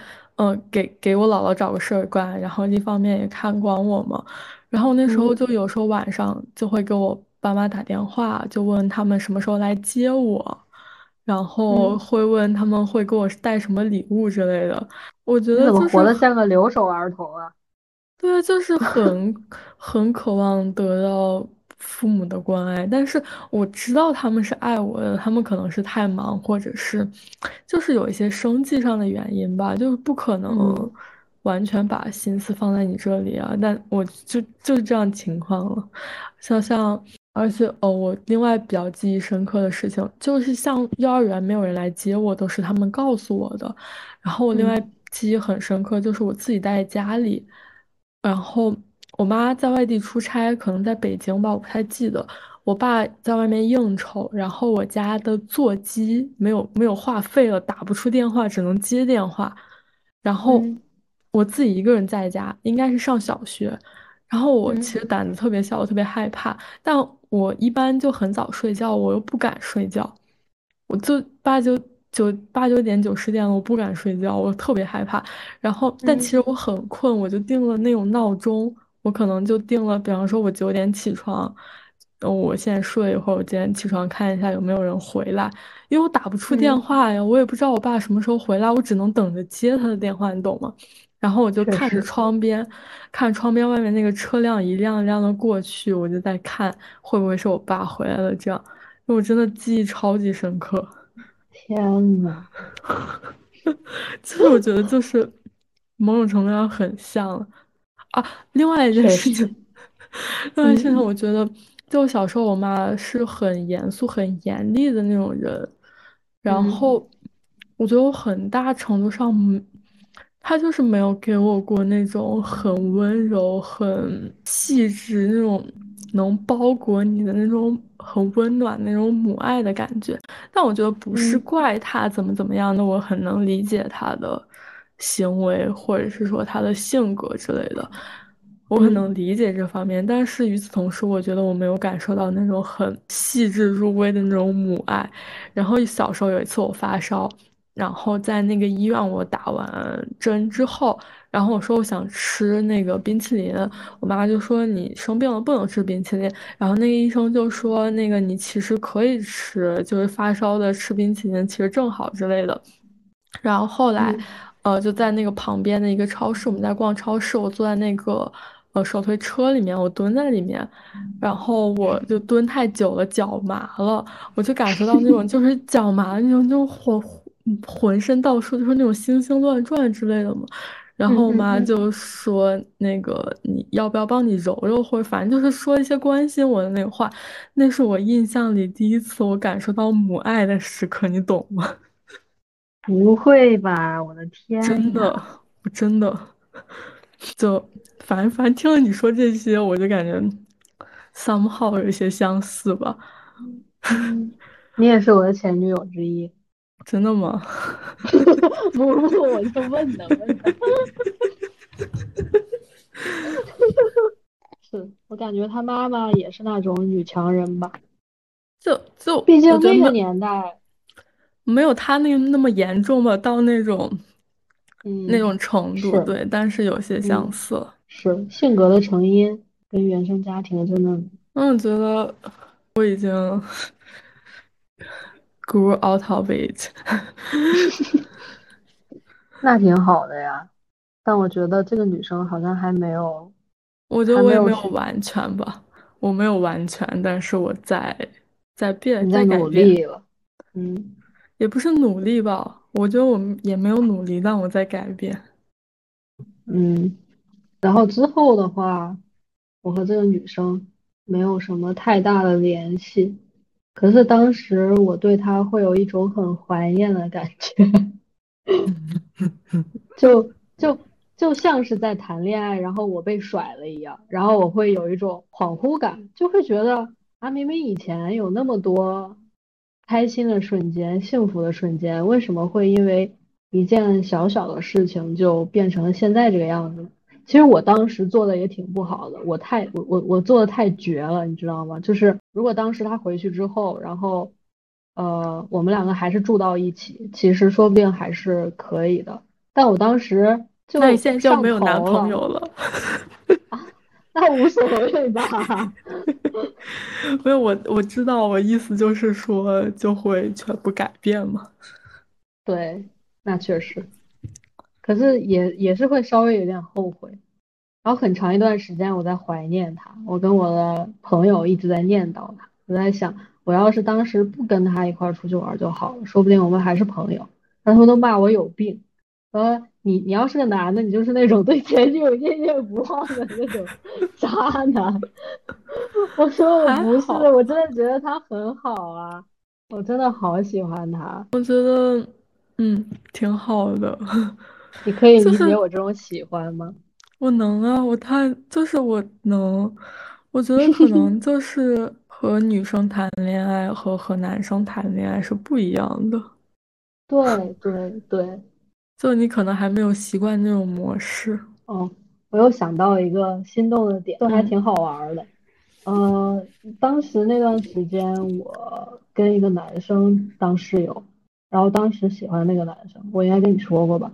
嗯、给给我姥姥找个事儿干，然后一方面也看管我嘛。然后那时候嗯就有时候晚上就会给我爸妈打电话，就问他们什么时候来接我，然后嗯，会问他们会给我带什么礼物之类的。我觉你怎么活得像个留守儿童啊？对啊，就是很 <laughs> 很渴望得到父母的关爱，但是我知道他们是爱我的，他们可能是太忙，或者是就是有一些生计上的原因吧，就是不可能嗯完全把心思放在你这里啊。但我就就是这样情况了，像像，而且哦，我另外比较记忆深刻的事情，就是像幼儿园没有人来接我，都是他们告诉我的。然后我另外嗯记忆很深刻，就是我自己待在家里。然后我妈在外地出差，可能在北京吧，我不太记得。我爸在外面应酬，然后我家的座机没有没有话费了，打不出电话，只能接电话。然后嗯我自己一个人在家，应该是上小学。然后我其嗯实胆子特别小，我特别害怕，但我一般就很早睡觉，我又不敢睡觉。我就八九九八九点九十点了，我不敢睡觉，我特别害怕。然后，但其实我很困，我就定了那种闹钟，我可能就定了，比方说我九点起床，我现在睡一会儿，我今天起床看一下有没有人回来，因为我打不出电话呀，我也不知道我爸什么时候回来，我只能等着接他的电话，你懂吗？然后我就看着窗边，看窗边外面那个车辆一辆一辆的过去，我就在看会不会是我爸回来了，这样，因为我真的记忆超级深刻。天呐，<laughs> 其实我觉得就是某种程度上很像啊。另外一件事情，<laughs> 另外一件事情，我觉得就小时候我妈是很严肃、很严厉的那种人，然后我觉得我很大程度上，她就是没有给我过那种很温柔、很细致那种。能包裹你的那种很温暖那种母爱的感觉，但我觉得不是怪她怎么怎么样的，我很能理解她的行为或者是说他的性格之类的，我很能理解这方面。但是与此同时，我觉得我没有感受到那种很细致入微的那种母爱。然后小时候有一次我发烧。然后在那个医院，我打完针之后，然后我说我想吃那个冰淇淋，我妈就说你生病了不能吃冰淇淋。然后那个医生就说那个你其实可以吃，就是发烧的吃冰淇淋其实正好之类的。然后后来，呃，就在那个旁边的一个超市，我们在逛超市，我坐在那个呃手推车里面，我蹲在里面，然后我就蹲太久了，脚麻了，我就感受到那种就是脚麻的那种那种火。浑身到处就是那种星星乱转之类的嘛，然后我妈就说那个你要不要帮你揉揉，或者反正就是说一些关心我的那个话，那是我印象里第一次我感受到母爱的时刻，你懂吗？不会吧，我的天！真的，我真的就反正反正听了你说这些，我就感觉 somehow 有一些相似吧。你也是我的前女友之一。真的吗？<laughs> 不不，我就问的问的。是我感觉他妈妈也是那种女强人吧？就就，毕竟那个年代没有他那那么严重吧，到那种嗯那种程度，对，但是有些相似。是性格的成因跟原生家庭真的。嗯，觉得我已经。Grew out of it，<laughs> <laughs> 那挺好的呀。但我觉得这个女生好像还没有，我觉得我也没有完全吧，我没有完全，但是我在在变，在努力了。嗯，也不是努力吧，我觉得我也没有努力，但我在改变。嗯，然后之后的话，我和这个女生没有什么太大的联系。可是当时我对她会有一种很怀念的感觉，<laughs> 就就就像是在谈恋爱，然后我被甩了一样，然后我会有一种恍惚感，就会觉得啊，明明以前有那么多开心的瞬间、幸福的瞬间，为什么会因为一件小小的事情就变成了现在这个样子？其实我当时做的也挺不好的，我太我我我做的太绝了，你知道吗？就是如果当时他回去之后，然后呃我们两个还是住到一起，其实说不定还是可以的。但我当时就那你现在就没有男朋友了？<laughs> 啊，<laughs> 那无所谓吧。<laughs> 没有我我知道，我意思就是说就会全部改变嘛。对，那确实。可是也也是会稍微有点后悔，然后很长一段时间我在怀念他，我跟我的朋友一直在念叨他，我在想我要是当时不跟他一块出去玩就好了，说不定我们还是朋友。他们都骂我有病，说你你要是个男的，你就是那种对前女友念念不忘的那种渣男。我说我不是，我真的觉得他很好啊，我真的好喜欢他。我觉得嗯挺好的。你可以理解我这种喜欢吗？我能啊，我太就是我能，我觉得可能 <laughs> 就是和女生谈恋爱和和男生谈恋爱是不一样的。对对对，就你可能还没有习惯那种模式。哦，我又想到一个心动的点，就还挺好玩的。嗯，当时那段时间我跟一个男生当室友。然后当时喜欢那个男生，我应该跟你说过吧？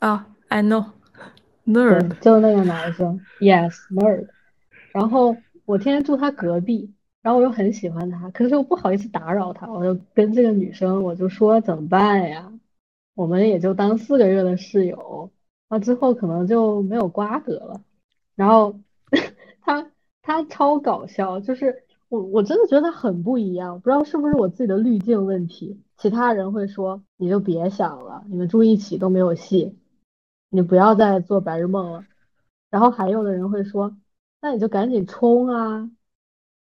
啊，I know。<laughs> 对，nerd，就那个男生，yes <laughs> nerd。然后我天天住他隔壁，然后我又很喜欢他，可是我不好意思打扰他，我就跟这个女生我就说怎么办呀？我们也就当四个月的室友，那之后可能就没有瓜葛了。然后 <laughs> 他他超搞笑，就是我我真的觉得他很不一样，不知道是不是我自己的滤镜问题。其他人会说你就别想了，你们住一起都没有戏，你不要再做白日梦了。然后还有的人会说，那你就赶紧冲啊，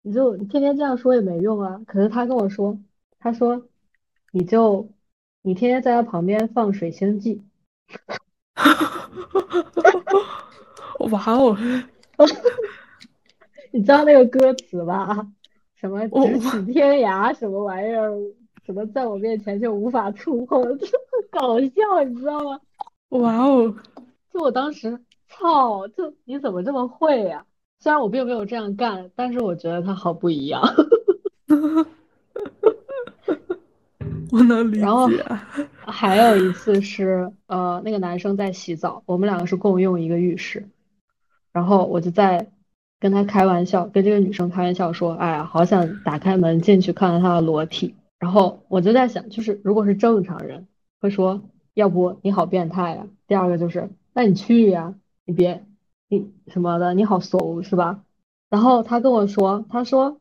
你就天天这样说也没用啊。可是他跟我说，他说你就你天天在他旁边放水星记，<laughs> 哇哦，<laughs> 你知道那个歌词吧？什么咫尺天涯什么玩意儿，什么在我面前就无法触碰，<laughs> 就很搞笑，你知道吗？哇哦，就我当时，操，就你怎么这么会呀、虽然我并没有这样干，但是我觉得他好不一样。我能理然后解。还有一次是，呃，那个男生在洗澡，我们两个是共用一个浴室，然后我就在跟他开玩笑，跟这个女生开玩笑说，哎呀，好想打开门进去看看她的裸体。然后我就在想，就是如果是正常人会说，要不你好变态呀。第二个就是，那你去呀，你别你什么的，你好怂是吧？然后他跟我说，他说，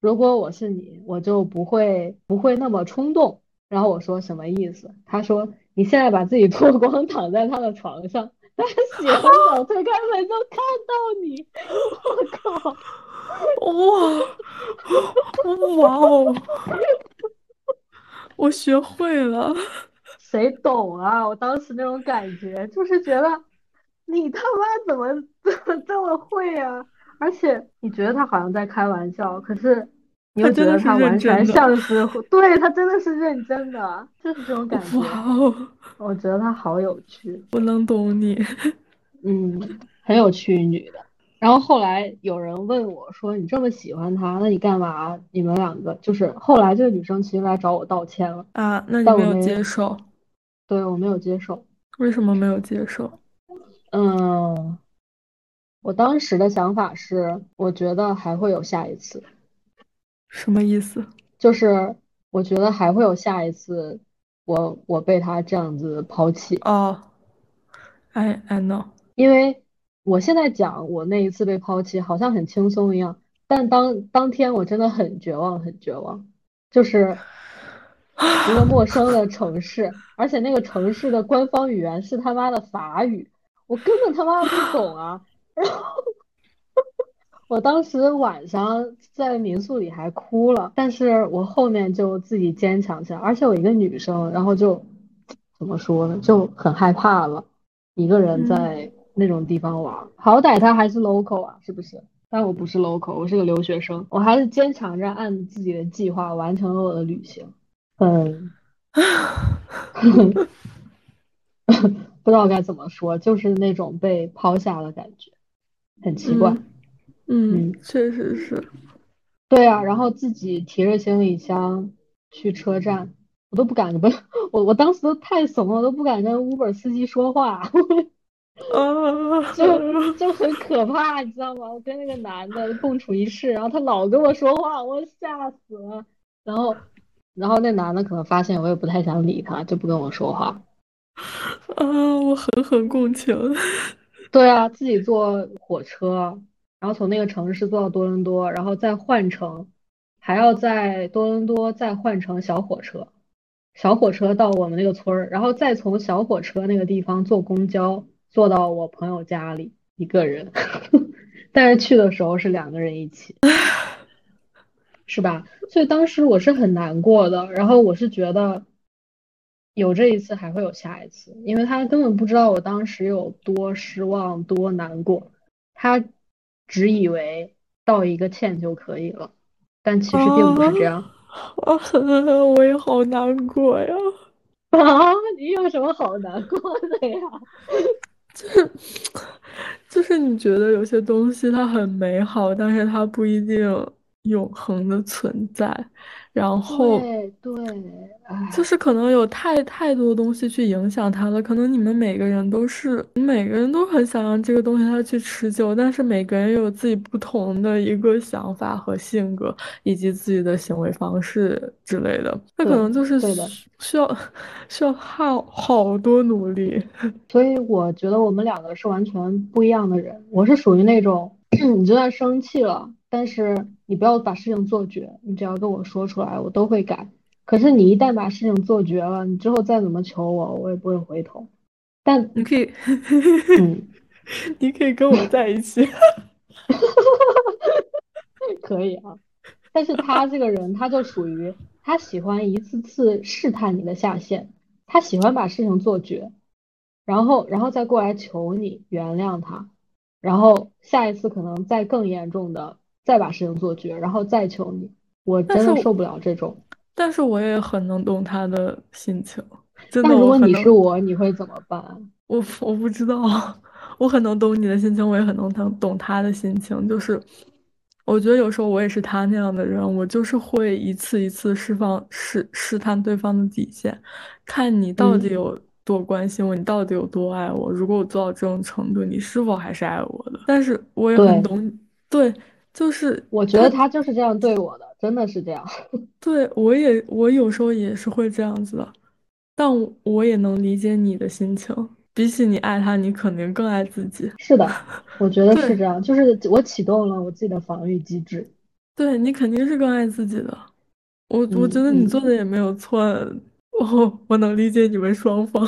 如果我是你，我就不会不会那么冲动。然后我说什么意思？他说你现在把自己脱光躺在他的床上，他洗完澡推开门就看到你，我靠！哇，哇哦，我学会了。谁懂啊？我当时那种感觉就是觉得你他妈怎么怎 <laughs> 么这么会啊？而且你觉得他好像在开玩笑，可是你又觉他真的是得他完全像是会，对，他真的是认真的，就是这种感觉。哇哦，我觉得他好有趣，我能懂你。<laughs> 嗯，很有趣女的。然后后来有人问我说：“你这么喜欢他，那你干嘛？你们两个就是后来这个女生其实来找我道歉了，啊，那你没有接受？对我没有接受。为什么没有接受？嗯，我当时的想法是，我觉得还会有下一次，什么意思？就是我觉得还会有下一次我，我被他这样子抛弃。哦，I I know。因为我现在讲我那一次被抛弃，好像很轻松一样，但当当天我真的很绝望，很绝望，就是一个陌生的城市，而且那个城市的官方语言是他妈的法语，我根本他妈不懂啊。然后我当时晚上在民宿里还哭了，但是我后面就自己坚强起来，而且我一个女生，然后就怎么说呢，就很害怕了，一个人在那种地方玩，好歹他还是 local 啊，是不是？但我不是 local，我是个留学生，我还是坚强着按自己的计划完成了我的旅行，嗯，<laughs> <laughs> 不知道该怎么说，就是那种被抛下的感觉，很奇怪。嗯嗯嗯，确实是。对啊，然后自己提着行李箱去车站，我都不敢跟 <laughs> 我我当时都太怂了，我都不敢跟 Uber 司机说话，啊，就就很可怕，你知道吗？我跟那个男的共处一室，然后他老跟我说话，我吓死了。然后，然后那男的可能发现我也不太想理他，就不跟我说话。啊，我狠狠共情。对啊，自己坐火车，然后从那个城市坐到多伦多，然后再换乘，还要在多伦多再换乘小火车，小火车到我们那个村儿，然后再从小火车那个地方坐公交坐到我朋友家里一个人，<laughs> 但是去的时候是两个人一起，是吧？所以当时我是很难过的，然后我是觉得。有这一次还会有下一次，因为他根本不知道我当时有多失望、多难过，他只以为道一个歉就可以了，但其实并不是这样。啊，<laughs> 我也好难过呀！啊，你有什么好难过的呀？就 <laughs> 是就是你觉得有些东西它很美好，但是它不一定永恒的存在，然后对对，哎，就是可能有太太多东西去影响他了。可能你们每个人都是每个人都很想让这个东西它去持久，但是每个人有自己不同的一个想法和性格，以及自己的行为方式之类的。那可能就是。需需要需要耗好多努力。<laughs> 所以我觉得我们两个是完全不一样的人。我是属于那种，<clears throat> 你就算生气了，但是你不要把事情做绝，你只要跟我说出来，我都会改。可是你一旦把事情做绝了，你之后再怎么求我，我也不会回头。但，你可以，嗯，<laughs> 你可以跟我在一起。<laughs> 可以啊。但是他这个人，他就属于他喜欢一次次试探你的下限，他喜欢把事情做绝。然后，然后再过来求你原谅他，然后下一次可能再更严重的，再把事情做绝，然后再求你。我真的受不了这种。但是我也很能懂他的心情，真的，那如果你是我，你会怎么办？我我不知道，<laughs> 我很能懂你的心情，我也很能懂懂他的心情。就是我觉得有时候我也是他那样的人，我就是会一次一次释放试试探对方的底线，看你到底嗯，有多关心我，你到底有多爱我。如果我做到这种程度，你是否还是爱我的？但是我也很，懂你，对，就是我觉。得他就是这样对我的，真的是这样。<laughs> 对，我也，我有时候也是会这样子的，但我我也能理解你的心情。比起你爱他，你肯定更爱自己。是的，<laughs> 我觉得是，这样，就是我启动了我自己的防御机制。<laughs> 对，你肯定是更爱自己的。我我觉嗯得你做嗯。的也没有错，我我能理解你们双方。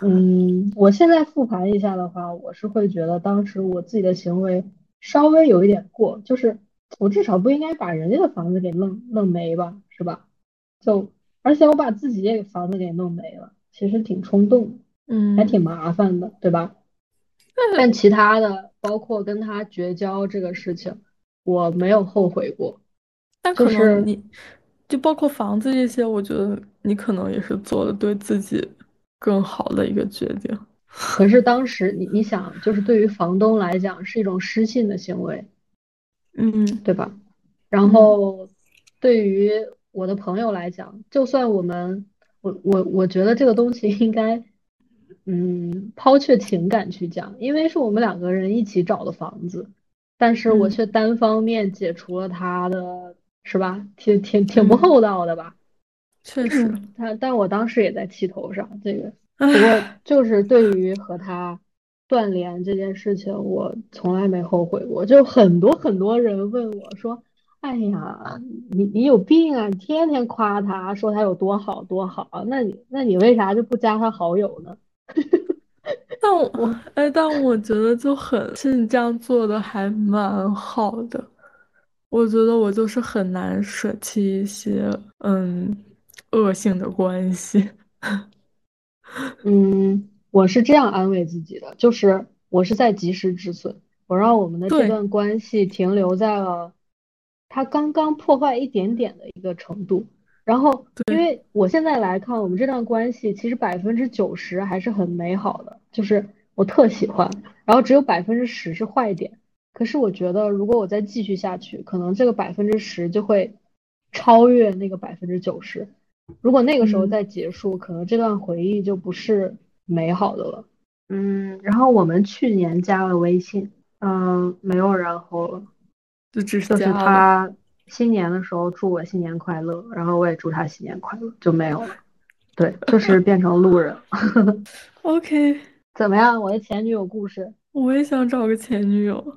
嗯，我现在复盘一下的话，我是会觉得当时我自己的行为稍微有一点过，就是我至少不应该把人家的房子给弄弄没吧，是吧？就而且我把自己也房子给弄没了，其实挺冲动的，还挺嗯，麻烦的，对吧？但其他的，包括跟他绝交这个事情，我没有后悔过，但可能就是你，就包括房子这些，我觉得你可能也是做了对自己更好的一个决定。可是当时你你想，就是对于房东来讲是一种失信的行为。嗯对吧？然嗯后对于我的朋友来讲，就算我们，我我我觉得这个东西应该，嗯，抛却情感去讲，因为是我们两个人一起找的房子，但是我嗯却单方面解除了他的，是吧？挺挺挺不嗯，厚道的吧？确实。但但我当时也在气头上，这个 <laughs> 不过，<laughs> 就是对于和他断联这件事情，我从来没后悔过。就很多很多人问我说：“哎呀，你你有病啊！你天天夸他，说他有多好多好，那你那你为啥就不加他好友呢？” <laughs> 但我，我哎，但我觉得就很，是你这样做的还蛮好的。我觉得我就是很难舍弃一些，嗯，恶性的关系。嗯，我是这样安慰自己的，就是我是在及时止损，我让我们的这段关系停留在了它刚刚破坏一点点的一个程度。然后，因对，为我现在来看，我们这段关系其实百分之九十还是很美好的，就是我特喜欢，然后只有百分之十是坏点。可是我觉得，如果我再继续下去，可能这个百分之十就会超越那个百分之九十。如果那个时候嗯，再结束，可能这段回忆就不是美好的了。嗯，然后我们去年加了微信，嗯，没有然后了。就只是就是。他新年的时候祝我新年快乐，然后我也祝他新年快乐，就没有了。对，就是变成路人了。<laughs> OK，怎么样，我的前女友故事，<laughs> 我也想找个前女友，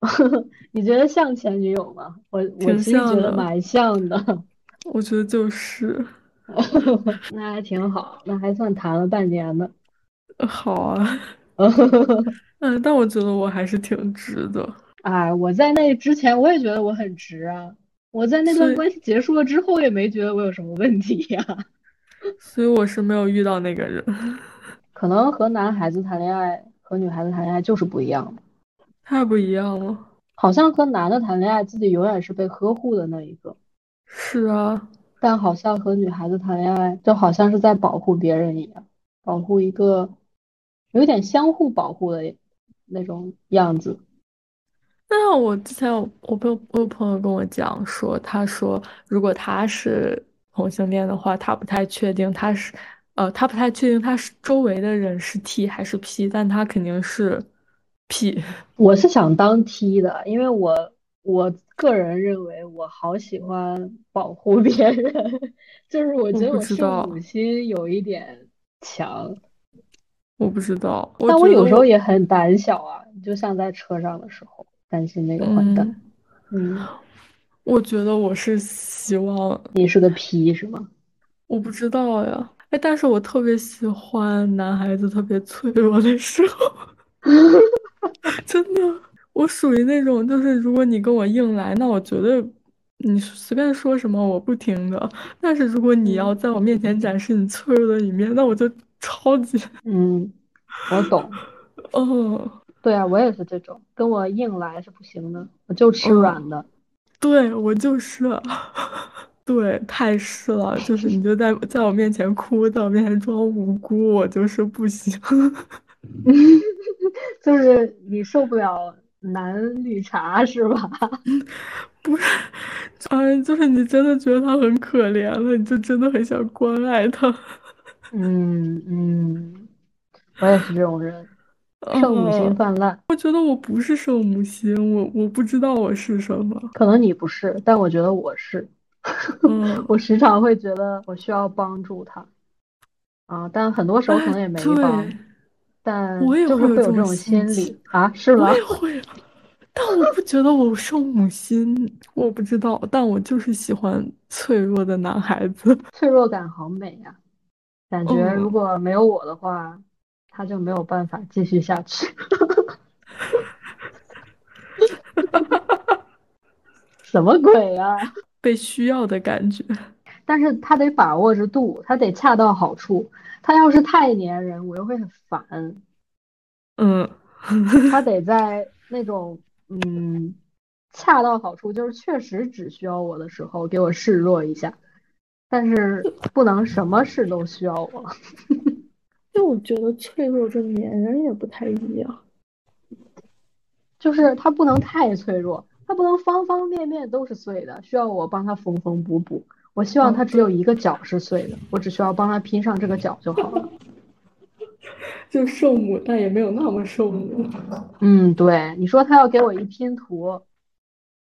<laughs> 你觉得像前女友吗？我我挺其实觉。得蛮像的，我觉得就是，<laughs> 那还挺好，那还算谈了半年呢。呃好啊。<laughs> 嗯，但我觉得我还是挺直的，哎，我在那之前我也觉得我很直啊，我在那，段关系结束了之后也没觉得我有什么问题呀。所以我是没有遇到那个人，<laughs> 可能和男孩子谈恋爱和女孩子谈恋爱就是不一样，太不一样了。好像和男的谈恋爱，自己永远是被呵护的那一个，是啊，但好像和女孩子谈恋爱，就好像是在保护别人一样，保护一个有点相互保护的那种样子。那我之前有我朋友我有朋友跟我讲说，他说如果他是同性恋的话，他不太确定他是，呃，他不太确定他是周围的人是 T 还是 P，但他肯定是 P。我是想当 T 的，因为我我个人认为我好喜欢保护别人，<laughs> 就是我觉得我圣知道，母心有一点强，我不知道，我但我有时候也很胆小啊，就像在车上的时候，担心那个坏蛋。嗯，嗯，我觉得我是希望，你是个 P 是吗？我不知道呀，哎，但是我特别喜欢男孩子特别脆弱的时候。<laughs> <laughs> 真的，我属于那种，就是如果你跟我硬来，那我绝对你随便说什么我不听的。但是如果你要嗯在我面前展示你脆弱的一面，那我就超级，嗯，我懂。哦对啊，我也是这种，跟我硬来是不行的，我就吃嗯，软的。对，我就是，<laughs> 对，太是了，就是你就在在我面前哭，在我面前装无辜，我就是不行。<laughs> <laughs> 就是你受不了男绿茶是吧？<laughs> 不是，哎，就是你真的觉得他很可怜了，你就真的很想关爱他。<laughs> 嗯嗯，我也是这种人，圣母心嗯，泛滥。我觉得我不是圣母心，我我不知道我是什么。可能你不是，但我觉得我是。嗯，<laughs> 我时常会觉得我需要帮助他啊，但很多时候可哎，能也没帮，对，但我也就会有这种心理啊，是吗我？也会啊，但我不觉得我圣母心，我不知道，但我就是喜欢脆弱的男孩子。<laughs> 脆弱感好美呀，感觉如嗯，果没有我的话，他就没有办法继续下去。<laughs> 什么鬼啊？被需要的感觉。<laughs> 但是他得把握着度，他得恰到好处。他要是太粘人，我又会很烦。嗯，他得在那种嗯恰到好处，就是确实只需要我的时候给我示弱一下，但是不能什么事都需要我。就我觉得脆弱跟粘人也不太一样。就是他不能太脆弱，他不能方方面面都是碎的，需要我帮他缝缝补补。我希望他哦，只有，一个角是碎的，我只需要帮他拼上这个角就好了。<laughs> 就圣母，但也没有那么圣母。<laughs> 嗯，对，你说他要给我一拼图，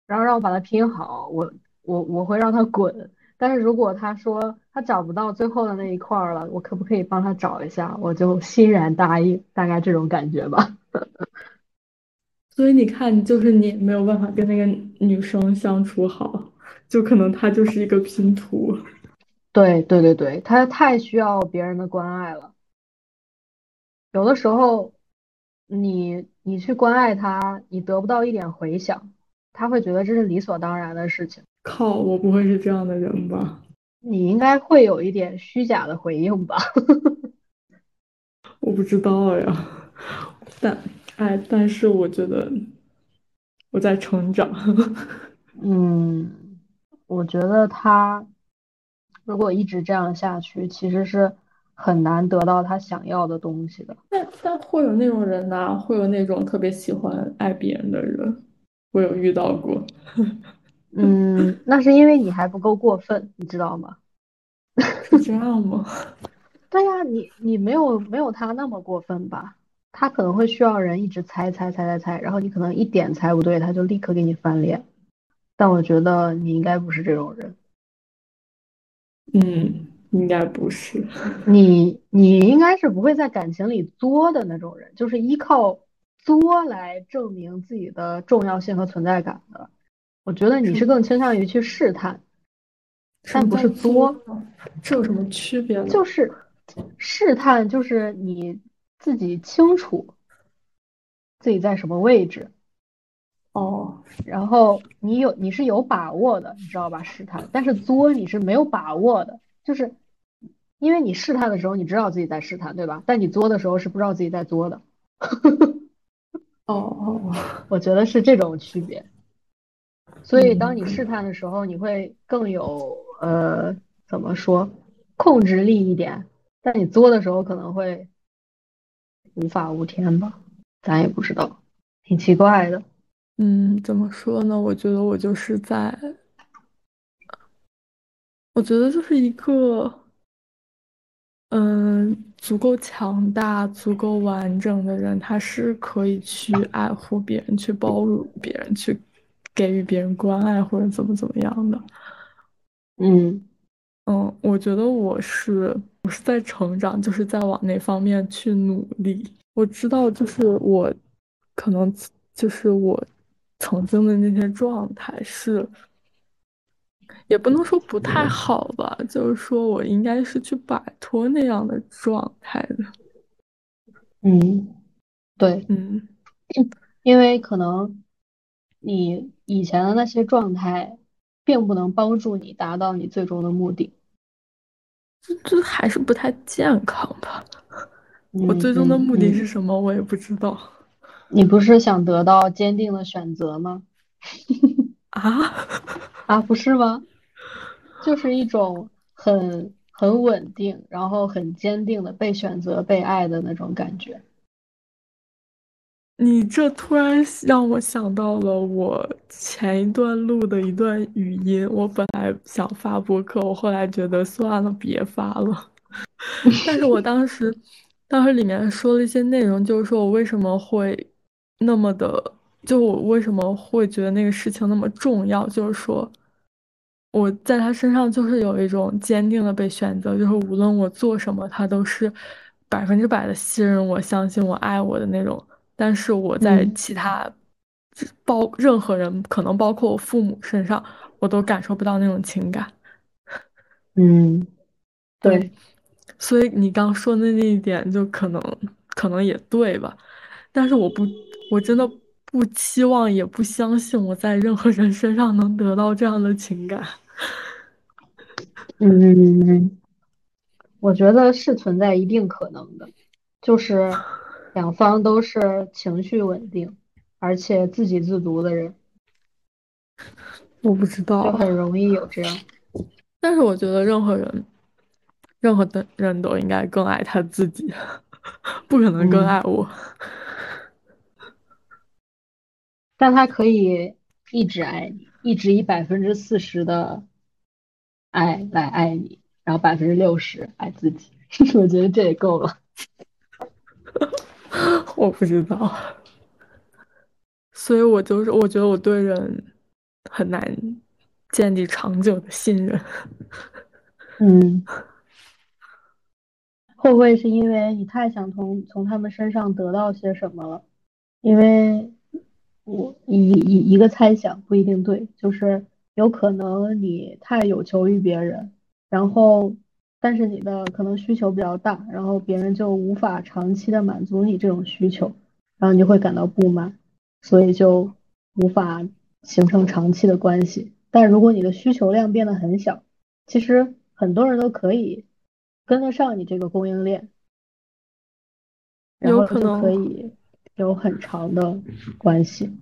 然后让我把它拼好，我我我会让他滚。但是如果他说他找不到最后的那一块儿了，我可不可以帮他找一下？我就欣然答应，大概这种感觉吧。<laughs> 所以你看，就是你没有办法跟那个女生相处好，就可能他就是一个拼图。对对对对，他太需要别人的关爱了。有的时候你你去关爱他，你得不到一点回响，他会觉得这是理所当然的事情。靠，我不会是这样的人吧？你应该会有一点虚假的回应吧？<laughs> 我不知道呀。但，哎，但是我觉得我在成长。嗯，我觉得他如果一直这样下去，其实是很难得到他想要的东西的。但但会有那种人呐、会有那种特别喜欢爱别人的人，我有遇到过。<laughs> 嗯，那是因为你还不够过分，你知道吗？<laughs> 是这样吗？对呀，你你没有没有他那么过分吧？他可能会需要人一直猜猜猜猜猜，然后你可能一点猜不对，他就立刻给你翻脸。但我觉得你应该不是这种人，嗯，应该不是。<laughs> 你你应该是不会在感情里作的那种人，就是依靠作来证明自己的重要性和存在感的。我觉得你是更倾向于去试探，但不是作。作？这有什么区别呢？就是试探，就是你自己清楚自己在什么位置，哦，然后你有你是有把握的，你知道吧？试探，但是作你是没有把握的，就是因为你试探的时候，你知道自己在试探，对吧？但你作的时候是不知道自己在作的。哦哦，我觉得是这种区别。所以当嗯，你试探的时候，你会更有呃怎么说控制力一点，但你作的时候可能会无法无天吧，咱也不知道，挺奇怪的。嗯，怎么说呢？我觉得我就是在，我觉得就是一个。嗯，足够强大、足够完整的人，他是可以去爱护别人、去包容别人、去给予别人关爱或者怎么怎么样的。嗯嗯，我觉得我是我是在成长，就是在往那方面去努力。我知道，就是我可能就是我曾经的那些状态是。也不能说不太好吧，就是说我应该是去摆脱那样的状态的。嗯，对，嗯，因为可能你以前的那些状态，并不能帮助你达到你最终的目的。这这还是不太健康吧？我嗯最终的嗯目的是嗯，什么？我也不知道你不是想得到坚定的选择吗？啊。<laughs> 啊，不是吗？就是一种很很稳定，然后很坚定的被选择、被爱的那种感觉。你这突然让我想到了我前一段录的一段语音，我本来想发播客，我后来觉得算了，别发了。<laughs> 但是我当时，当时里面说了一些内容，就是说我为什么会那么的，就我为什么会觉得那个事情那么重要，就是说我在他身上就是有一种坚定的被选择，就是无论我做什么，他都是百分之百的信任我、相信我、爱我的那种。但是我在嗯其他包任何人，可能包括我父母身上，我都感受不到那种情感。<laughs> 嗯，对，对，所以你刚说的那一点，就可能可能也对吧？但是我不，我真的不期望，也不相信我在任何人身上能得到这样的情感。<laughs> 嗯，我觉得是存在一定可能的，就是 <laughs> 两方都是情绪稳定，而且自给自足的人，<laughs> 我不知就道，很容易有这样。但是我觉得任何人，任何的人都应该更爱他自己，不可能更嗯，爱我。但他可以一直爱你，一直以百分之四十的爱来爱你，然后百分之六十爱自己，<laughs> 我觉得这也够了。<laughs> 我不知道，所以我就是我觉得我对人很难建立长久的信任。嗯，会不会是因为你太想从从他们身上得到些什么了？因为我一一一个猜想不一定对，就是有可能你太有求于别人，然后但是你的可能需求比较大，然后别人就无法长期的满足你这种需求，然后你就会感到不满，所以就无法形成长期的关系。但如果你的需求量变得很小，其实很多人都可以跟得上你这个供应链，然有后就可以有很长的关系。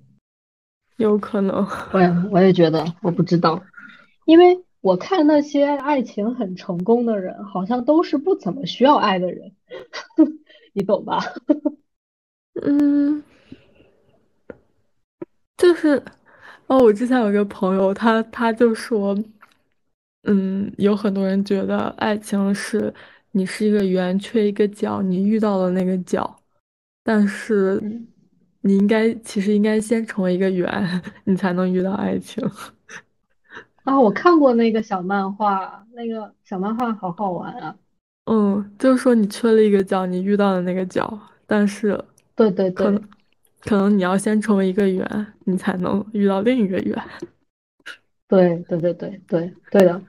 有可能，我也我也觉得，我不知道，因为我看那些爱情很成功的人，好像都是不怎么需要爱的人，<laughs> 你懂吧？嗯，就是，哦，我之前有一个朋友，他他就说，嗯，有很多人觉得爱情是你是一个圆缺一个角，你遇到了那个角，但是嗯，你应该其实应该先成为一个圆，<laughs> 你才能遇到爱情。<laughs> 啊，我看过那个小漫画，那个小漫画好好玩啊！嗯，就是说你缺了一个角，你遇到了那个角，但是对对可能对可能你要先成为一个圆，你才能遇到另一个圆。对对对对对对的，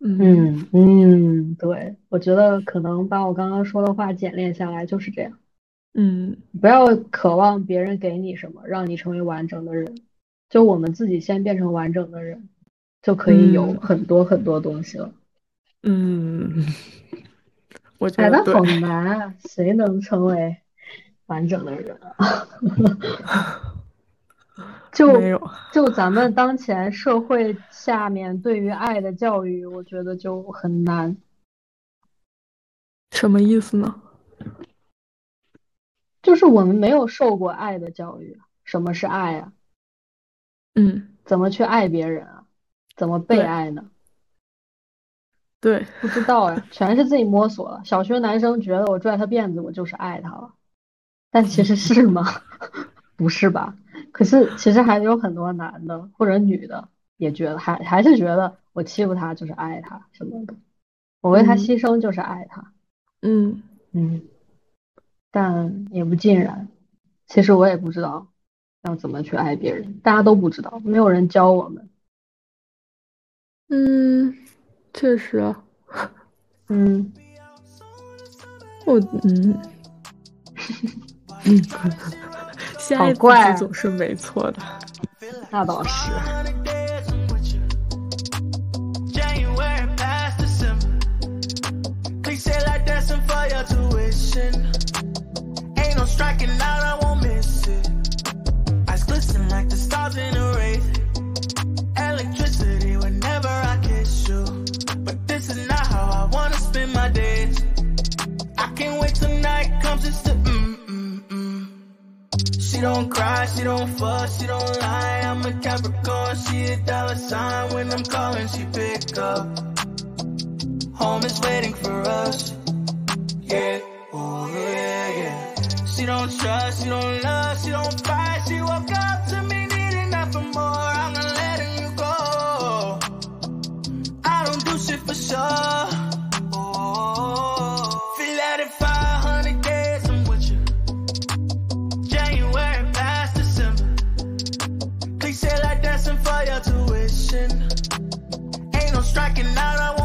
嗯嗯嗯，对，我觉得可能把我刚刚说的话简练下来就是这样。嗯不要渴望别人给你什么，让你成为完整的人，就我们自己先变成完整的人，就可以有嗯很多很多东西了。嗯，<laughs> 我觉哎，得好难啊，谁能成为完整的人啊？<laughs> 就没有就咱们当前社会下面对于爱的教育，我觉得就很难。什么意思呢？就是我们没有受过爱的教育，什么是爱啊？嗯，怎么去爱别人啊？怎么被爱呢？对，不知道呀，全是自己摸索了。小学男生觉得我拽他辫子，我就是爱他了，但其实是吗？<laughs> 不是吧？可是其实还有很多男的或者女的也觉得，还还是觉得我欺负他就是爱他什么的，我为他嗯牺牲就是爱他。嗯嗯，但也不尽然。其实我也不知道要怎么去爱别人，大家都不知道，没有人教我们。嗯，确实啊，<laughs> 嗯，我嗯嗯，<laughs> 先爱自好怪总是没错的。那倒是。100 days I'm striking out, I won't miss it. Eyes glisten like the stars in a wraith. Electricity whenever I kiss you. But this is not how I wanna spend my days. I can't wait till night comes just to mm mm mm. She don't cry, she don't fuss, she don't lie. I'm a Capricorn, she a dollar sign. When I'm calling, she pick up. Home is waiting for us. Yeah, oh yeah, yeah. She don't trust, she don't love, she don't fight. She woke up to me needing nothing more. I'm not letting you go. I don't do shit for sure. Oh, feel that in 500 days I'm with you. January past December. Cliche like dancing for your tuition. Ain't no striking out, I